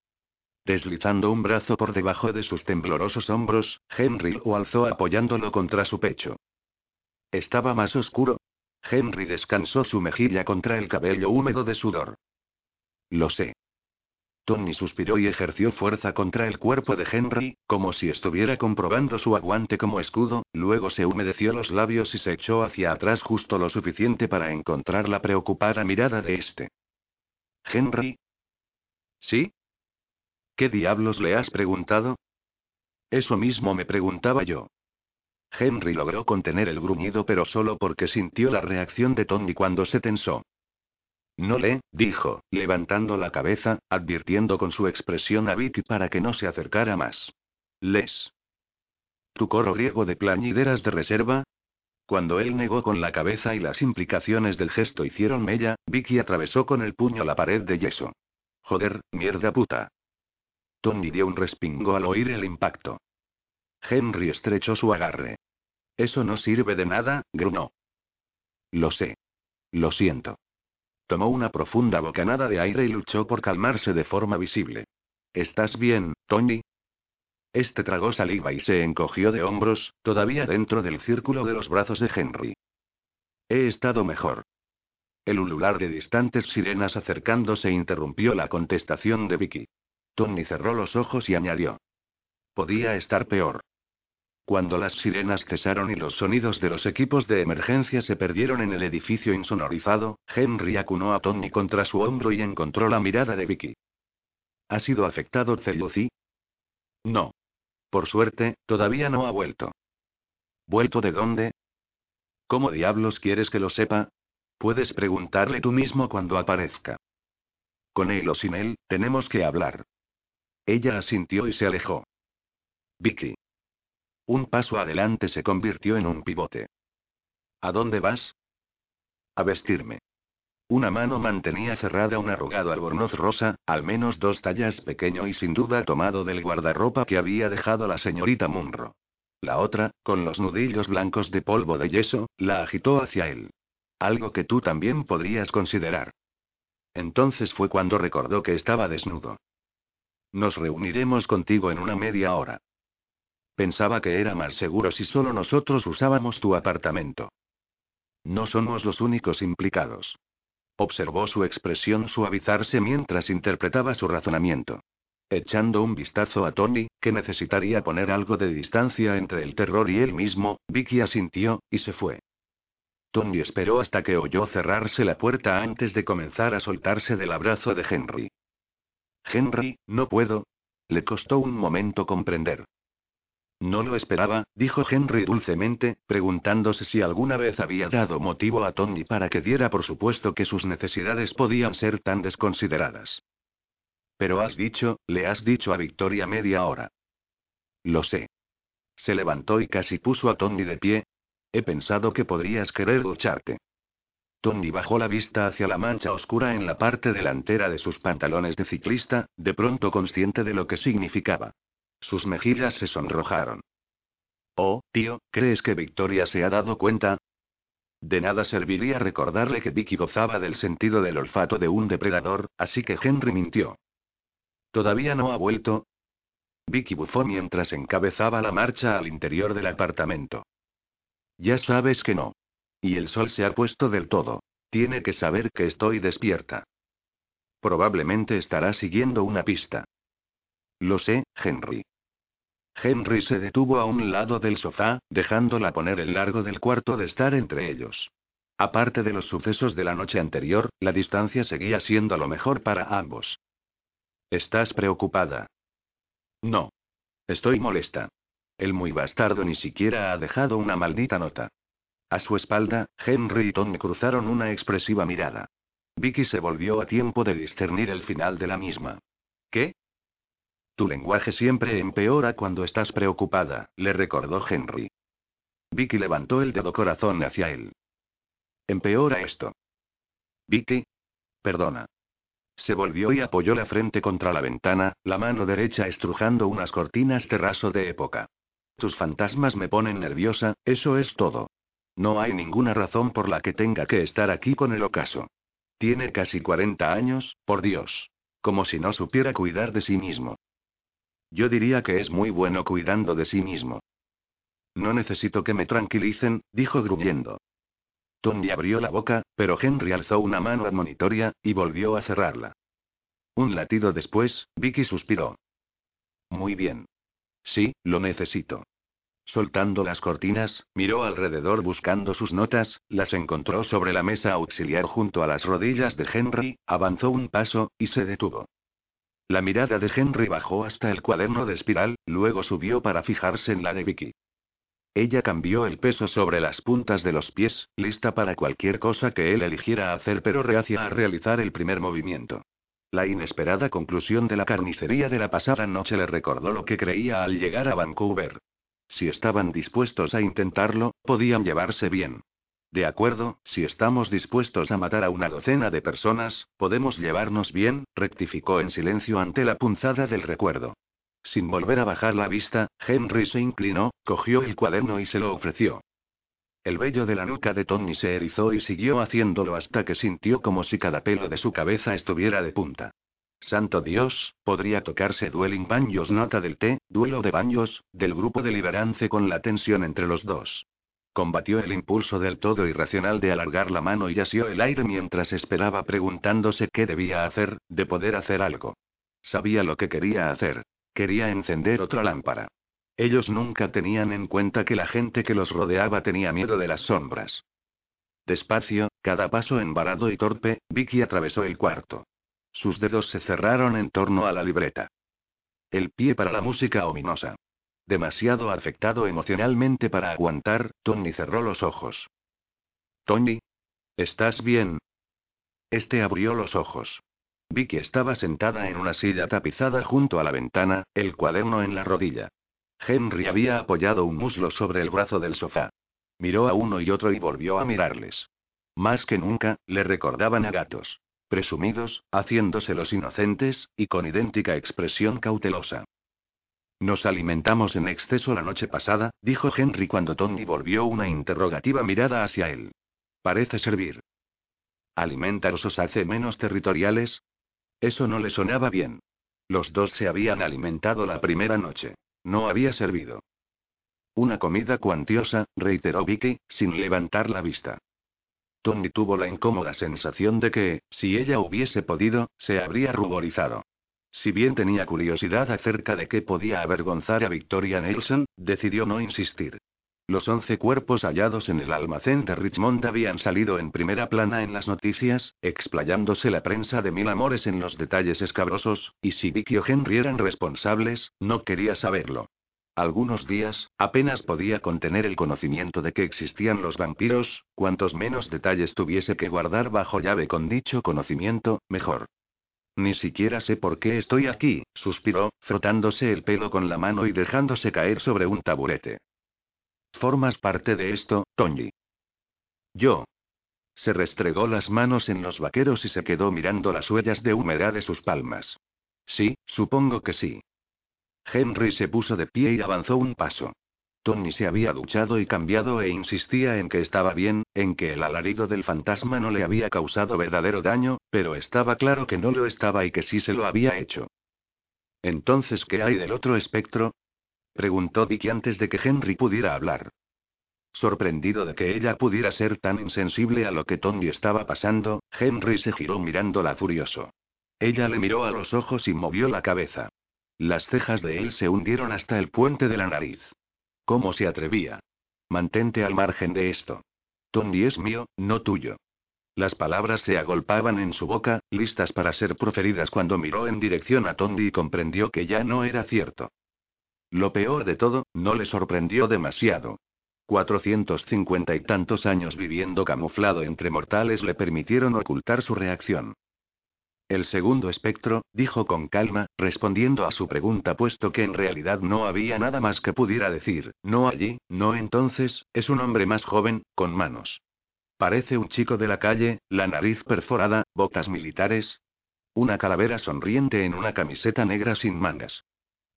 Deslizando un brazo por debajo de sus temblorosos hombros, Henry lo alzó apoyándolo contra su pecho. Estaba más oscuro. Henry descansó su mejilla contra el cabello húmedo de sudor. Lo sé. Tony suspiró y ejerció fuerza contra el cuerpo de Henry, como si estuviera comprobando su aguante como escudo, luego se humedeció los labios y se echó hacia atrás justo lo suficiente para encontrar la preocupada mirada de este. Henry, ¿Sí? ¿Qué diablos le has preguntado? Eso mismo me preguntaba yo. Henry logró contener el gruñido, pero solo porque sintió la reacción de Tony cuando se tensó. No le, dijo, levantando la cabeza, advirtiendo con su expresión a Vicky para que no se acercara más. Les. ¿Tu coro griego de plañideras de reserva? Cuando él negó con la cabeza y las implicaciones del gesto hicieron mella, Vicky atravesó con el puño la pared de yeso. Joder, mierda puta. Tony dio un respingo al oír el impacto. Henry estrechó su agarre. Eso no sirve de nada, grunó. Lo sé. Lo siento. Tomó una profunda bocanada de aire y luchó por calmarse de forma visible. ¿Estás bien, Tony? Este tragó saliva y se encogió de hombros, todavía dentro del círculo de los brazos de Henry. He estado mejor. El ulular de distantes sirenas acercándose interrumpió la contestación de Vicky. Tony cerró los ojos y añadió. Podía estar peor. Cuando las sirenas cesaron y los sonidos de los equipos de emergencia se perdieron en el edificio insonorizado, Henry acunó a Tony contra su hombro y encontró la mirada de Vicky. ¿Ha sido afectado Celuci? No. Por suerte, todavía no ha vuelto. ¿Vuelto de dónde? ¿Cómo diablos quieres que lo sepa? Puedes preguntarle tú mismo cuando aparezca. Con él o sin él, tenemos que hablar. Ella asintió y se alejó. Vicky. Un paso adelante se convirtió en un pivote. ¿A dónde vas? A vestirme. Una mano mantenía cerrada un arrugado albornoz rosa, al menos dos tallas pequeño y sin duda tomado del guardarropa que había dejado la señorita Munro. La otra, con los nudillos blancos de polvo de yeso, la agitó hacia él. Algo que tú también podrías considerar. Entonces fue cuando recordó que estaba desnudo. Nos reuniremos contigo en una media hora. Pensaba que era más seguro si solo nosotros usábamos tu apartamento. No somos los únicos implicados. Observó su expresión suavizarse mientras interpretaba su razonamiento. Echando un vistazo a Tony, que necesitaría poner algo de distancia entre el terror y él mismo, Vicky asintió, y se fue. Tony esperó hasta que oyó cerrarse la puerta antes de comenzar a soltarse del abrazo de Henry. Henry, no puedo. Le costó un momento comprender. No lo esperaba, dijo Henry dulcemente, preguntándose si alguna vez había dado motivo a Tony para que diera por supuesto que sus necesidades podían ser tan desconsideradas. Pero has dicho, le has dicho a Victoria media hora. Lo sé. Se levantó y casi puso a Tony de pie. He pensado que podrías querer ducharte. Tony bajó la vista hacia la mancha oscura en la parte delantera de sus pantalones de ciclista, de pronto consciente de lo que significaba. Sus mejillas se sonrojaron. Oh, tío, ¿crees que Victoria se ha dado cuenta? De nada serviría recordarle que Vicky gozaba del sentido del olfato de un depredador, así que Henry mintió. ¿Todavía no ha vuelto? Vicky bufó mientras encabezaba la marcha al interior del apartamento. Ya sabes que no. Y el sol se ha puesto del todo. Tiene que saber que estoy despierta. Probablemente estará siguiendo una pista. Lo sé, Henry. Henry se detuvo a un lado del sofá, dejándola poner el largo del cuarto de estar entre ellos. Aparte de los sucesos de la noche anterior, la distancia seguía siendo lo mejor para ambos. ¿Estás preocupada? No. Estoy molesta. El muy bastardo ni siquiera ha dejado una maldita nota. A su espalda, Henry y Tom cruzaron una expresiva mirada. Vicky se volvió a tiempo de discernir el final de la misma. ¿Qué? Tu lenguaje siempre empeora cuando estás preocupada, le recordó Henry. Vicky levantó el dedo corazón hacia él. Empeora esto. Vicky. Perdona. Se volvió y apoyó la frente contra la ventana, la mano derecha estrujando unas cortinas de raso de época. Tus fantasmas me ponen nerviosa, eso es todo. No hay ninguna razón por la que tenga que estar aquí con el ocaso. Tiene casi 40 años, por Dios. Como si no supiera cuidar de sí mismo. Yo diría que es muy bueno cuidando de sí mismo. No necesito que me tranquilicen, dijo gruñendo. Tony abrió la boca, pero Henry alzó una mano admonitoria, y volvió a cerrarla. Un latido después, Vicky suspiró. Muy bien. Sí, lo necesito. Soltando las cortinas, miró alrededor buscando sus notas, las encontró sobre la mesa auxiliar junto a las rodillas de Henry, avanzó un paso, y se detuvo. La mirada de Henry bajó hasta el cuaderno de espiral, luego subió para fijarse en la de Vicky. Ella cambió el peso sobre las puntas de los pies, lista para cualquier cosa que él eligiera hacer pero reacia a realizar el primer movimiento. La inesperada conclusión de la carnicería de la pasada noche le recordó lo que creía al llegar a Vancouver. Si estaban dispuestos a intentarlo, podían llevarse bien. De acuerdo, si estamos dispuestos a matar a una docena de personas, podemos llevarnos bien, rectificó en silencio ante la punzada del recuerdo. Sin volver a bajar la vista, Henry se inclinó, cogió el cuaderno y se lo ofreció. El vello de la nuca de Tony se erizó y siguió haciéndolo hasta que sintió como si cada pelo de su cabeza estuviera de punta. Santo Dios, podría tocarse Dueling Banjos nota del té, duelo de baños, del grupo deliberante con la tensión entre los dos. Combatió el impulso del todo irracional de alargar la mano y asió el aire mientras esperaba preguntándose qué debía hacer, de poder hacer algo. Sabía lo que quería hacer. Quería encender otra lámpara. Ellos nunca tenían en cuenta que la gente que los rodeaba tenía miedo de las sombras. Despacio, cada paso embarado y torpe, Vicky atravesó el cuarto. Sus dedos se cerraron en torno a la libreta. El pie para la música ominosa. Demasiado afectado emocionalmente para aguantar, Tony cerró los ojos. Tony. ¿Estás bien? Este abrió los ojos. Vicky estaba sentada en una silla tapizada junto a la ventana, el cuaderno en la rodilla. Henry había apoyado un muslo sobre el brazo del sofá. Miró a uno y otro y volvió a mirarles. Más que nunca, le recordaban a gatos. Presumidos, haciéndose los inocentes, y con idéntica expresión cautelosa. Nos alimentamos en exceso la noche pasada, dijo Henry cuando Tony volvió una interrogativa mirada hacia él. Parece servir. ¿Alimentaros os hace menos territoriales? Eso no le sonaba bien. Los dos se habían alimentado la primera noche. No había servido. Una comida cuantiosa, reiteró Vicky, sin levantar la vista. Tony tuvo la incómoda sensación de que, si ella hubiese podido, se habría ruborizado. Si bien tenía curiosidad acerca de qué podía avergonzar a Victoria Nelson, decidió no insistir. Los once cuerpos hallados en el almacén de Richmond habían salido en primera plana en las noticias, explayándose la prensa de mil amores en los detalles escabrosos, y si Vicky o Henry eran responsables, no quería saberlo. Algunos días, apenas podía contener el conocimiento de que existían los vampiros, cuantos menos detalles tuviese que guardar bajo llave con dicho conocimiento, mejor. Ni siquiera sé por qué estoy aquí, suspiró, frotándose el pelo con la mano y dejándose caer sobre un taburete. Formas parte de esto, Tony. Yo. Se restregó las manos en los vaqueros y se quedó mirando las huellas de humedad de sus palmas. Sí, supongo que sí. Henry se puso de pie y avanzó un paso. Tony se había duchado y cambiado e insistía en que estaba bien, en que el alarido del fantasma no le había causado verdadero daño, pero estaba claro que no lo estaba y que sí se lo había hecho. Entonces, ¿qué hay del otro espectro? Preguntó Vicky antes de que Henry pudiera hablar. Sorprendido de que ella pudiera ser tan insensible a lo que Tony estaba pasando, Henry se giró mirándola furioso. Ella le miró a los ojos y movió la cabeza. Las cejas de él se hundieron hasta el puente de la nariz. ¿Cómo se atrevía? Mantente al margen de esto. Tony es mío, no tuyo. Las palabras se agolpaban en su boca, listas para ser proferidas cuando miró en dirección a Tony y comprendió que ya no era cierto. Lo peor de todo, no le sorprendió demasiado. Cuatrocientos cincuenta y tantos años viviendo camuflado entre mortales le permitieron ocultar su reacción. El segundo espectro, dijo con calma, respondiendo a su pregunta puesto que en realidad no había nada más que pudiera decir, no allí, no entonces, es un hombre más joven, con manos. Parece un chico de la calle, la nariz perforada, botas militares. Una calavera sonriente en una camiseta negra sin mangas.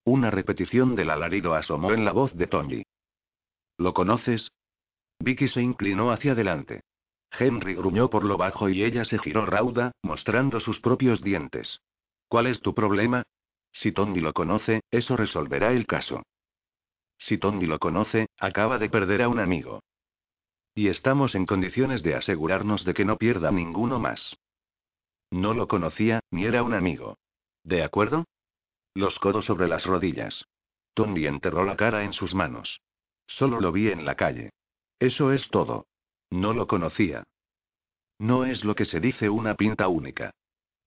Una repetición del alarido asomó en la voz de Tony. ¿Lo conoces? Vicky se inclinó hacia adelante. Henry gruñó por lo bajo y ella se giró rauda, mostrando sus propios dientes. ¿Cuál es tu problema? Si Tony lo conoce, eso resolverá el caso. Si Tony lo conoce, acaba de perder a un amigo. Y estamos en condiciones de asegurarnos de que no pierda ninguno más. No lo conocía, ni era un amigo. ¿De acuerdo? Los codos sobre las rodillas. Tony enterró la cara en sus manos. Solo lo vi en la calle. Eso es todo. No lo conocía. No es lo que se dice una pinta única.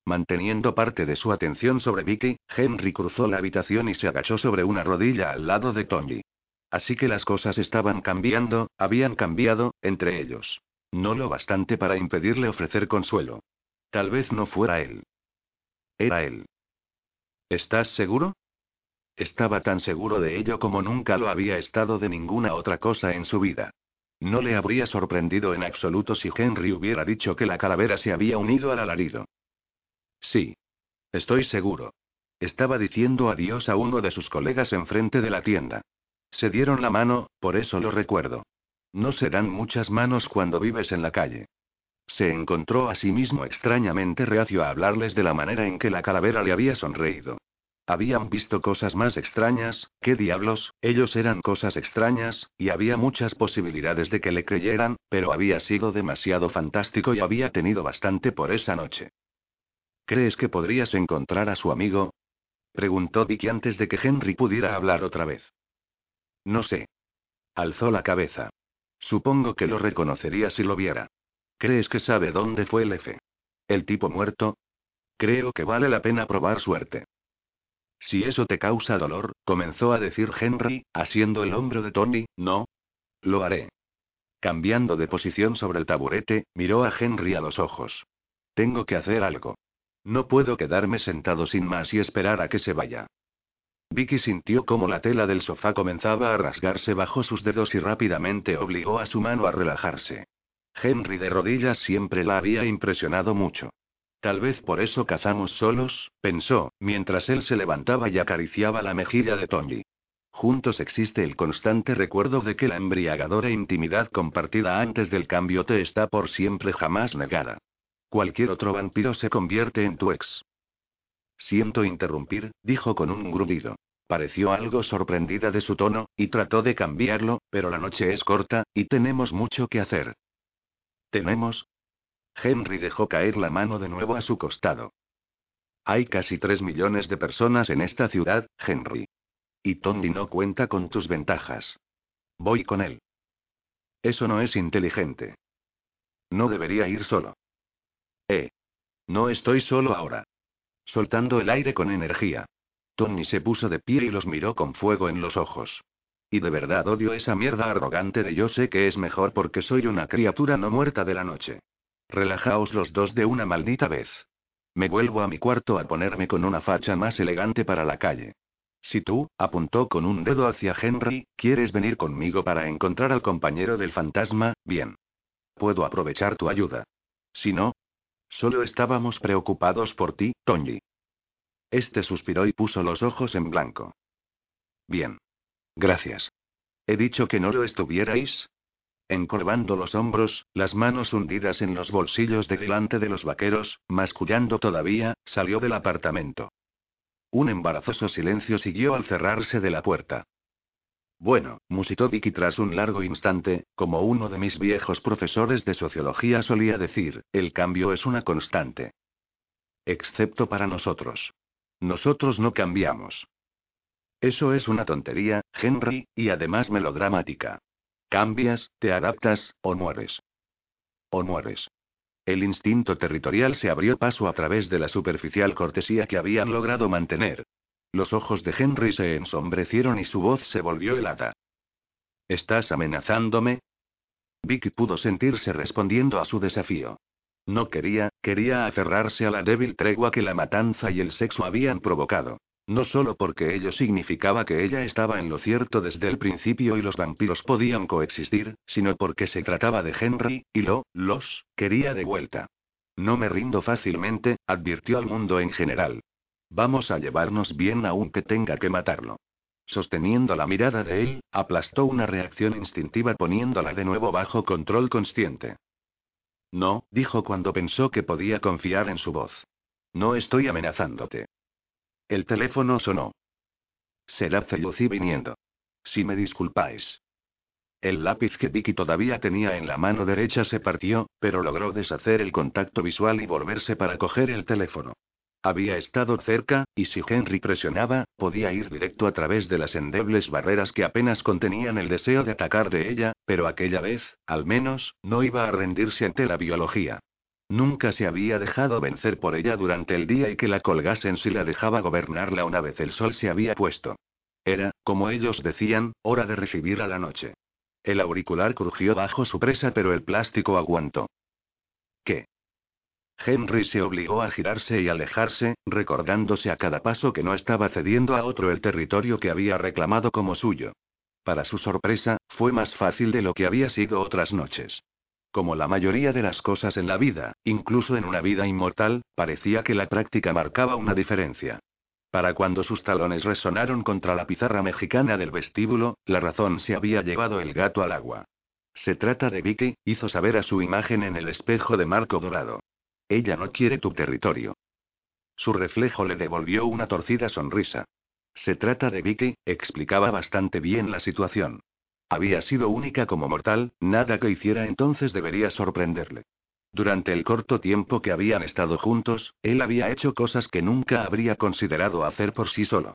Manteniendo parte de su atención sobre Vicky, Henry cruzó la habitación y se agachó sobre una rodilla al lado de Tony. Así que las cosas estaban cambiando, habían cambiado, entre ellos. No lo bastante para impedirle ofrecer consuelo. Tal vez no fuera él. Era él. ¿Estás seguro? Estaba tan seguro de ello como nunca lo había estado de ninguna otra cosa en su vida. No le habría sorprendido en absoluto si Henry hubiera dicho que la calavera se había unido al alarido. Sí. Estoy seguro. Estaba diciendo adiós a uno de sus colegas enfrente de la tienda. Se dieron la mano, por eso lo recuerdo. No serán muchas manos cuando vives en la calle. Se encontró a sí mismo extrañamente reacio a hablarles de la manera en que la calavera le había sonreído. Habían visto cosas más extrañas, ¿qué diablos? Ellos eran cosas extrañas, y había muchas posibilidades de que le creyeran, pero había sido demasiado fantástico y había tenido bastante por esa noche. ¿Crees que podrías encontrar a su amigo? Preguntó Vicky antes de que Henry pudiera hablar otra vez. No sé. Alzó la cabeza. Supongo que lo reconocería si lo viera. ¿Crees que sabe dónde fue el F? ¿El tipo muerto? Creo que vale la pena probar suerte. Si eso te causa dolor, comenzó a decir Henry, asiendo el hombro de Tony, no. Lo haré. Cambiando de posición sobre el taburete, miró a Henry a los ojos. Tengo que hacer algo. No puedo quedarme sentado sin más y esperar a que se vaya. Vicky sintió como la tela del sofá comenzaba a rasgarse bajo sus dedos y rápidamente obligó a su mano a relajarse. Henry de rodillas siempre la había impresionado mucho. Tal vez por eso cazamos solos, pensó, mientras él se levantaba y acariciaba la mejilla de Tony. Juntos existe el constante recuerdo de que la embriagadora intimidad compartida antes del cambio te está por siempre jamás negada. Cualquier otro vampiro se convierte en tu ex. Siento interrumpir, dijo con un grudido. Pareció algo sorprendida de su tono, y trató de cambiarlo, pero la noche es corta, y tenemos mucho que hacer. ¿Tenemos? Henry dejó caer la mano de nuevo a su costado. Hay casi tres millones de personas en esta ciudad, Henry. Y Tony no cuenta con tus ventajas. Voy con él. Eso no es inteligente. No debería ir solo. Eh. No estoy solo ahora soltando el aire con energía. Tony se puso de pie y los miró con fuego en los ojos. Y de verdad odio esa mierda arrogante de yo sé que es mejor porque soy una criatura no muerta de la noche. Relajaos los dos de una maldita vez. Me vuelvo a mi cuarto a ponerme con una facha más elegante para la calle. Si tú, apuntó con un dedo hacia Henry, quieres venir conmigo para encontrar al compañero del fantasma, bien. Puedo aprovechar tu ayuda. Si no, Solo estábamos preocupados por ti, Tony. Este suspiró y puso los ojos en blanco. Bien. Gracias. ¿He dicho que no lo estuvierais? Encorvando los hombros, las manos hundidas en los bolsillos de delante de los vaqueros, mascullando todavía, salió del apartamento. Un embarazoso silencio siguió al cerrarse de la puerta. Bueno, musitó Vicky tras un largo instante, como uno de mis viejos profesores de sociología solía decir, el cambio es una constante. Excepto para nosotros. Nosotros no cambiamos. Eso es una tontería, Henry, y además melodramática. Cambias, te adaptas, o mueres. O mueres. El instinto territorial se abrió paso a través de la superficial cortesía que habían logrado mantener, los ojos de Henry se ensombrecieron y su voz se volvió helada. ¿Estás amenazándome? Vicky pudo sentirse respondiendo a su desafío. No quería, quería aferrarse a la débil tregua que la matanza y el sexo habían provocado. No solo porque ello significaba que ella estaba en lo cierto desde el principio y los vampiros podían coexistir, sino porque se trataba de Henry, y lo, los, quería de vuelta. No me rindo fácilmente, advirtió al mundo en general. Vamos a llevarnos bien aunque tenga que matarlo. Sosteniendo la mirada de él, aplastó una reacción instintiva poniéndola de nuevo bajo control consciente. No, dijo cuando pensó que podía confiar en su voz. No estoy amenazándote. El teléfono sonó. Será Celucí viniendo. Si me disculpáis. El lápiz que Vicky todavía tenía en la mano derecha se partió, pero logró deshacer el contacto visual y volverse para coger el teléfono. Había estado cerca, y si Henry presionaba, podía ir directo a través de las endebles barreras que apenas contenían el deseo de atacar de ella, pero aquella vez, al menos, no iba a rendirse ante la biología. Nunca se había dejado vencer por ella durante el día y que la colgasen si la dejaba gobernarla una vez el sol se había puesto. Era, como ellos decían, hora de recibir a la noche. El auricular crujió bajo su presa pero el plástico aguantó. ¿Qué? Henry se obligó a girarse y alejarse, recordándose a cada paso que no estaba cediendo a otro el territorio que había reclamado como suyo. Para su sorpresa, fue más fácil de lo que había sido otras noches. Como la mayoría de las cosas en la vida, incluso en una vida inmortal, parecía que la práctica marcaba una diferencia. Para cuando sus talones resonaron contra la pizarra mexicana del vestíbulo, la razón se había llevado el gato al agua. Se trata de Vicky, hizo saber a su imagen en el espejo de marco dorado. Ella no quiere tu territorio. Su reflejo le devolvió una torcida sonrisa. Se trata de Vicky, explicaba bastante bien la situación. Había sido única como mortal, nada que hiciera entonces debería sorprenderle. Durante el corto tiempo que habían estado juntos, él había hecho cosas que nunca habría considerado hacer por sí solo.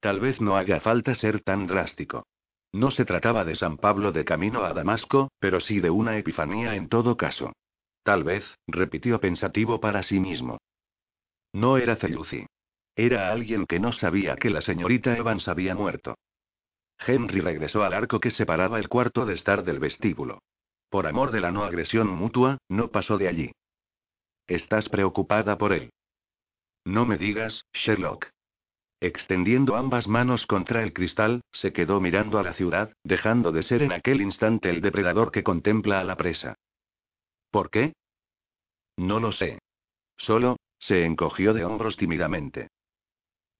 Tal vez no haga falta ser tan drástico. No se trataba de San Pablo de camino a Damasco, pero sí de una epifanía en todo caso. Tal vez, repitió pensativo para sí mismo. No era Celuci. Era alguien que no sabía que la señorita Evans había muerto. Henry regresó al arco que separaba el cuarto de estar del vestíbulo. Por amor de la no agresión mutua, no pasó de allí. ¿Estás preocupada por él? No me digas, Sherlock. Extendiendo ambas manos contra el cristal, se quedó mirando a la ciudad, dejando de ser en aquel instante el depredador que contempla a la presa. ¿Por qué? No lo sé. Solo, se encogió de hombros tímidamente.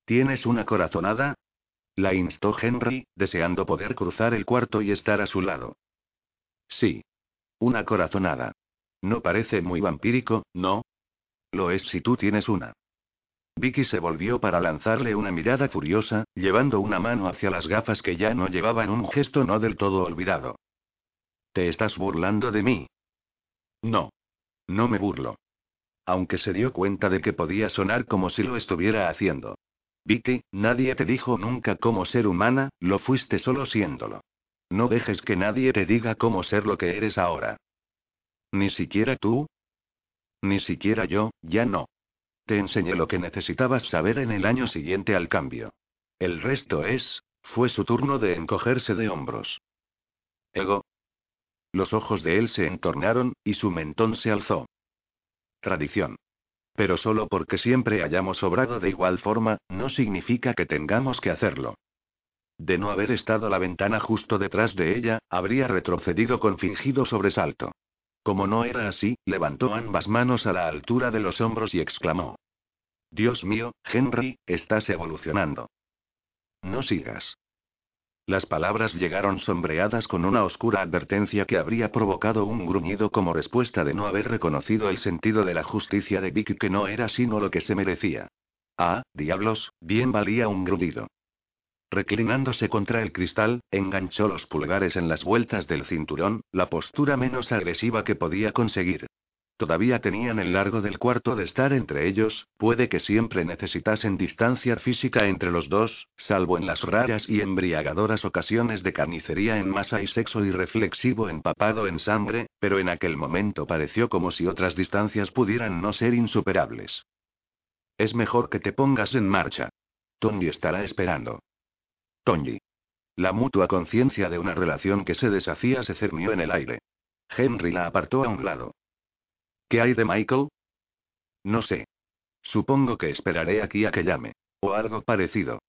¿Tienes una corazonada? La instó Henry, deseando poder cruzar el cuarto y estar a su lado. Sí. Una corazonada. No parece muy vampírico, ¿no? Lo es si tú tienes una. Vicky se volvió para lanzarle una mirada furiosa, llevando una mano hacia las gafas que ya no llevaba en un gesto no del todo olvidado. ¿Te estás burlando de mí? No. No me burlo. Aunque se dio cuenta de que podía sonar como si lo estuviera haciendo. Vicky, nadie te dijo nunca cómo ser humana, lo fuiste solo siéndolo. No dejes que nadie te diga cómo ser lo que eres ahora. ¿Ni siquiera tú? Ni siquiera yo, ya no. Te enseñé lo que necesitabas saber en el año siguiente al cambio. El resto es, fue su turno de encogerse de hombros. Ego. Los ojos de él se entornaron, y su mentón se alzó. Tradición. Pero solo porque siempre hayamos obrado de igual forma, no significa que tengamos que hacerlo. De no haber estado la ventana justo detrás de ella, habría retrocedido con fingido sobresalto. Como no era así, levantó ambas manos a la altura de los hombros y exclamó. Dios mío, Henry, estás evolucionando. No sigas. Las palabras llegaron sombreadas con una oscura advertencia que habría provocado un gruñido como respuesta de no haber reconocido el sentido de la justicia de Vicky que no era sino lo que se merecía. Ah, diablos, bien valía un gruñido. Reclinándose contra el cristal, enganchó los pulgares en las vueltas del cinturón, la postura menos agresiva que podía conseguir. Todavía tenían el largo del cuarto de estar entre ellos, puede que siempre necesitasen distancia física entre los dos, salvo en las raras y embriagadoras ocasiones de carnicería en masa y sexo irreflexivo empapado en sangre, pero en aquel momento pareció como si otras distancias pudieran no ser insuperables. Es mejor que te pongas en marcha. Tony estará esperando. Tony. La mutua conciencia de una relación que se deshacía se cernió en el aire. Henry la apartó a un lado. ¿Qué hay de Michael? No sé. Supongo que esperaré aquí a que llame. O algo parecido.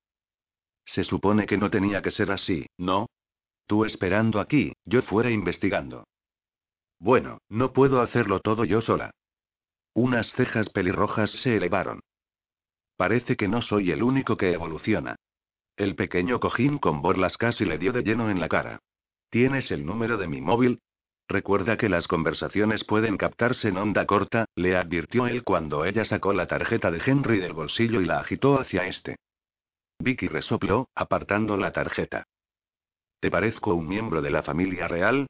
Se supone que no tenía que ser así, ¿no? Tú esperando aquí, yo fuera investigando. Bueno, no puedo hacerlo todo yo sola. Unas cejas pelirrojas se elevaron. Parece que no soy el único que evoluciona. El pequeño cojín con borlas casi le dio de lleno en la cara. ¿Tienes el número de mi móvil? Recuerda que las conversaciones pueden captarse en onda corta, le advirtió él cuando ella sacó la tarjeta de Henry del bolsillo y la agitó hacia este. Vicky resopló, apartando la tarjeta. ¿Te parezco un miembro de la familia real?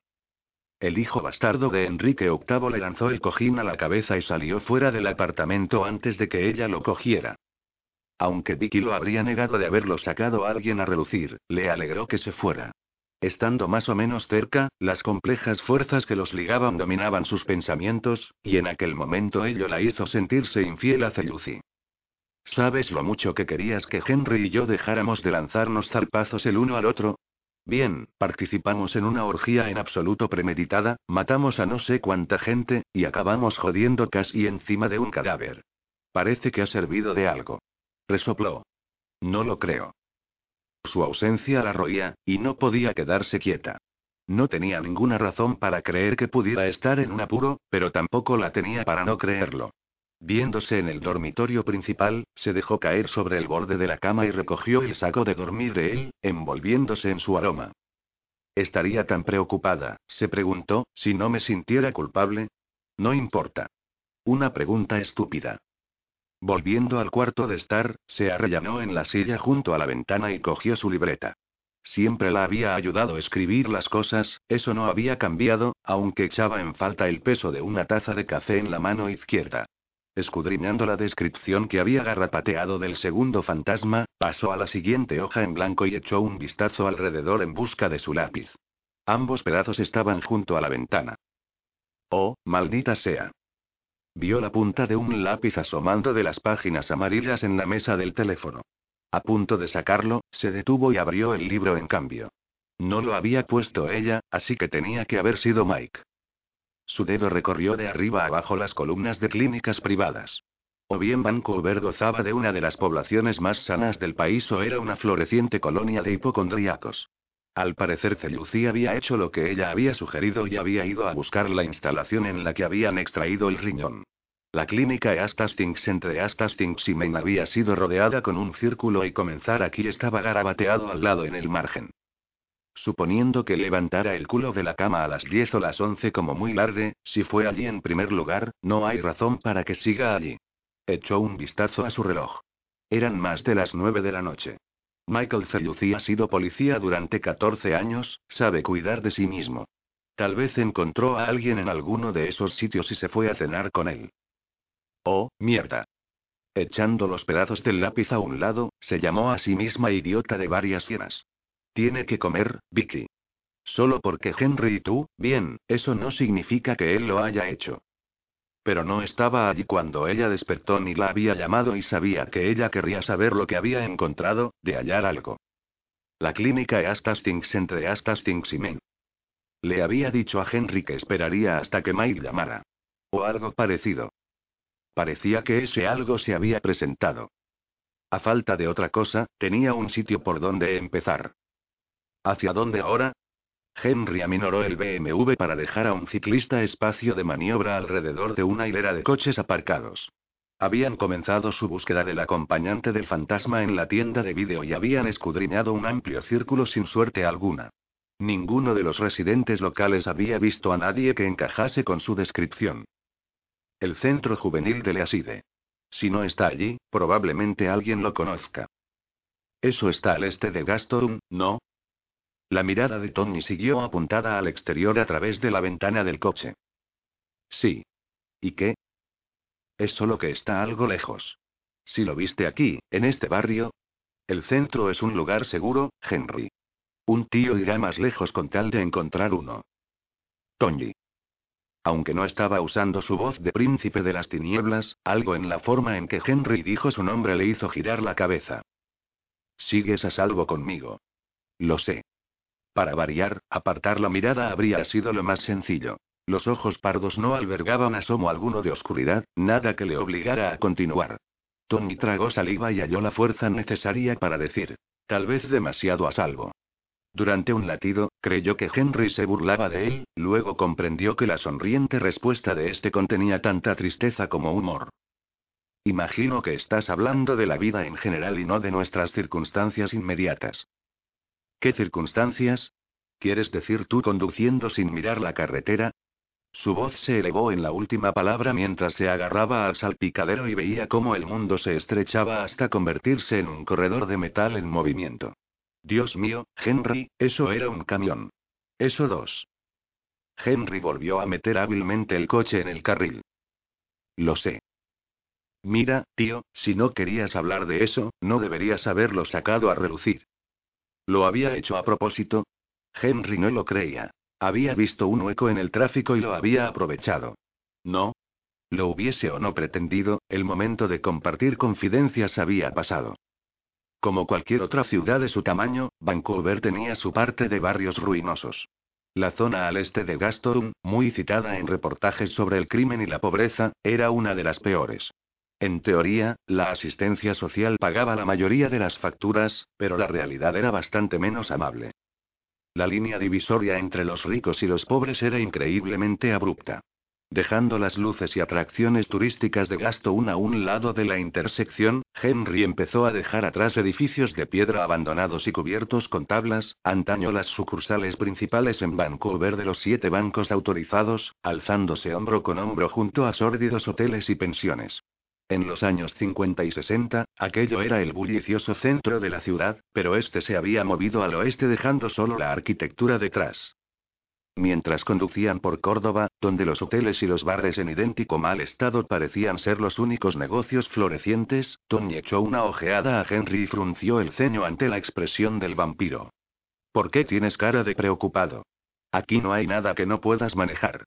El hijo bastardo de Enrique VIII le lanzó el cojín a la cabeza y salió fuera del apartamento antes de que ella lo cogiera. Aunque Vicky lo habría negado de haberlo sacado a alguien a relucir, le alegró que se fuera. Estando más o menos cerca, las complejas fuerzas que los ligaban dominaban sus pensamientos, y en aquel momento ello la hizo sentirse infiel a Lucy. ¿Sabes lo mucho que querías que Henry y yo dejáramos de lanzarnos zarpazos el uno al otro? Bien, participamos en una orgía en absoluto premeditada, matamos a no sé cuánta gente, y acabamos jodiendo casi encima de un cadáver. Parece que ha servido de algo. Resopló. No lo creo. Su ausencia la roía, y no podía quedarse quieta. No tenía ninguna razón para creer que pudiera estar en un apuro, pero tampoco la tenía para no creerlo. Viéndose en el dormitorio principal, se dejó caer sobre el borde de la cama y recogió el saco de dormir de él, envolviéndose en su aroma. ¿Estaría tan preocupada, se preguntó, si no me sintiera culpable? No importa. Una pregunta estúpida. Volviendo al cuarto de estar, se arrellanó en la silla junto a la ventana y cogió su libreta. Siempre la había ayudado a escribir las cosas, eso no había cambiado, aunque echaba en falta el peso de una taza de café en la mano izquierda. Escudriñando la descripción que había garrapateado del segundo fantasma, pasó a la siguiente hoja en blanco y echó un vistazo alrededor en busca de su lápiz. Ambos pedazos estaban junto a la ventana. Oh, maldita sea. Vio la punta de un lápiz asomando de las páginas amarillas en la mesa del teléfono. A punto de sacarlo, se detuvo y abrió el libro en cambio. No lo había puesto ella, así que tenía que haber sido Mike. Su dedo recorrió de arriba a abajo las columnas de clínicas privadas. O bien Vancouver gozaba de una de las poblaciones más sanas del país o era una floreciente colonia de hipocondríacos. Al parecer Celucí había hecho lo que ella había sugerido y había ido a buscar la instalación en la que habían extraído el riñón. La clínica Eastastings entre Eastastings y Maine había sido rodeada con un círculo y comenzar aquí estaba garabateado al lado en el margen. Suponiendo que levantara el culo de la cama a las 10 o las 11 como muy tarde, si fue allí en primer lugar, no hay razón para que siga allí. Echó un vistazo a su reloj. Eran más de las 9 de la noche. Michael Cellucci ha sido policía durante 14 años, sabe cuidar de sí mismo. Tal vez encontró a alguien en alguno de esos sitios y se fue a cenar con él. Oh, mierda. Echando los pedazos del lápiz a un lado, se llamó a sí misma idiota de varias hienas. Tiene que comer, Vicky. Solo porque Henry y tú, bien, eso no significa que él lo haya hecho. Pero no estaba allí cuando ella despertó ni la había llamado y sabía que ella querría saber lo que había encontrado, de hallar algo. La clínica Astastings entre Astastings y Men. Le había dicho a Henry que esperaría hasta que Mike llamara. O algo parecido. Parecía que ese algo se había presentado. A falta de otra cosa, tenía un sitio por donde empezar. ¿Hacia dónde ahora? Henry aminoró el BMW para dejar a un ciclista espacio de maniobra alrededor de una hilera de coches aparcados. Habían comenzado su búsqueda del acompañante del fantasma en la tienda de vídeo y habían escudriñado un amplio círculo sin suerte alguna. Ninguno de los residentes locales había visto a nadie que encajase con su descripción. El centro juvenil de Leaside. Si no está allí, probablemente alguien lo conozca. Eso está al este de Gaston, ¿no? La mirada de Tony siguió apuntada al exterior a través de la ventana del coche. Sí. ¿Y qué? Es solo que está algo lejos. Si lo viste aquí, en este barrio. El centro es un lugar seguro, Henry. Un tío irá más lejos con tal de encontrar uno. Tony. Aunque no estaba usando su voz de príncipe de las tinieblas, algo en la forma en que Henry dijo su nombre le hizo girar la cabeza. Sigues a salvo conmigo. Lo sé. Para variar, apartar la mirada habría sido lo más sencillo. Los ojos pardos no albergaban asomo alguno de oscuridad, nada que le obligara a continuar. Tony tragó saliva y halló la fuerza necesaria para decir, tal vez demasiado a salvo. Durante un latido, creyó que Henry se burlaba de él, luego comprendió que la sonriente respuesta de este contenía tanta tristeza como humor. Imagino que estás hablando de la vida en general y no de nuestras circunstancias inmediatas. ¿Qué circunstancias? ¿Quieres decir tú conduciendo sin mirar la carretera? Su voz se elevó en la última palabra mientras se agarraba al salpicadero y veía cómo el mundo se estrechaba hasta convertirse en un corredor de metal en movimiento. Dios mío, Henry, eso era un camión. Eso dos. Henry volvió a meter hábilmente el coche en el carril. Lo sé. Mira, tío, si no querías hablar de eso, no deberías haberlo sacado a relucir. ¿Lo había hecho a propósito? Henry no lo creía. Había visto un hueco en el tráfico y lo había aprovechado. No. Lo hubiese o no pretendido, el momento de compartir confidencias había pasado. Como cualquier otra ciudad de su tamaño, Vancouver tenía su parte de barrios ruinosos. La zona al este de Gaston, muy citada en reportajes sobre el crimen y la pobreza, era una de las peores. En teoría, la asistencia social pagaba la mayoría de las facturas, pero la realidad era bastante menos amable. La línea divisoria entre los ricos y los pobres era increíblemente abrupta. Dejando las luces y atracciones turísticas de Gaston a un lado de la intersección, Henry empezó a dejar atrás edificios de piedra abandonados y cubiertos con tablas, antaño las sucursales principales en Vancouver de los siete bancos autorizados, alzándose hombro con hombro junto a sórdidos hoteles y pensiones. En los años 50 y 60, aquello era el bullicioso centro de la ciudad, pero este se había movido al oeste dejando solo la arquitectura detrás. Mientras conducían por Córdoba, donde los hoteles y los bares en idéntico mal estado parecían ser los únicos negocios florecientes, Tony echó una ojeada a Henry y frunció el ceño ante la expresión del vampiro. ¿Por qué tienes cara de preocupado? Aquí no hay nada que no puedas manejar.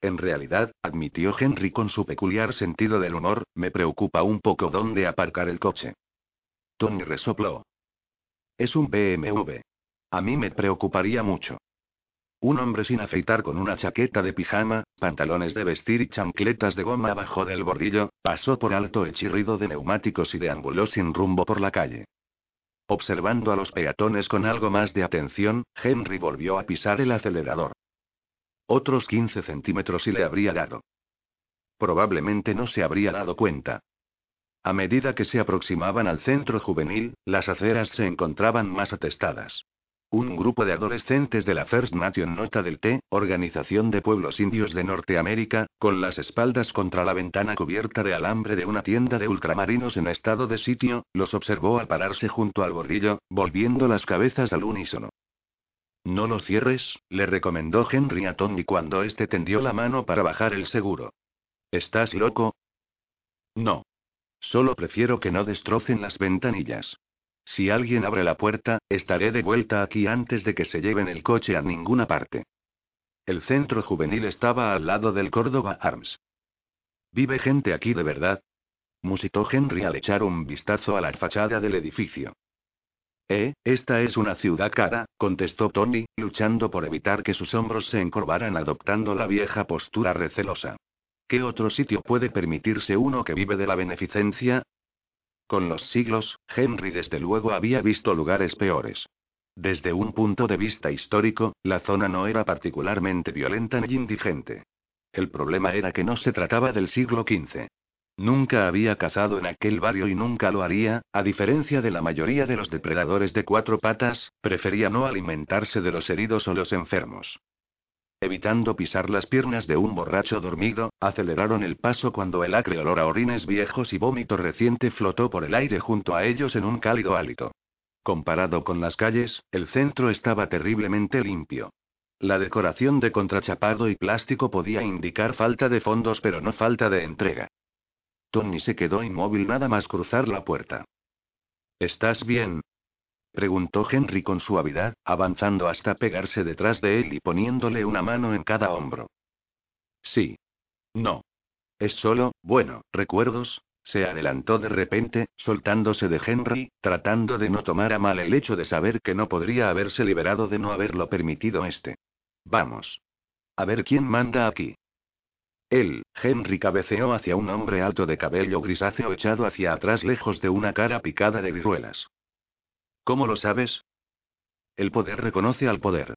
En realidad, admitió Henry con su peculiar sentido del humor, me preocupa un poco dónde aparcar el coche. Tony resopló. Es un BMW. A mí me preocuparía mucho. Un hombre sin afeitar con una chaqueta de pijama, pantalones de vestir y chancletas de goma abajo del bordillo, pasó por alto el chirrido de neumáticos y deambuló sin rumbo por la calle. Observando a los peatones con algo más de atención, Henry volvió a pisar el acelerador. Otros 15 centímetros y le habría dado. Probablemente no se habría dado cuenta. A medida que se aproximaban al centro juvenil, las aceras se encontraban más atestadas. Un grupo de adolescentes de la First Nation Nota del T, Organización de Pueblos Indios de Norteamérica, con las espaldas contra la ventana cubierta de alambre de una tienda de ultramarinos en estado de sitio, los observó al pararse junto al bordillo, volviendo las cabezas al unísono. No lo cierres, le recomendó Henry a Tony cuando éste tendió la mano para bajar el seguro. ¿Estás loco? No. Solo prefiero que no destrocen las ventanillas. Si alguien abre la puerta, estaré de vuelta aquí antes de que se lleven el coche a ninguna parte. El centro juvenil estaba al lado del Córdoba Arms. ¿Vive gente aquí de verdad? musitó Henry al echar un vistazo a la fachada del edificio. Eh, esta es una ciudad cara, contestó Tony, luchando por evitar que sus hombros se encorvaran adoptando la vieja postura recelosa. ¿Qué otro sitio puede permitirse uno que vive de la beneficencia? Con los siglos, Henry desde luego había visto lugares peores. Desde un punto de vista histórico, la zona no era particularmente violenta ni indigente. El problema era que no se trataba del siglo XV. Nunca había cazado en aquel barrio y nunca lo haría, a diferencia de la mayoría de los depredadores de cuatro patas, prefería no alimentarse de los heridos o los enfermos. Evitando pisar las piernas de un borracho dormido, aceleraron el paso cuando el acre olor a orines viejos y vómito reciente flotó por el aire junto a ellos en un cálido hálito. Comparado con las calles, el centro estaba terriblemente limpio. La decoración de contrachapado y plástico podía indicar falta de fondos pero no falta de entrega. Tony se quedó inmóvil nada más cruzar la puerta. ¿Estás bien? Preguntó Henry con suavidad, avanzando hasta pegarse detrás de él y poniéndole una mano en cada hombro. Sí. No. Es solo, bueno, recuerdos, se adelantó de repente, soltándose de Henry, tratando de no tomar a mal el hecho de saber que no podría haberse liberado de no haberlo permitido este. Vamos. A ver quién manda aquí. Él, Henry cabeceó hacia un hombre alto de cabello grisáceo echado hacia atrás lejos de una cara picada de viruelas. ¿Cómo lo sabes? El poder reconoce al poder.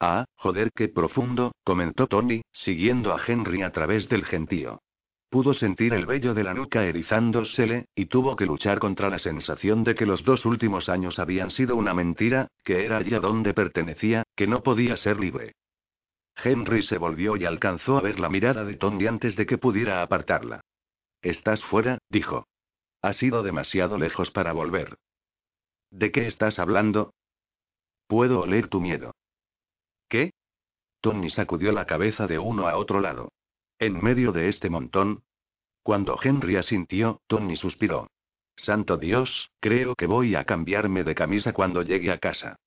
Ah, joder, qué profundo, comentó Tony, siguiendo a Henry a través del gentío. Pudo sentir el vello de la nuca erizándosele, y tuvo que luchar contra la sensación de que los dos últimos años habían sido una mentira, que era allí a donde pertenecía, que no podía ser libre. Henry se volvió y alcanzó a ver la mirada de Tony antes de que pudiera apartarla. Estás fuera, dijo. Has ido demasiado lejos para volver. ¿De qué estás hablando? Puedo oler tu miedo. ¿Qué? Tony sacudió la cabeza de uno a otro lado. En medio de este montón. Cuando Henry asintió, Tony suspiró. Santo Dios, creo que voy a cambiarme de camisa cuando llegue a casa.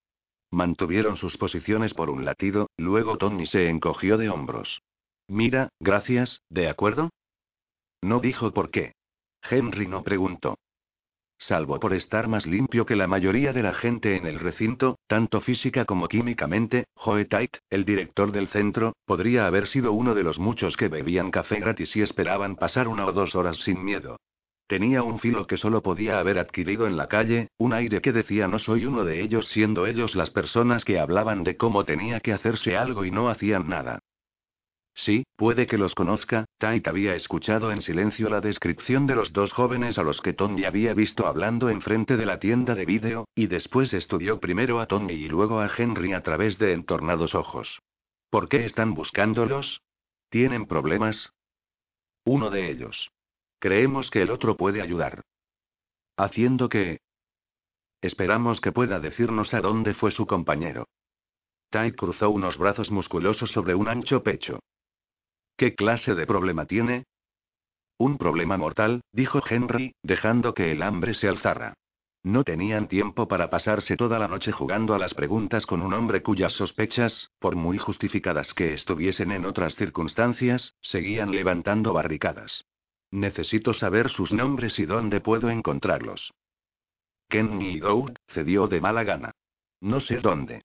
Mantuvieron sus posiciones por un latido, luego Tony se encogió de hombros. Mira, gracias, ¿de acuerdo? No dijo por qué. Henry no preguntó. Salvo por estar más limpio que la mayoría de la gente en el recinto, tanto física como químicamente, Joe Tait, el director del centro, podría haber sido uno de los muchos que bebían café gratis y esperaban pasar una o dos horas sin miedo. Tenía un filo que solo podía haber adquirido en la calle, un aire que decía no soy uno de ellos siendo ellos las personas que hablaban de cómo tenía que hacerse algo y no hacían nada. Sí, puede que los conozca, Tait había escuchado en silencio la descripción de los dos jóvenes a los que Tony había visto hablando enfrente de la tienda de vídeo, y después estudió primero a Tony y luego a Henry a través de entornados ojos. ¿Por qué están buscándolos? ¿Tienen problemas? Uno de ellos. Creemos que el otro puede ayudar. ¿Haciendo qué? Esperamos que pueda decirnos a dónde fue su compañero. Tait cruzó unos brazos musculosos sobre un ancho pecho. ¿Qué clase de problema tiene? Un problema mortal, dijo Henry, dejando que el hambre se alzara. No tenían tiempo para pasarse toda la noche jugando a las preguntas con un hombre cuyas sospechas, por muy justificadas que estuviesen en otras circunstancias, seguían levantando barricadas. Necesito saber sus nombres y dónde puedo encontrarlos. Kenny Doug cedió de mala gana. No sé dónde.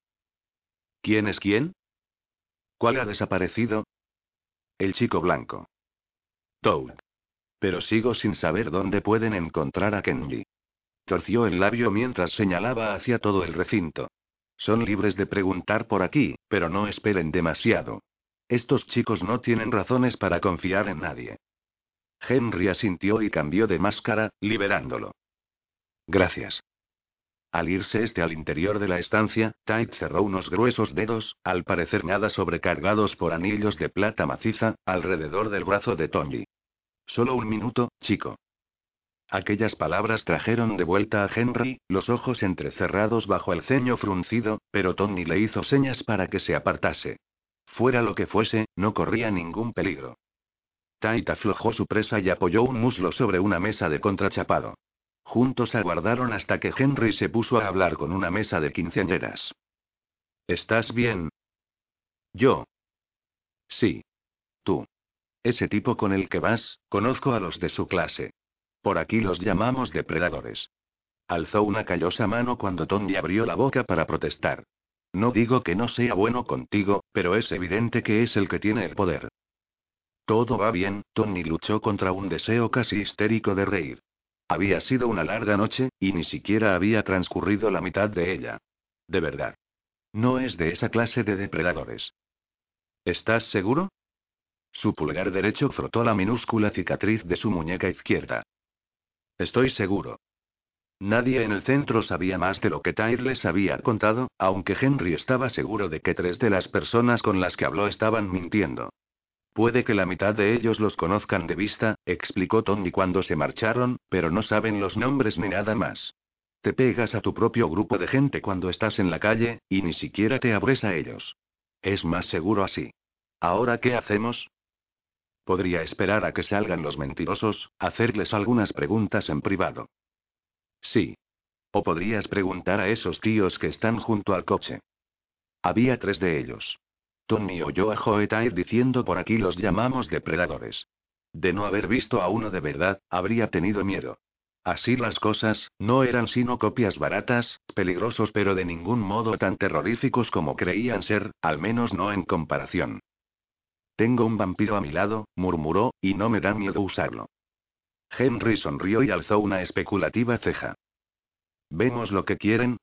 ¿Quién es quién? ¿Cuál ha desaparecido? El chico blanco. Toad. Pero sigo sin saber dónde pueden encontrar a Kenji. Torció el labio mientras señalaba hacia todo el recinto. Son libres de preguntar por aquí, pero no esperen demasiado. Estos chicos no tienen razones para confiar en nadie. Henry asintió y cambió de máscara, liberándolo. Gracias. Al irse este al interior de la estancia, Tait cerró unos gruesos dedos, al parecer nada sobrecargados por anillos de plata maciza, alrededor del brazo de Tony. Solo un minuto, chico. Aquellas palabras trajeron de vuelta a Henry, los ojos entrecerrados bajo el ceño fruncido, pero Tony le hizo señas para que se apartase. Fuera lo que fuese, no corría ningún peligro. Tait aflojó su presa y apoyó un muslo sobre una mesa de contrachapado. Juntos aguardaron hasta que Henry se puso a hablar con una mesa de quinceañeras. ¿Estás bien? Yo. Sí. Tú. Ese tipo con el que vas, conozco a los de su clase. Por aquí los llamamos depredadores. Alzó una callosa mano cuando Tony abrió la boca para protestar. No digo que no sea bueno contigo, pero es evidente que es el que tiene el poder. Todo va bien, Tony luchó contra un deseo casi histérico de reír. Había sido una larga noche, y ni siquiera había transcurrido la mitad de ella. De verdad. No es de esa clase de depredadores. ¿Estás seguro? Su pulgar derecho frotó la minúscula cicatriz de su muñeca izquierda. Estoy seguro. Nadie en el centro sabía más de lo que Tyre les había contado, aunque Henry estaba seguro de que tres de las personas con las que habló estaban mintiendo. Puede que la mitad de ellos los conozcan de vista, explicó Tony cuando se marcharon, pero no saben los nombres ni nada más. Te pegas a tu propio grupo de gente cuando estás en la calle, y ni siquiera te abres a ellos. Es más seguro así. ¿Ahora qué hacemos? Podría esperar a que salgan los mentirosos, hacerles algunas preguntas en privado. Sí. O podrías preguntar a esos tíos que están junto al coche. Había tres de ellos. Tony oyó a Joetair diciendo por aquí los llamamos depredadores. De no haber visto a uno de verdad, habría tenido miedo. Así las cosas, no eran sino copias baratas, peligrosos pero de ningún modo tan terroríficos como creían ser, al menos no en comparación. Tengo un vampiro a mi lado, murmuró, y no me da miedo usarlo. Henry sonrió y alzó una especulativa ceja. ¿Vemos lo que quieren?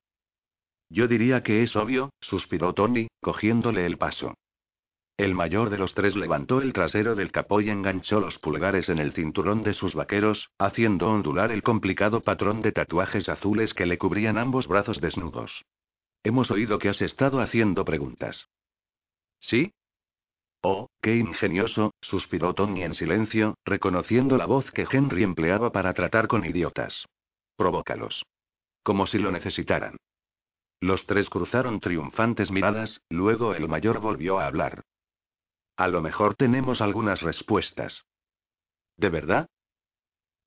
Yo diría que es obvio, suspiró Tony, cogiéndole el paso. El mayor de los tres levantó el trasero del capó y enganchó los pulgares en el cinturón de sus vaqueros, haciendo ondular el complicado patrón de tatuajes azules que le cubrían ambos brazos desnudos. Hemos oído que has estado haciendo preguntas. ¿Sí? Oh, qué ingenioso, suspiró Tony en silencio, reconociendo la voz que Henry empleaba para tratar con idiotas. Provócalos. Como si lo necesitaran. Los tres cruzaron triunfantes miradas, luego el mayor volvió a hablar. A lo mejor tenemos algunas respuestas. ¿De verdad?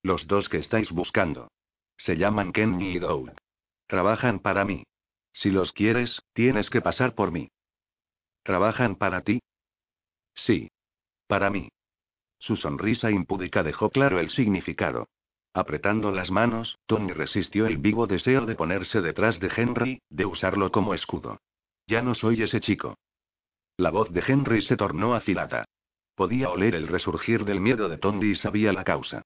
Los dos que estáis buscando. Se llaman Kenny y Doug. Trabajan para mí. Si los quieres, tienes que pasar por mí. ¿Trabajan para ti? Sí. Para mí. Su sonrisa impúdica dejó claro el significado. Apretando las manos, Tony resistió el vivo deseo de ponerse detrás de Henry, de usarlo como escudo. Ya no soy ese chico. La voz de Henry se tornó afilada. Podía oler el resurgir del miedo de Tony y sabía la causa.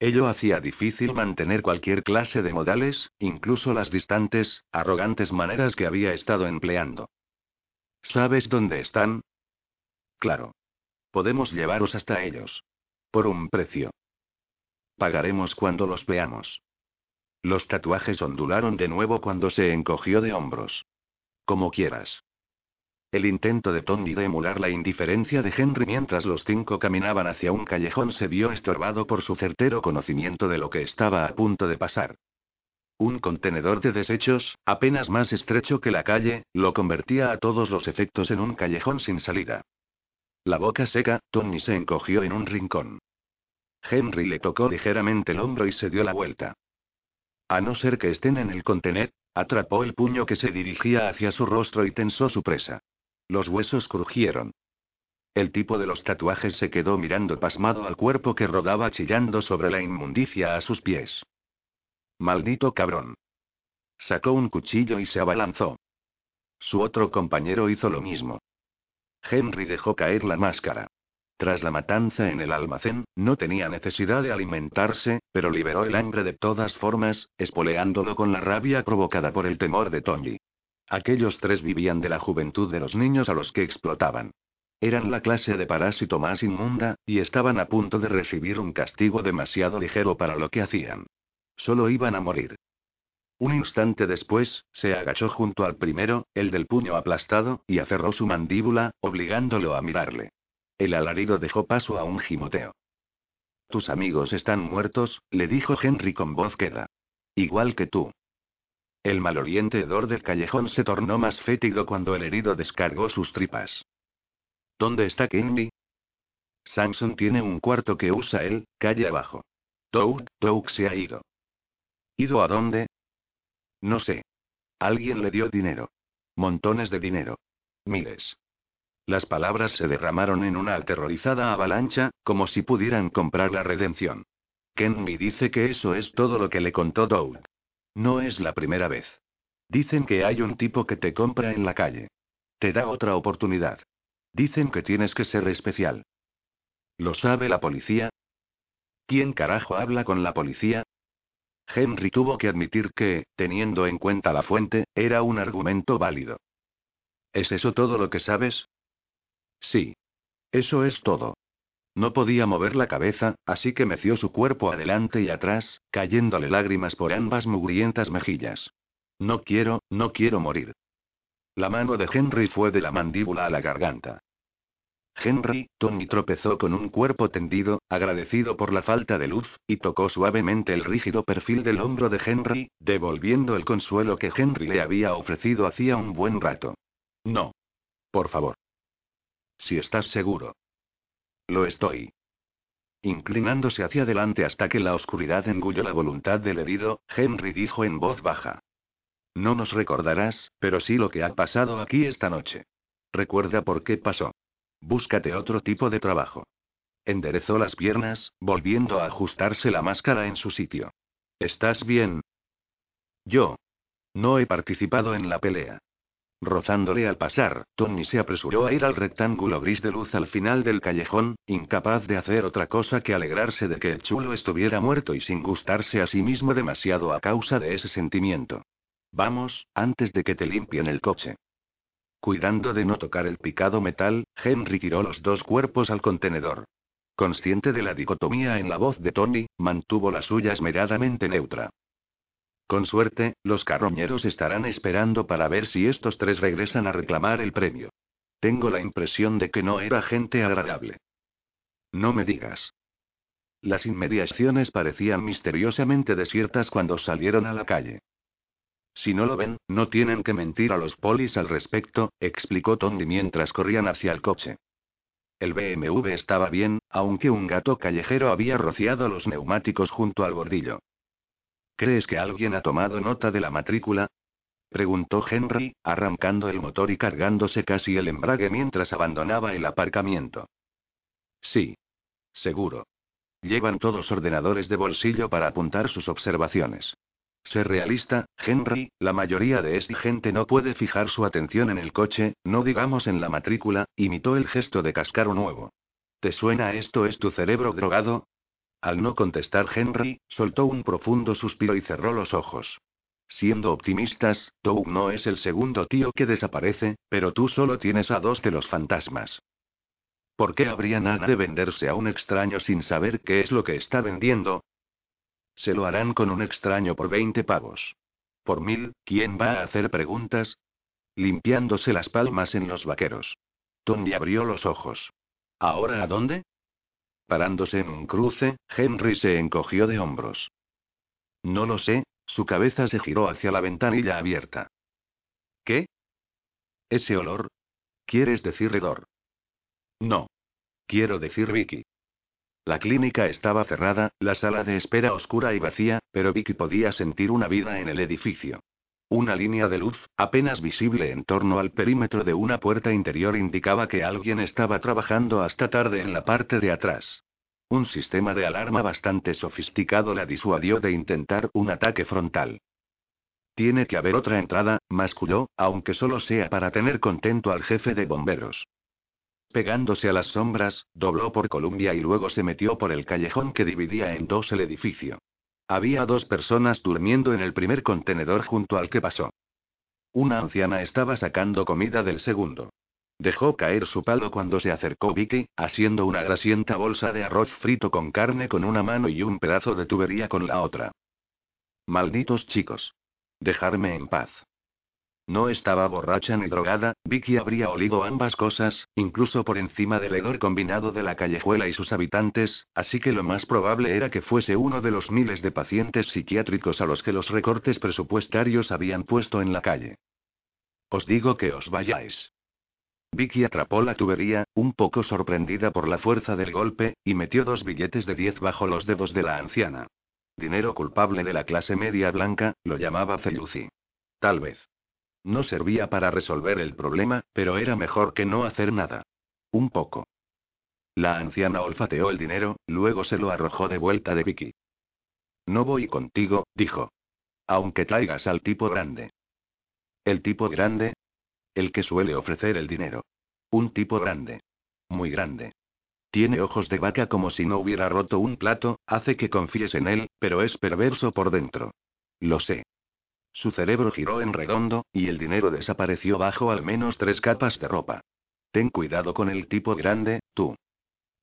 Ello hacía difícil mantener cualquier clase de modales, incluso las distantes, arrogantes maneras que había estado empleando. ¿Sabes dónde están? Claro. Podemos llevaros hasta ellos. Por un precio. Pagaremos cuando los veamos. Los tatuajes ondularon de nuevo cuando se encogió de hombros. Como quieras. El intento de Tony de emular la indiferencia de Henry mientras los cinco caminaban hacia un callejón se vio estorbado por su certero conocimiento de lo que estaba a punto de pasar. Un contenedor de desechos, apenas más estrecho que la calle, lo convertía a todos los efectos en un callejón sin salida. La boca seca, Tony se encogió en un rincón. Henry le tocó ligeramente el hombro y se dio la vuelta. A no ser que estén en el contenedor, atrapó el puño que se dirigía hacia su rostro y tensó su presa. Los huesos crujieron. El tipo de los tatuajes se quedó mirando pasmado al cuerpo que rodaba chillando sobre la inmundicia a sus pies. Maldito cabrón. Sacó un cuchillo y se abalanzó. Su otro compañero hizo lo mismo. Henry dejó caer la máscara. Tras la matanza en el almacén, no tenía necesidad de alimentarse, pero liberó el hambre de todas formas, espoleándolo con la rabia provocada por el temor de Tony. Aquellos tres vivían de la juventud de los niños a los que explotaban. Eran la clase de parásito más inmunda, y estaban a punto de recibir un castigo demasiado ligero para lo que hacían. Solo iban a morir. Un instante después, se agachó junto al primero, el del puño aplastado, y aferró su mandíbula, obligándolo a mirarle. El alarido dejó paso a un gimoteo. Tus amigos están muertos, le dijo Henry con voz queda. Igual que tú. El maloliente hedor del callejón se tornó más fétido cuando el herido descargó sus tripas. ¿Dónde está Kenny? Samson tiene un cuarto que usa él, calle abajo. Touk, Touk se ha ido. ¿Ido a dónde? No sé. Alguien le dio dinero. Montones de dinero. Miles. Las palabras se derramaron en una aterrorizada avalancha, como si pudieran comprar la redención. Kenny dice que eso es todo lo que le contó Doug. No es la primera vez. Dicen que hay un tipo que te compra en la calle. Te da otra oportunidad. Dicen que tienes que ser especial. ¿Lo sabe la policía? ¿Quién carajo habla con la policía? Henry tuvo que admitir que, teniendo en cuenta la fuente, era un argumento válido. ¿Es eso todo lo que sabes? Sí. Eso es todo. No podía mover la cabeza, así que meció su cuerpo adelante y atrás, cayéndole lágrimas por ambas mugrientas mejillas. No quiero, no quiero morir. La mano de Henry fue de la mandíbula a la garganta. Henry, Tony tropezó con un cuerpo tendido, agradecido por la falta de luz, y tocó suavemente el rígido perfil del hombro de Henry, devolviendo el consuelo que Henry le había ofrecido hacía un buen rato. No. Por favor. Si estás seguro. Lo estoy. Inclinándose hacia adelante hasta que la oscuridad engulló la voluntad del herido, Henry dijo en voz baja. No nos recordarás, pero sí lo que ha pasado aquí esta noche. Recuerda por qué pasó. Búscate otro tipo de trabajo. Enderezó las piernas, volviendo a ajustarse la máscara en su sitio. ¿Estás bien? Yo. No he participado en la pelea. Rozándole al pasar, Tony se apresuró a ir al rectángulo gris de luz al final del callejón, incapaz de hacer otra cosa que alegrarse de que el chulo estuviera muerto y sin gustarse a sí mismo demasiado a causa de ese sentimiento. Vamos, antes de que te limpien el coche. Cuidando de no tocar el picado metal, Henry tiró los dos cuerpos al contenedor. Consciente de la dicotomía en la voz de Tony, mantuvo la suya esmeradamente neutra. Con suerte, los carroñeros estarán esperando para ver si estos tres regresan a reclamar el premio. Tengo la impresión de que no era gente agradable. No me digas. Las inmediaciones parecían misteriosamente desiertas cuando salieron a la calle. Si no lo ven, no tienen que mentir a los polis al respecto, explicó Tony mientras corrían hacia el coche. El BMW estaba bien, aunque un gato callejero había rociado los neumáticos junto al bordillo. ¿Crees que alguien ha tomado nota de la matrícula? preguntó Henry, arrancando el motor y cargándose casi el embrague mientras abandonaba el aparcamiento. Sí. Seguro. llevan todos ordenadores de bolsillo para apuntar sus observaciones. Ser realista, Henry, la mayoría de esta gente no puede fijar su atención en el coche, no digamos en la matrícula, imitó el gesto de cascaro nuevo. ¿Te suena esto es tu cerebro drogado? Al no contestar Henry, soltó un profundo suspiro y cerró los ojos. Siendo optimistas, Doug no es el segundo tío que desaparece, pero tú solo tienes a dos de los fantasmas. ¿Por qué habría nada de venderse a un extraño sin saber qué es lo que está vendiendo? Se lo harán con un extraño por 20 pavos. Por mil, ¿quién va a hacer preguntas? Limpiándose las palmas en los vaqueros. Tony abrió los ojos. ¿Ahora a dónde? Parándose en un cruce, Henry se encogió de hombros. No lo sé, su cabeza se giró hacia la ventanilla abierta. ¿Qué? Ese olor. ¿Quieres decir hedor? No. Quiero decir Vicky. La clínica estaba cerrada, la sala de espera oscura y vacía, pero Vicky podía sentir una vida en el edificio. Una línea de luz, apenas visible en torno al perímetro de una puerta interior, indicaba que alguien estaba trabajando hasta tarde en la parte de atrás. Un sistema de alarma bastante sofisticado la disuadió de intentar un ataque frontal. Tiene que haber otra entrada, masculló, aunque solo sea para tener contento al jefe de bomberos. Pegándose a las sombras, dobló por Columbia y luego se metió por el callejón que dividía en dos el edificio. Había dos personas durmiendo en el primer contenedor junto al que pasó. Una anciana estaba sacando comida del segundo. Dejó caer su palo cuando se acercó Vicky, haciendo una grasienta bolsa de arroz frito con carne con una mano y un pedazo de tubería con la otra. Malditos chicos. Dejarme en paz. No estaba borracha ni drogada, Vicky habría olido ambas cosas, incluso por encima del hedor combinado de la callejuela y sus habitantes, así que lo más probable era que fuese uno de los miles de pacientes psiquiátricos a los que los recortes presupuestarios habían puesto en la calle. Os digo que os vayáis. Vicky atrapó la tubería, un poco sorprendida por la fuerza del golpe, y metió dos billetes de diez bajo los dedos de la anciana. Dinero culpable de la clase media blanca, lo llamaba Celluci. Tal vez. No servía para resolver el problema, pero era mejor que no hacer nada. Un poco. La anciana olfateó el dinero, luego se lo arrojó de vuelta de Vicky. No voy contigo, dijo. Aunque traigas al tipo grande. ¿El tipo grande? El que suele ofrecer el dinero. Un tipo grande. Muy grande. Tiene ojos de vaca como si no hubiera roto un plato, hace que confíes en él, pero es perverso por dentro. Lo sé. Su cerebro giró en redondo, y el dinero desapareció bajo al menos tres capas de ropa. Ten cuidado con el tipo grande, tú.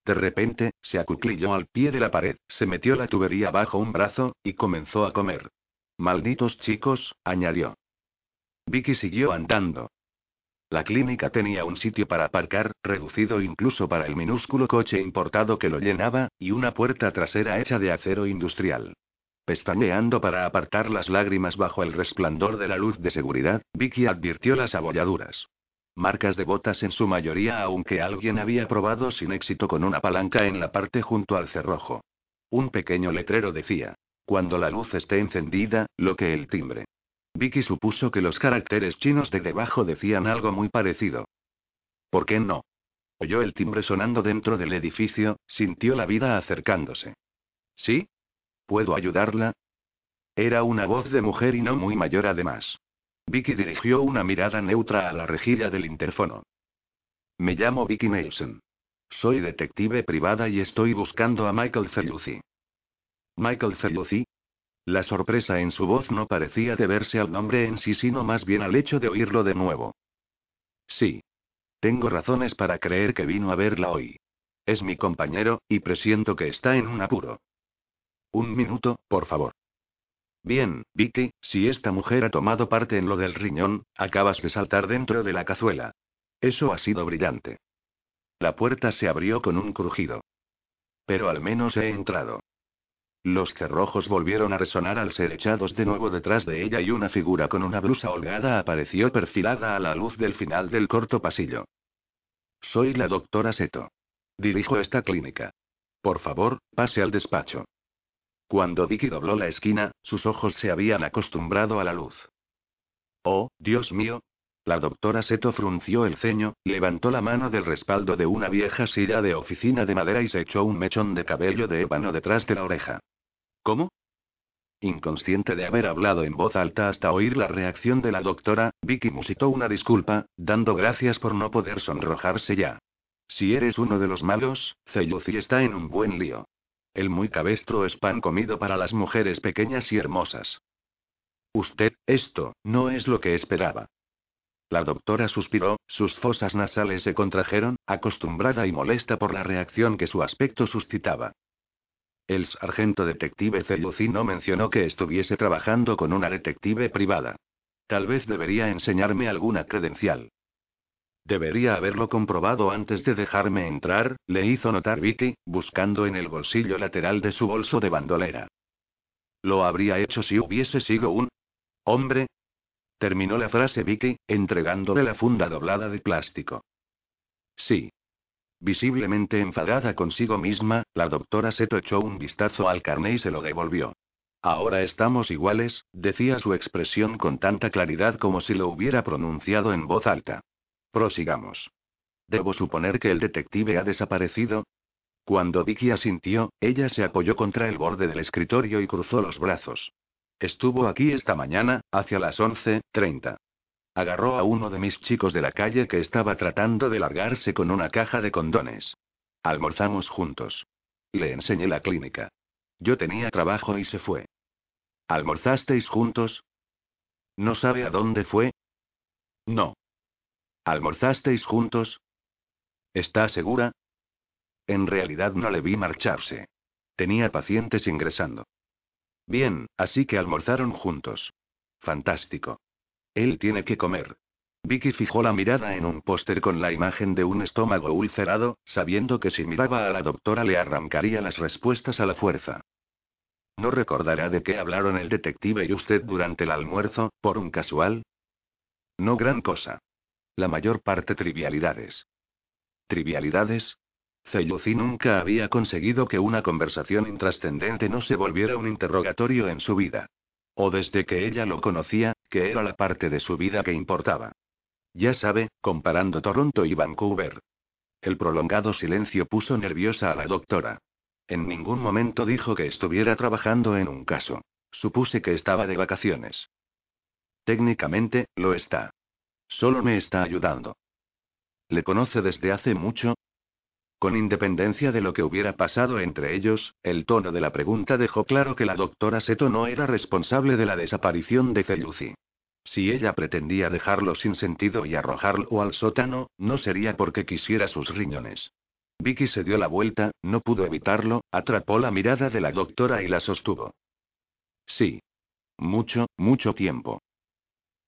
De repente, se acuclilló al pie de la pared, se metió la tubería bajo un brazo, y comenzó a comer. Malditos chicos, añadió. Vicky siguió andando. La clínica tenía un sitio para aparcar, reducido incluso para el minúsculo coche importado que lo llenaba, y una puerta trasera hecha de acero industrial. Pestañeando para apartar las lágrimas bajo el resplandor de la luz de seguridad, Vicky advirtió las abolladuras. Marcas de botas en su mayoría, aunque alguien había probado sin éxito con una palanca en la parte junto al cerrojo. Un pequeño letrero decía: Cuando la luz esté encendida, lo que el timbre. Vicky supuso que los caracteres chinos de debajo decían algo muy parecido. ¿Por qué no? Oyó el timbre sonando dentro del edificio, sintió la vida acercándose. ¿Sí? ¿Puedo ayudarla? Era una voz de mujer y no muy mayor además. Vicky dirigió una mirada neutra a la rejilla del interfono. Me llamo Vicky Nelson. Soy detective privada y estoy buscando a Michael Cellucci. ¿Michael Cellucci? La sorpresa en su voz no parecía deberse al nombre en sí, sino más bien al hecho de oírlo de nuevo. Sí. Tengo razones para creer que vino a verla hoy. Es mi compañero, y presiento que está en un apuro. Un minuto, por favor. Bien, Vicky, si esta mujer ha tomado parte en lo del riñón, acabas de saltar dentro de la cazuela. Eso ha sido brillante. La puerta se abrió con un crujido. Pero al menos he entrado. Los cerrojos volvieron a resonar al ser echados de nuevo detrás de ella y una figura con una blusa holgada apareció perfilada a la luz del final del corto pasillo. Soy la doctora Seto. Dirijo esta clínica. Por favor, pase al despacho. Cuando Vicky dobló la esquina, sus ojos se habían acostumbrado a la luz. Oh, Dios mío. La doctora Seto frunció el ceño, levantó la mano del respaldo de una vieja silla de oficina de madera y se echó un mechón de cabello de ébano detrás de la oreja. ¿Cómo? Inconsciente de haber hablado en voz alta hasta oír la reacción de la doctora, Vicky musitó una disculpa, dando gracias por no poder sonrojarse ya. Si eres uno de los malos, Celluci está en un buen lío. El muy cabestro es pan comido para las mujeres pequeñas y hermosas. Usted, esto, no es lo que esperaba. La doctora suspiró, sus fosas nasales se contrajeron, acostumbrada y molesta por la reacción que su aspecto suscitaba. El sargento detective Celluci no mencionó que estuviese trabajando con una detective privada. Tal vez debería enseñarme alguna credencial. Debería haberlo comprobado antes de dejarme entrar, le hizo notar Vicky, buscando en el bolsillo lateral de su bolso de bandolera. Lo habría hecho si hubiese sido un hombre, Terminó la frase Vicky, entregándole la funda doblada de plástico. Sí. Visiblemente enfadada consigo misma, la doctora Seto echó un vistazo al carné y se lo devolvió. Ahora estamos iguales, decía su expresión con tanta claridad como si lo hubiera pronunciado en voz alta. Prosigamos. ¿Debo suponer que el detective ha desaparecido? Cuando Vicky asintió, ella se apoyó contra el borde del escritorio y cruzó los brazos. Estuvo aquí esta mañana, hacia las 11.30. Agarró a uno de mis chicos de la calle que estaba tratando de largarse con una caja de condones. Almorzamos juntos. Le enseñé la clínica. Yo tenía trabajo y se fue. ¿Almorzasteis juntos? ¿No sabe a dónde fue? No. ¿Almorzasteis juntos? ¿Está segura? En realidad no le vi marcharse. Tenía pacientes ingresando. Bien, así que almorzaron juntos. Fantástico. Él tiene que comer. Vicky fijó la mirada en un póster con la imagen de un estómago ulcerado, sabiendo que si miraba a la doctora le arrancaría las respuestas a la fuerza. ¿No recordará de qué hablaron el detective y usted durante el almuerzo, por un casual? No gran cosa. La mayor parte trivialidades. ¿Trivialidades? Celluci nunca había conseguido que una conversación intrascendente no se volviera un interrogatorio en su vida. O desde que ella lo conocía, que era la parte de su vida que importaba. Ya sabe, comparando Toronto y Vancouver. El prolongado silencio puso nerviosa a la doctora. En ningún momento dijo que estuviera trabajando en un caso. Supuse que estaba de vacaciones. Técnicamente, lo está. Solo me está ayudando. ¿Le conoce desde hace mucho? Con independencia de lo que hubiera pasado entre ellos, el tono de la pregunta dejó claro que la doctora Seto no era responsable de la desaparición de Celluci. Si ella pretendía dejarlo sin sentido y arrojarlo al sótano, no sería porque quisiera sus riñones. Vicky se dio la vuelta, no pudo evitarlo, atrapó la mirada de la doctora y la sostuvo. Sí. Mucho, mucho tiempo.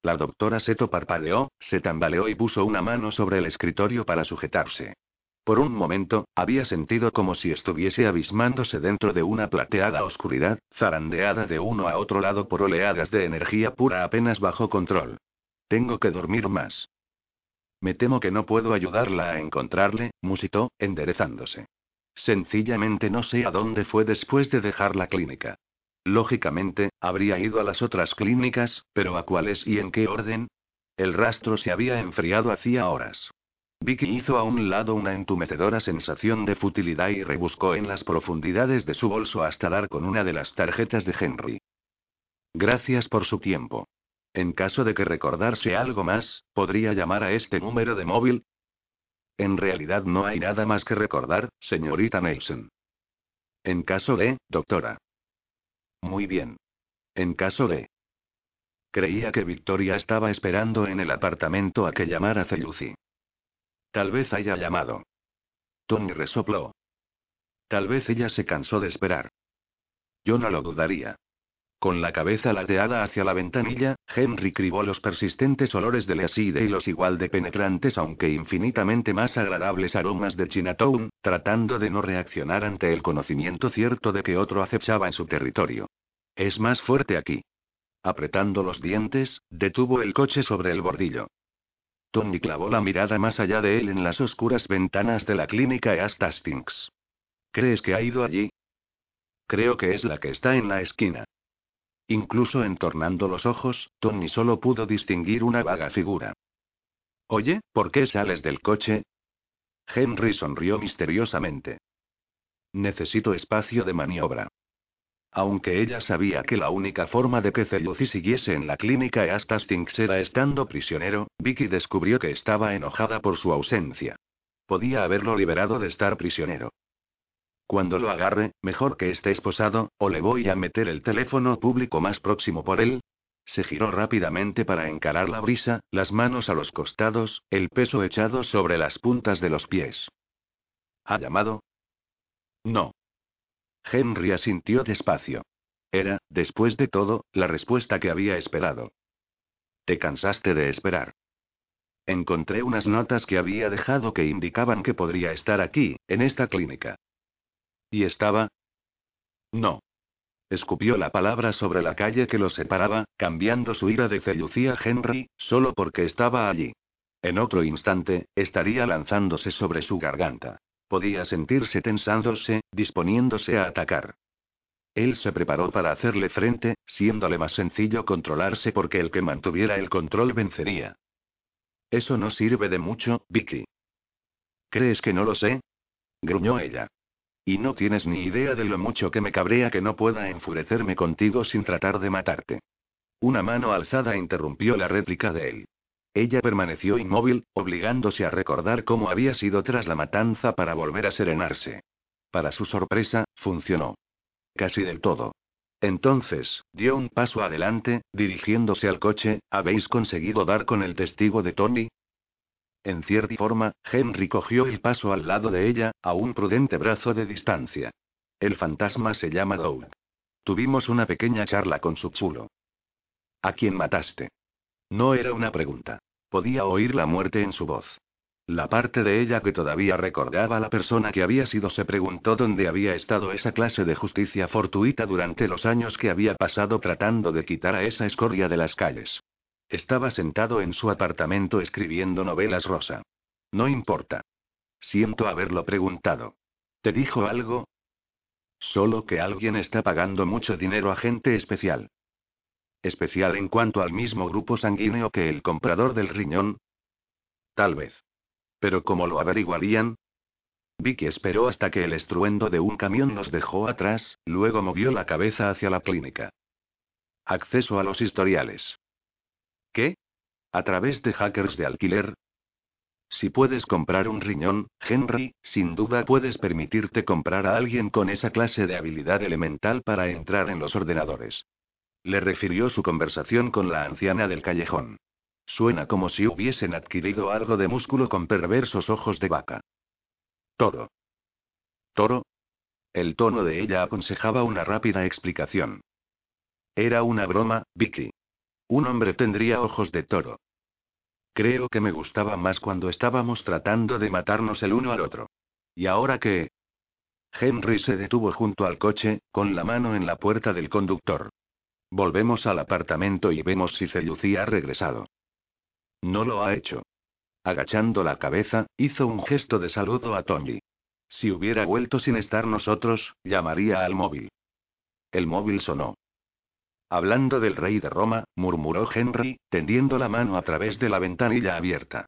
La doctora Seto parpadeó, se tambaleó y puso una mano sobre el escritorio para sujetarse. Por un momento, había sentido como si estuviese abismándose dentro de una plateada oscuridad, zarandeada de uno a otro lado por oleadas de energía pura apenas bajo control. Tengo que dormir más. Me temo que no puedo ayudarla a encontrarle, musitó, enderezándose. Sencillamente no sé a dónde fue después de dejar la clínica. Lógicamente, habría ido a las otras clínicas, pero ¿a cuáles y en qué orden? El rastro se había enfriado hacía horas. Vicky hizo a un lado una entumecedora sensación de futilidad y rebuscó en las profundidades de su bolso hasta dar con una de las tarjetas de Henry. Gracias por su tiempo. En caso de que recordase algo más, ¿podría llamar a este número de móvil? En realidad no hay nada más que recordar, señorita Nelson. En caso de, doctora. Muy bien. En caso de. Creía que Victoria estaba esperando en el apartamento a que llamara Celluci. Tal vez haya llamado. Tony resopló. Tal vez ella se cansó de esperar. Yo no lo dudaría. Con la cabeza lateada hacia la ventanilla, Henry cribó los persistentes olores del aside y los igual de penetrantes aunque infinitamente más agradables aromas de Chinatown, tratando de no reaccionar ante el conocimiento cierto de que otro acechaba en su territorio. Es más fuerte aquí. Apretando los dientes, detuvo el coche sobre el bordillo. Tony clavó la mirada más allá de él en las oscuras ventanas de la clínica East Hastings. ¿Crees que ha ido allí? Creo que es la que está en la esquina. Incluso entornando los ojos, Tony solo pudo distinguir una vaga figura. Oye, ¿por qué sales del coche? Henry sonrió misteriosamente. Necesito espacio de maniobra. Aunque ella sabía que la única forma de que Celuci siguiese en la clínica Eastastings era estando prisionero, Vicky descubrió que estaba enojada por su ausencia. Podía haberlo liberado de estar prisionero. Cuando lo agarre, mejor que esté esposado, o le voy a meter el teléfono público más próximo por él. Se giró rápidamente para encarar la brisa, las manos a los costados, el peso echado sobre las puntas de los pies. ¿Ha llamado? No. Henry asintió despacio. Era, después de todo, la respuesta que había esperado. Te cansaste de esperar. Encontré unas notas que había dejado que indicaban que podría estar aquí, en esta clínica. ¿Y estaba? No. Escupió la palabra sobre la calle que lo separaba, cambiando su ira de Celucía Henry, solo porque estaba allí. En otro instante, estaría lanzándose sobre su garganta. Podía sentirse tensándose, disponiéndose a atacar. Él se preparó para hacerle frente, siéndole más sencillo controlarse porque el que mantuviera el control vencería. Eso no sirve de mucho, Vicky. ¿Crees que no lo sé? gruñó ella. Y no tienes ni idea de lo mucho que me cabrea que no pueda enfurecerme contigo sin tratar de matarte. Una mano alzada interrumpió la réplica de él. Ella permaneció inmóvil, obligándose a recordar cómo había sido tras la matanza para volver a serenarse. Para su sorpresa, funcionó. Casi del todo. Entonces, dio un paso adelante, dirigiéndose al coche, ¿habéis conseguido dar con el testigo de Tony? En cierta forma, Henry cogió el paso al lado de ella, a un prudente brazo de distancia. El fantasma se llama Doug. Tuvimos una pequeña charla con su chulo. ¿A quién mataste? No era una pregunta. Podía oír la muerte en su voz. La parte de ella que todavía recordaba a la persona que había sido se preguntó dónde había estado esa clase de justicia fortuita durante los años que había pasado tratando de quitar a esa escoria de las calles. Estaba sentado en su apartamento escribiendo novelas rosa. No importa. Siento haberlo preguntado. ¿Te dijo algo? Solo que alguien está pagando mucho dinero a gente especial. Especial en cuanto al mismo grupo sanguíneo que el comprador del riñón. Tal vez. Pero ¿cómo lo averiguarían? Vicky esperó hasta que el estruendo de un camión los dejó atrás, luego movió la cabeza hacia la clínica. Acceso a los historiales. ¿Qué? ¿A través de hackers de alquiler? Si puedes comprar un riñón, Henry, sin duda puedes permitirte comprar a alguien con esa clase de habilidad elemental para entrar en los ordenadores. Le refirió su conversación con la anciana del callejón. Suena como si hubiesen adquirido algo de músculo con perversos ojos de vaca. Toro. ¿Toro? El tono de ella aconsejaba una rápida explicación. Era una broma, Vicky. Un hombre tendría ojos de toro. Creo que me gustaba más cuando estábamos tratando de matarnos el uno al otro. ¿Y ahora qué? Henry se detuvo junto al coche, con la mano en la puerta del conductor. Volvemos al apartamento y vemos si Celucía ha regresado. No lo ha hecho. Agachando la cabeza, hizo un gesto de saludo a Tony. Si hubiera vuelto sin estar nosotros, llamaría al móvil. El móvil sonó. Hablando del rey de Roma, murmuró Henry, tendiendo la mano a través de la ventanilla abierta.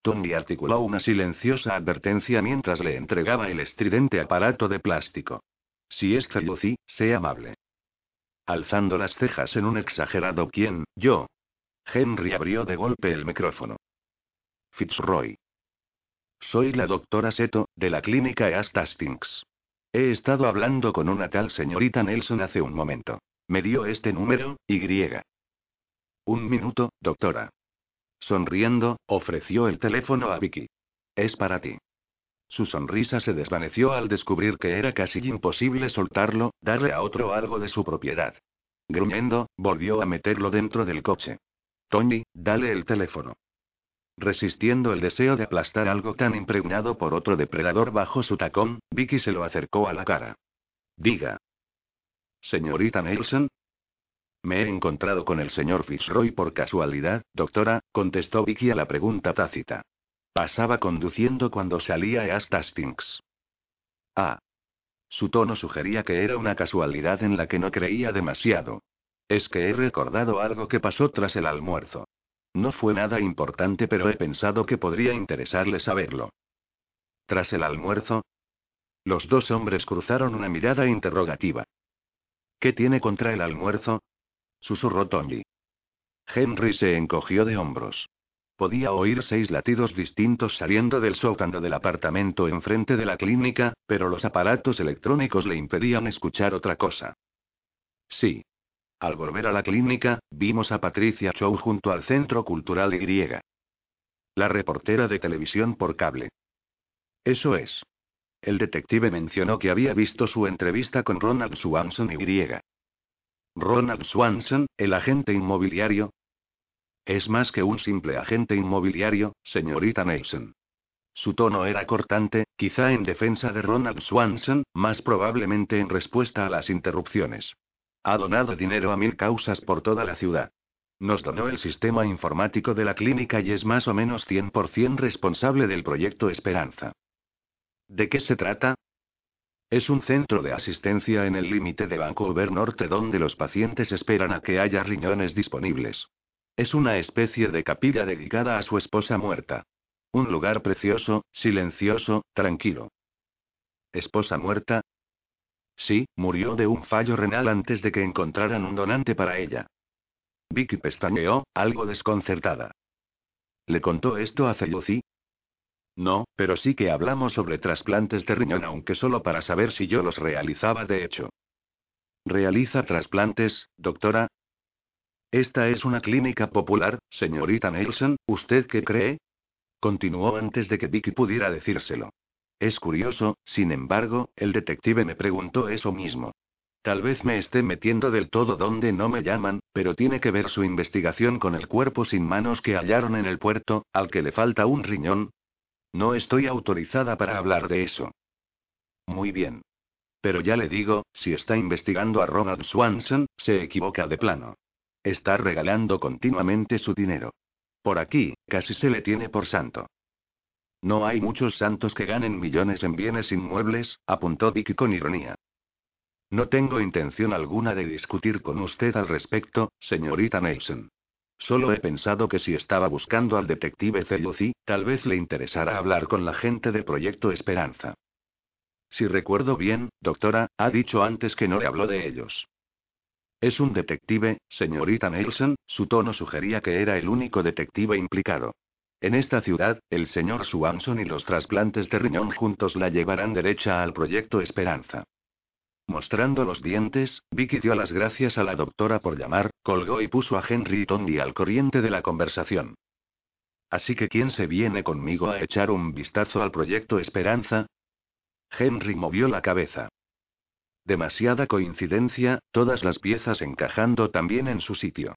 Tony articuló una silenciosa advertencia mientras le entregaba el estridente aparato de plástico. Si es Celuci, sea amable. Alzando las cejas en un exagerado quién, yo. Henry abrió de golpe el micrófono. Fitzroy. Soy la doctora Seto, de la clínica East Hastings. He estado hablando con una tal señorita Nelson hace un momento. Me dio este número, Y. Un minuto, doctora. Sonriendo, ofreció el teléfono a Vicky. Es para ti. Su sonrisa se desvaneció al descubrir que era casi imposible soltarlo, darle a otro algo de su propiedad. Gruñendo, volvió a meterlo dentro del coche. Tony, dale el teléfono. Resistiendo el deseo de aplastar algo tan impregnado por otro depredador bajo su tacón, Vicky se lo acercó a la cara. Diga. Señorita Nelson. Me he encontrado con el señor Fitzroy por casualidad, doctora, contestó Vicky a la pregunta tácita. Pasaba conduciendo cuando salía hasta Stinks. Ah. Su tono sugería que era una casualidad en la que no creía demasiado. Es que he recordado algo que pasó tras el almuerzo. No fue nada importante, pero he pensado que podría interesarle saberlo. Tras el almuerzo, los dos hombres cruzaron una mirada interrogativa. ¿Qué tiene contra el almuerzo? susurró Tony. Henry se encogió de hombros. Podía oír seis latidos distintos saliendo del sótano del apartamento enfrente de la clínica, pero los aparatos electrónicos le impedían escuchar otra cosa. Sí. Al volver a la clínica, vimos a Patricia Chow junto al Centro Cultural Y. La reportera de televisión por cable. Eso es. El detective mencionó que había visto su entrevista con Ronald Swanson Y. Ronald Swanson, el agente inmobiliario, es más que un simple agente inmobiliario, señorita Nelson. Su tono era cortante, quizá en defensa de Ronald Swanson, más probablemente en respuesta a las interrupciones. Ha donado dinero a mil causas por toda la ciudad. Nos donó el sistema informático de la clínica y es más o menos 100% responsable del proyecto Esperanza. ¿De qué se trata? Es un centro de asistencia en el límite de Vancouver Norte donde los pacientes esperan a que haya riñones disponibles. Es una especie de capilla dedicada a su esposa muerta. Un lugar precioso, silencioso, tranquilo. ¿Esposa muerta? Sí, murió de un fallo renal antes de que encontraran un donante para ella. Vicky pestañeó, algo desconcertada. ¿Le contó esto a Celuci? No, pero sí que hablamos sobre trasplantes de riñón, aunque solo para saber si yo los realizaba de hecho. ¿Realiza trasplantes, doctora? Esta es una clínica popular, señorita Nelson, ¿usted qué cree? Continuó antes de que Vicky pudiera decírselo. Es curioso, sin embargo, el detective me preguntó eso mismo. Tal vez me esté metiendo del todo donde no me llaman, pero tiene que ver su investigación con el cuerpo sin manos que hallaron en el puerto, al que le falta un riñón. No estoy autorizada para hablar de eso. Muy bien. Pero ya le digo, si está investigando a Ronald Swanson, se equivoca de plano. Está regalando continuamente su dinero. Por aquí, casi se le tiene por santo. No hay muchos santos que ganen millones en bienes inmuebles, apuntó Vicky con ironía. No tengo intención alguna de discutir con usted al respecto, señorita Nelson. Solo he pensado que si estaba buscando al detective Celuci, tal vez le interesara hablar con la gente de Proyecto Esperanza. Si recuerdo bien, doctora, ha dicho antes que no le habló de ellos. Es un detective, señorita Nelson, su tono sugería que era el único detective implicado. En esta ciudad, el señor Swanson y los trasplantes de riñón juntos la llevarán derecha al proyecto Esperanza. Mostrando los dientes, Vicky dio las gracias a la doctora por llamar, colgó y puso a Henry y Tony al corriente de la conversación. Así que ¿quién se viene conmigo a echar un vistazo al proyecto Esperanza? Henry movió la cabeza. Demasiada coincidencia, todas las piezas encajando también en su sitio.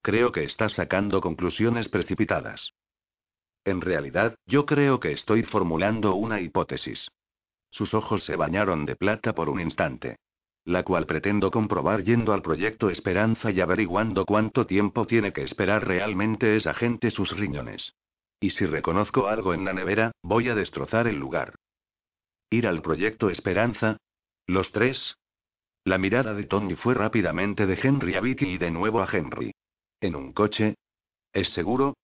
Creo que está sacando conclusiones precipitadas. En realidad, yo creo que estoy formulando una hipótesis. Sus ojos se bañaron de plata por un instante. La cual pretendo comprobar yendo al proyecto Esperanza y averiguando cuánto tiempo tiene que esperar realmente esa gente sus riñones. Y si reconozco algo en la nevera, voy a destrozar el lugar. Ir al proyecto Esperanza, ¿Los tres? La mirada de Tony fue rápidamente de Henry a Vicky y de nuevo a Henry. ¿En un coche? ¿Es seguro?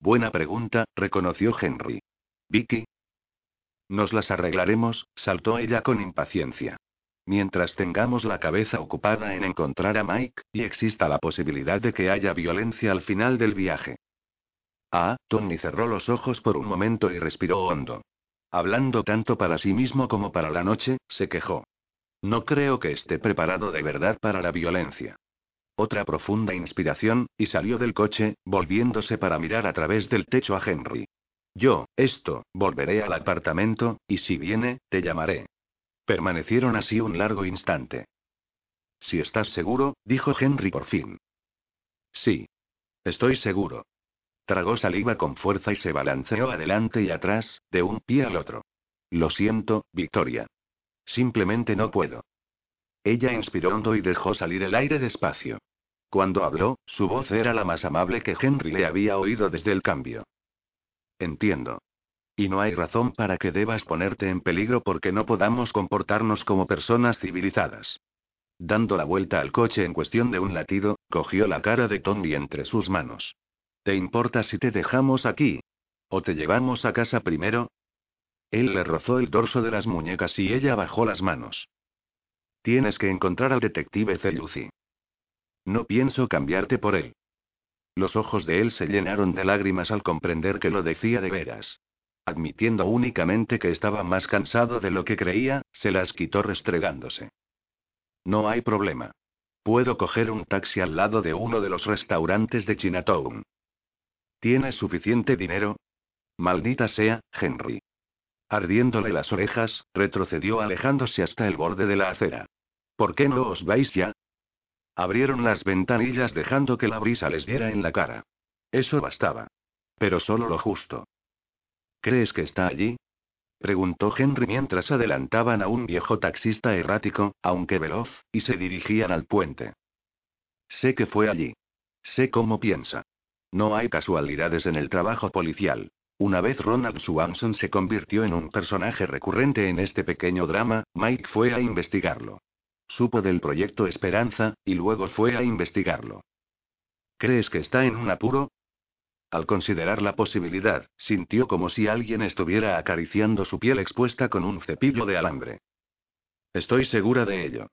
Buena pregunta, reconoció Henry. Vicky. Nos las arreglaremos, saltó ella con impaciencia. Mientras tengamos la cabeza ocupada en encontrar a Mike, y exista la posibilidad de que haya violencia al final del viaje. Ah, Tony cerró los ojos por un momento y respiró hondo. Hablando tanto para sí mismo como para la noche, se quejó. No creo que esté preparado de verdad para la violencia. Otra profunda inspiración, y salió del coche, volviéndose para mirar a través del techo a Henry. Yo, esto, volveré al apartamento, y si viene, te llamaré. Permanecieron así un largo instante. Si estás seguro, dijo Henry por fin. Sí. Estoy seguro. Tragó saliva con fuerza y se balanceó adelante y atrás, de un pie al otro. Lo siento, Victoria. Simplemente no puedo. Ella inspiró hondo y dejó salir el aire despacio. Cuando habló, su voz era la más amable que Henry le había oído desde el cambio. Entiendo. Y no hay razón para que debas ponerte en peligro porque no podamos comportarnos como personas civilizadas. Dando la vuelta al coche en cuestión de un latido, cogió la cara de Tony entre sus manos. ¿Te importa si te dejamos aquí? ¿O te llevamos a casa primero? Él le rozó el dorso de las muñecas y ella bajó las manos. Tienes que encontrar al detective Celluci. No pienso cambiarte por él. Los ojos de él se llenaron de lágrimas al comprender que lo decía de veras. Admitiendo únicamente que estaba más cansado de lo que creía, se las quitó restregándose. No hay problema. Puedo coger un taxi al lado de uno de los restaurantes de Chinatown. ¿Tienes suficiente dinero? Maldita sea, Henry. Ardiéndole las orejas, retrocedió alejándose hasta el borde de la acera. ¿Por qué no os vais ya? Abrieron las ventanillas dejando que la brisa les diera en la cara. Eso bastaba. Pero solo lo justo. ¿Crees que está allí? preguntó Henry mientras adelantaban a un viejo taxista errático, aunque veloz, y se dirigían al puente. Sé que fue allí. Sé cómo piensa. No hay casualidades en el trabajo policial. Una vez Ronald Swanson se convirtió en un personaje recurrente en este pequeño drama, Mike fue a investigarlo. Supo del proyecto Esperanza, y luego fue a investigarlo. ¿Crees que está en un apuro? Al considerar la posibilidad, sintió como si alguien estuviera acariciando su piel expuesta con un cepillo de alambre. Estoy segura de ello.